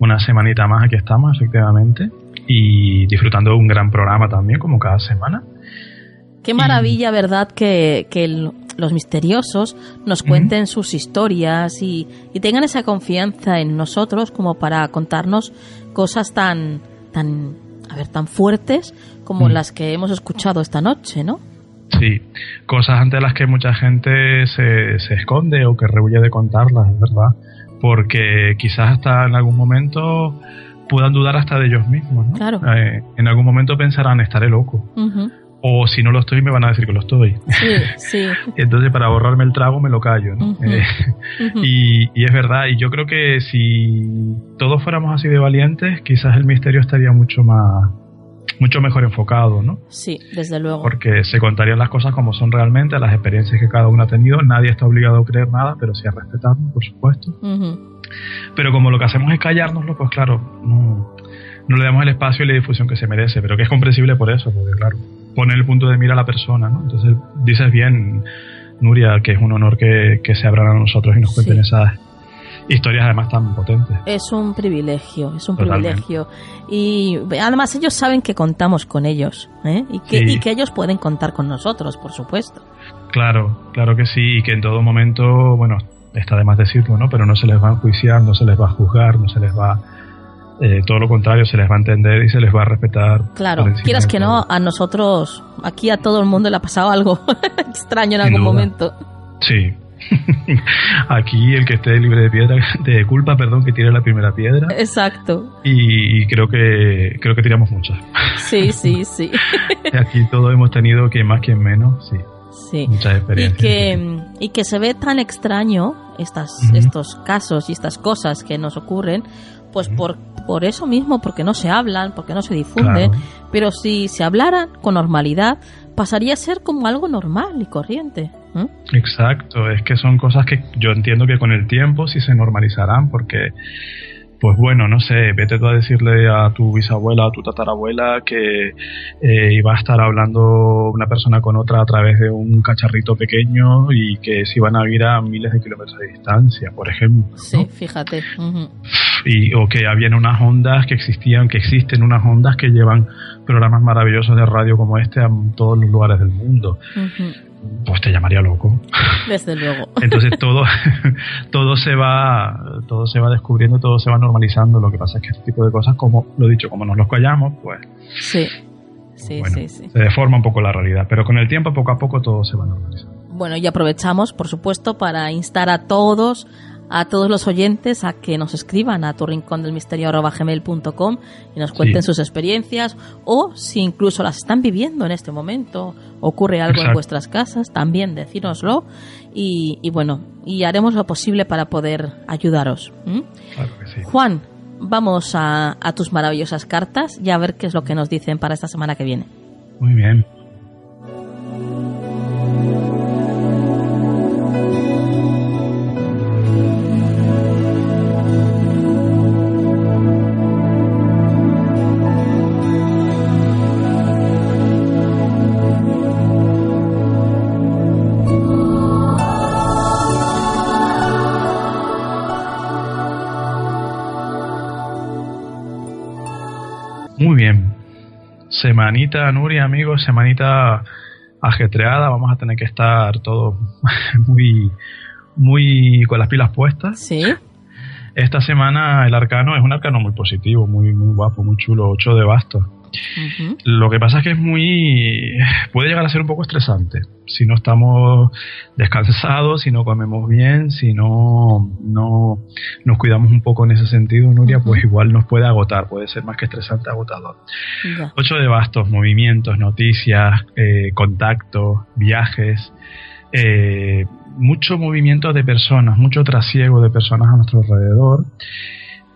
Una semanita más aquí estamos, efectivamente, y disfrutando de un gran programa también, como cada semana. Qué maravilla, ¿verdad? Que, los misteriosos nos cuenten sus historias y, tengan esa confianza en nosotros como para contarnos cosas tan, tan, a ver, tan fuertes como las que hemos escuchado esta noche, ¿no? Sí, cosas ante las que mucha gente se, se esconde o que rehuye de contarlas, es verdad, porque quizás hasta en algún momento puedan dudar hasta de ellos mismos, ¿no? Claro. Eh, en algún momento pensarán, estaré loco. O si no lo estoy, me van a decir que lo estoy. Sí, *laughs* sí. Entonces, para borrarme el trago, me lo callo, ¿no? Eh, y, y, es verdad, y yo creo que si todos fuéramos así de valientes, quizás el misterio estaría mucho más, mucho mejor enfocado, ¿no? Sí, desde luego. Porque se contarían las cosas como son realmente, las experiencias que cada uno ha tenido. Nadie está obligado a creer nada, pero sí a respetarlo, por supuesto. Pero como lo que hacemos es callárnoslo, pues claro, no, no, le damos el espacio y la difusión que se merece, pero que es comprensible por eso, porque claro, pone el punto de mira a la persona, ¿no? Entonces dices bien, Nuria, que es un honor que, que se abran a nosotros y nos cuenten esas historias además tan potentes. Es un privilegio, es un privilegio. Y además ellos saben que contamos con ellos ¿eh? y, que, y que ellos pueden contar con nosotros, por supuesto. Claro, claro que sí, y que en todo momento, bueno, está de más decirlo, ¿no? Pero no se les va a enjuiciar, no se les va a juzgar, no se les va... Eh, todo lo contrario, se les va a entender y se les va a respetar. Claro, quieras que no, a nosotros, aquí a todo el mundo le ha pasado algo *laughs* extraño en algún momento. Sí, *laughs* Aquí el que esté libre de piedra, de culpa, perdón, que tire la primera piedra. Exacto. Y, creo que creo que tiramos muchas. Sí, *laughs* sí, sí. Aquí todos hemos tenido que más que menos, sí. Sí. Muchas experiencias. Y que, y que se ve tan extraño estas, estos casos y estas cosas que nos ocurren, pues por, por eso mismo, porque no se hablan, porque no se difunden, pero si se hablaran con normalidad, pasaría a ser como algo normal y corriente. Exacto, es que son cosas que yo entiendo que con el tiempo sí se normalizarán porque pues bueno, no sé, vete tú a decirle a tu bisabuela, a tu tatarabuela que eh, iba a estar hablando una persona con otra a través de un cacharrito pequeño y que se iban a ir a miles de kilómetros de distancia, por ejemplo. Sí, fíjate. Y, o que habían unas ondas que existían, que existen unas ondas que llevan programas maravillosos de radio como este a todos los lugares del mundo pues te llamaría loco. Desde luego. *laughs* Entonces todo, *laughs* todo se va, todo se va descubriendo, todo se va normalizando. Lo que pasa es que este tipo de cosas, como lo he dicho, como nos los callamos, pues. Sí. Sí, sí, sí. Se deforma un poco la realidad, pero con el tiempo, poco a poco, todo se va normalizando. Bueno, y aprovechamos, por supuesto, para instar a todos a todos los oyentes a que nos escriban a tu rincón del misterio gmail.com y nos cuenten sus experiencias o si incluso las están viviendo en este momento, ocurre algo en vuestras casas, también decírnoslo y, bueno, y haremos lo posible para poder ayudaros. Juan, vamos a, a tus maravillosas cartas y a ver qué es lo que nos dicen para esta semana que viene. Muy bien. Semanita, Nuria, amigos, semanita ajetreada. Vamos a tener que estar todos *laughs* muy, muy con las pilas puestas. Sí. Esta semana el arcano es un arcano muy positivo, muy, muy guapo, muy chulo, 8 de bastos. Lo que pasa es que es muy. puede llegar a ser un poco estresante. Si no estamos descansados, si no comemos bien, si no, no nos cuidamos un poco en ese sentido, Nuria, pues igual nos puede agotar, puede ser más que estresante, agotador. Ocho de bastos, movimientos, noticias, eh, contactos, viajes. Eh, mucho movimiento de personas, mucho trasiego de personas a nuestro alrededor.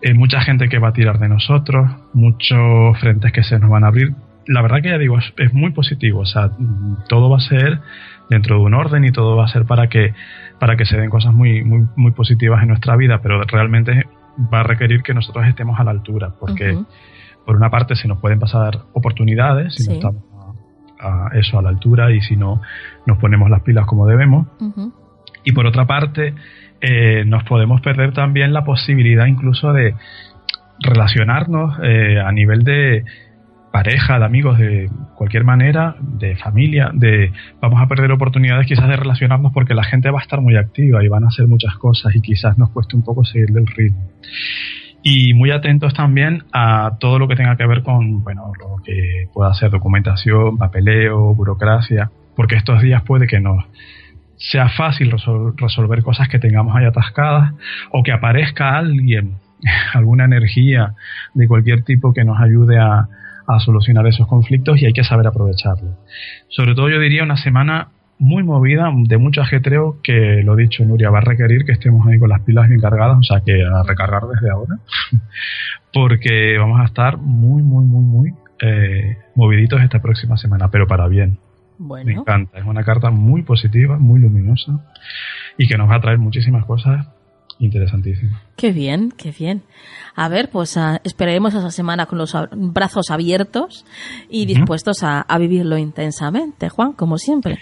Eh, mucha gente que va a tirar de nosotros, muchos frentes que se nos van a abrir. La verdad que ya digo, es, muy positivo, o sea, todo va a ser dentro de un orden y todo va a ser para que, para que se den cosas muy, muy, muy positivas en nuestra vida, pero realmente va a requerir que nosotros estemos a la altura, porque por una parte se nos pueden pasar oportunidades si no estamos a, eso a la altura y si no nos ponemos las pilas como debemos. Y por otra parte, eh, nos podemos perder también la posibilidad incluso de relacionarnos eh, a nivel de pareja, de amigos, de cualquier manera, de familia, de vamos a perder oportunidades quizás de relacionarnos porque la gente va a estar muy activa y van a hacer muchas cosas y quizás nos cueste un poco seguirle el ritmo. Y muy atentos también a todo lo que tenga que ver con, bueno, lo que pueda ser documentación, papeleo, burocracia, porque estos días puede que nos sea fácil resolver cosas que tengamos ahí atascadas o que aparezca alguien, *laughs* alguna energía de cualquier tipo que nos ayude a, solucionar esos conflictos y hay que saber aprovecharlo. Sobre todo yo diría una semana muy movida, de mucho ajetreo, que lo dicho, Nuria, va a requerir que estemos ahí con las pilas bien cargadas, o sea que a recargar desde ahora, *laughs* porque vamos a estar muy, muy, muy, muy eh, moviditos esta próxima semana, pero para bien. Me encanta, es una carta muy positiva, muy luminosa y que nos va a traer muchísimas cosas interesantísimas. Qué bien, qué bien. A ver, pues ah, esperaremos esa semana con los brazos abiertos y dispuestos a, vivirlo intensamente, Juan, como siempre.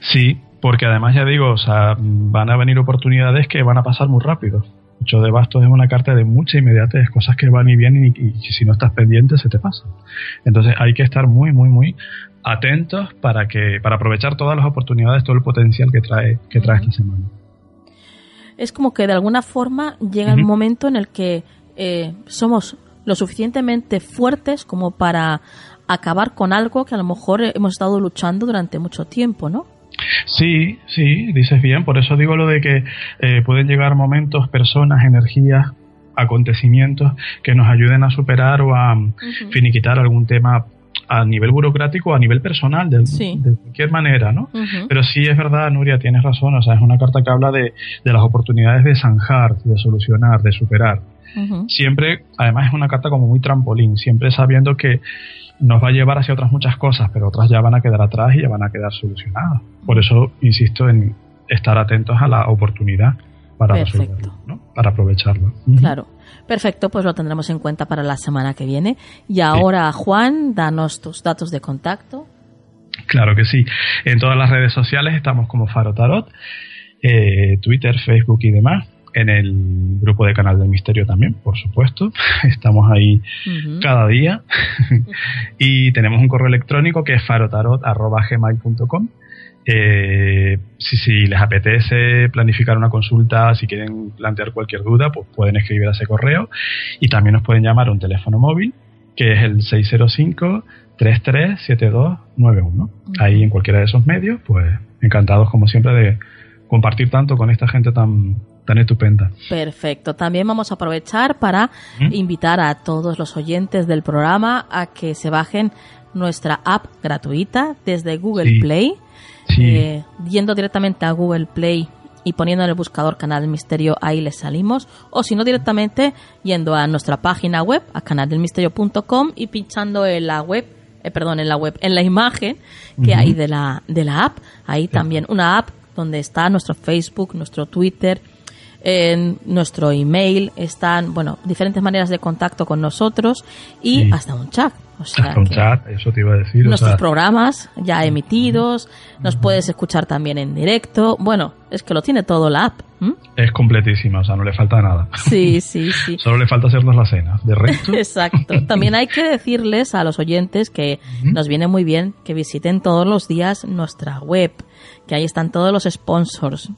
Sí, porque además ya digo, o sea, van a venir oportunidades que van a pasar muy rápido. Ocho de bastos es una carta de mucha inmediatez, cosas que van y vienen y, y, si no estás pendiente se te pasa. Entonces hay que estar muy, muy, muy atentos para que para aprovechar todas las oportunidades, todo el potencial que trae que trae esta semana. Es como que de alguna forma llega el momento en el que eh, somos lo suficientemente fuertes como para acabar con algo que a lo mejor hemos estado luchando durante mucho tiempo, ¿no? Sí, sí, dices bien. Por eso digo lo de que eh, pueden llegar momentos, personas, energías, acontecimientos que nos ayuden a superar o a finiquitar algún tema a nivel burocrático o a nivel personal, de, cualquier manera, ¿no? Pero sí es verdad, Nuria, tienes razón, o sea, es una carta que habla de, de las oportunidades de zanjar, de solucionar, de superar. Siempre, además es una carta como muy trampolín, siempre sabiendo que nos va a llevar hacia otras muchas cosas, pero otras ya van a quedar atrás y ya van a quedar solucionadas. Por eso insisto en estar atentos a la oportunidad para resolverlo, ¿no? para aprovecharlo. Claro. Perfecto, pues lo tendremos en cuenta para la semana que viene. Y ahora, Juan, danos tus datos de contacto. Claro que sí. En todas las redes sociales estamos como Faro Tarot, eh, Twitter, Facebook y demás. En el grupo de Canal del Misterio también, por supuesto. *laughs* Estamos ahí cada día. *laughs* y tenemos un correo electrónico que es farotarot.gmail.com eh, si, si, les apetece planificar una consulta, si quieren plantear cualquier duda, pues pueden escribir a ese correo y también nos pueden llamar a un teléfono móvil que es el 605 337291. Ahí en cualquiera de esos medios, pues encantados como siempre de compartir tanto con esta gente tan tan estupenda. Perfecto. También vamos a aprovechar para invitar a todos los oyentes del programa a que se bajen nuestra app gratuita desde Google Play eh, yendo directamente a Google Play y poniendo en el buscador Canal del Misterio, ahí les salimos. O si no, directamente yendo a nuestra página web, a canaldelmisterio.com y pinchando en la web, eh, perdón, en la web, en la imagen que hay de la, de la app. Ahí también una app donde está nuestro Facebook, nuestro Twitter, en nuestro email, están, bueno, diferentes maneras de contacto con nosotros y hasta un chat. O sea un chat, eso te iba a decir. Nuestros programas ya emitidos, nos puedes escuchar también en directo. Bueno, es que lo tiene todo la app. Es completísima, o sea, no le falta nada. Sí, sí, sí. *laughs* Solo le falta hacernos la cena, de resto. *laughs* Exacto. También hay que decirles a los oyentes que nos viene muy bien que visiten todos los días nuestra web, que ahí están todos los sponsors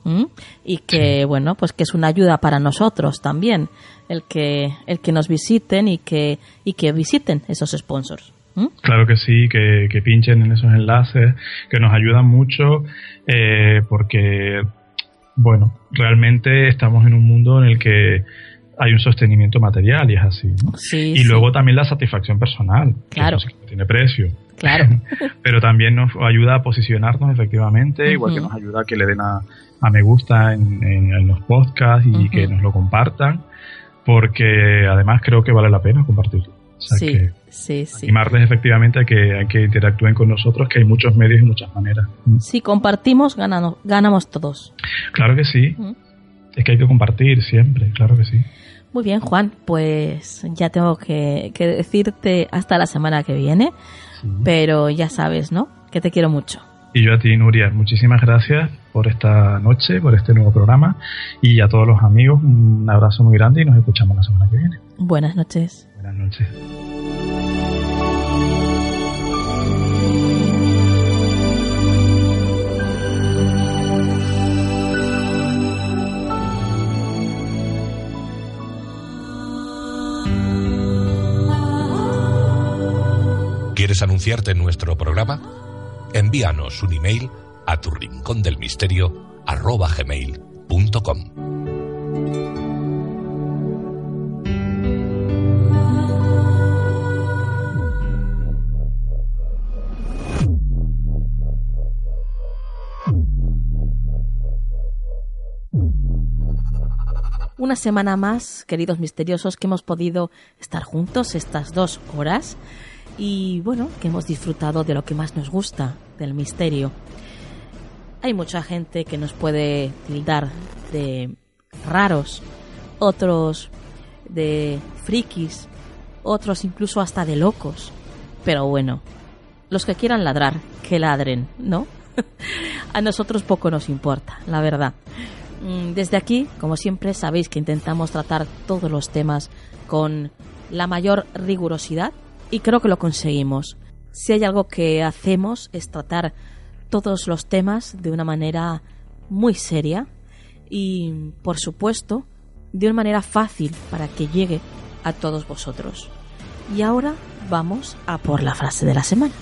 y que, bueno, pues que es una ayuda para nosotros también el que, el que nos visiten y que, y que visiten esos sponsors. Claro que sí, que, que, pinchen en esos enlaces, que nos ayudan mucho, eh, porque, bueno, realmente estamos en un mundo en el que hay un sostenimiento material y es así. y luego también la satisfacción personal, claro. que tiene precio. Claro. *laughs* Pero también nos ayuda a posicionarnos efectivamente, igual que nos ayuda a que le den a, a me gusta en, en, los podcasts y que nos lo compartan porque además creo que vale la pena compartirlo. sí, sí, sí. Animarles efectivamente a que, a que interactúen con nosotros, que hay muchos medios y muchas maneras. Si compartimos, ganamos, ganamos todos. Claro que sí. Es que hay que compartir siempre, claro que sí. Muy bien, Juan, pues ya tengo que, decirte hasta la semana que viene, pero ya sabes, ¿no? Que te quiero mucho. Y yo a ti, Nuria, muchísimas gracias por esta noche, por este nuevo programa. Y a todos los amigos, un abrazo muy grande y nos escuchamos la semana que viene. Buenas noches. Buenas noches. ¿Quieres anunciarte en nuestro programa? Envíanos un email a tu rincón del misterio arroba gmail.com. Una semana más, queridos misteriosos, que hemos podido estar juntos estas dos horas y bueno, que hemos disfrutado de lo que más nos gusta, del misterio. Hay mucha gente que nos puede tildar de raros, otros de frikis, otros incluso hasta de locos. Pero bueno, los que quieran ladrar, que ladren, ¿no? *laughs* A nosotros poco nos importa, la verdad. Mm, desde aquí, como siempre, sabéis que intentamos tratar todos los temas con la mayor rigurosidad y creo que lo conseguimos. Si hay algo que hacemos es tratar todos los temas de una manera muy seria y, por supuesto, de una manera fácil para que llegue a todos vosotros. Y ahora vamos a por la frase de la semana.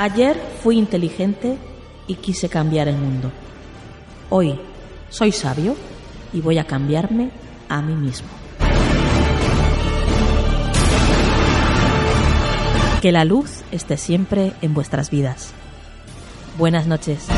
Ayer fui inteligente y quise cambiar el mundo. Hoy soy sabio y voy a cambiarme a mí mismo. Que la luz esté siempre en vuestras vidas. Buenas noches.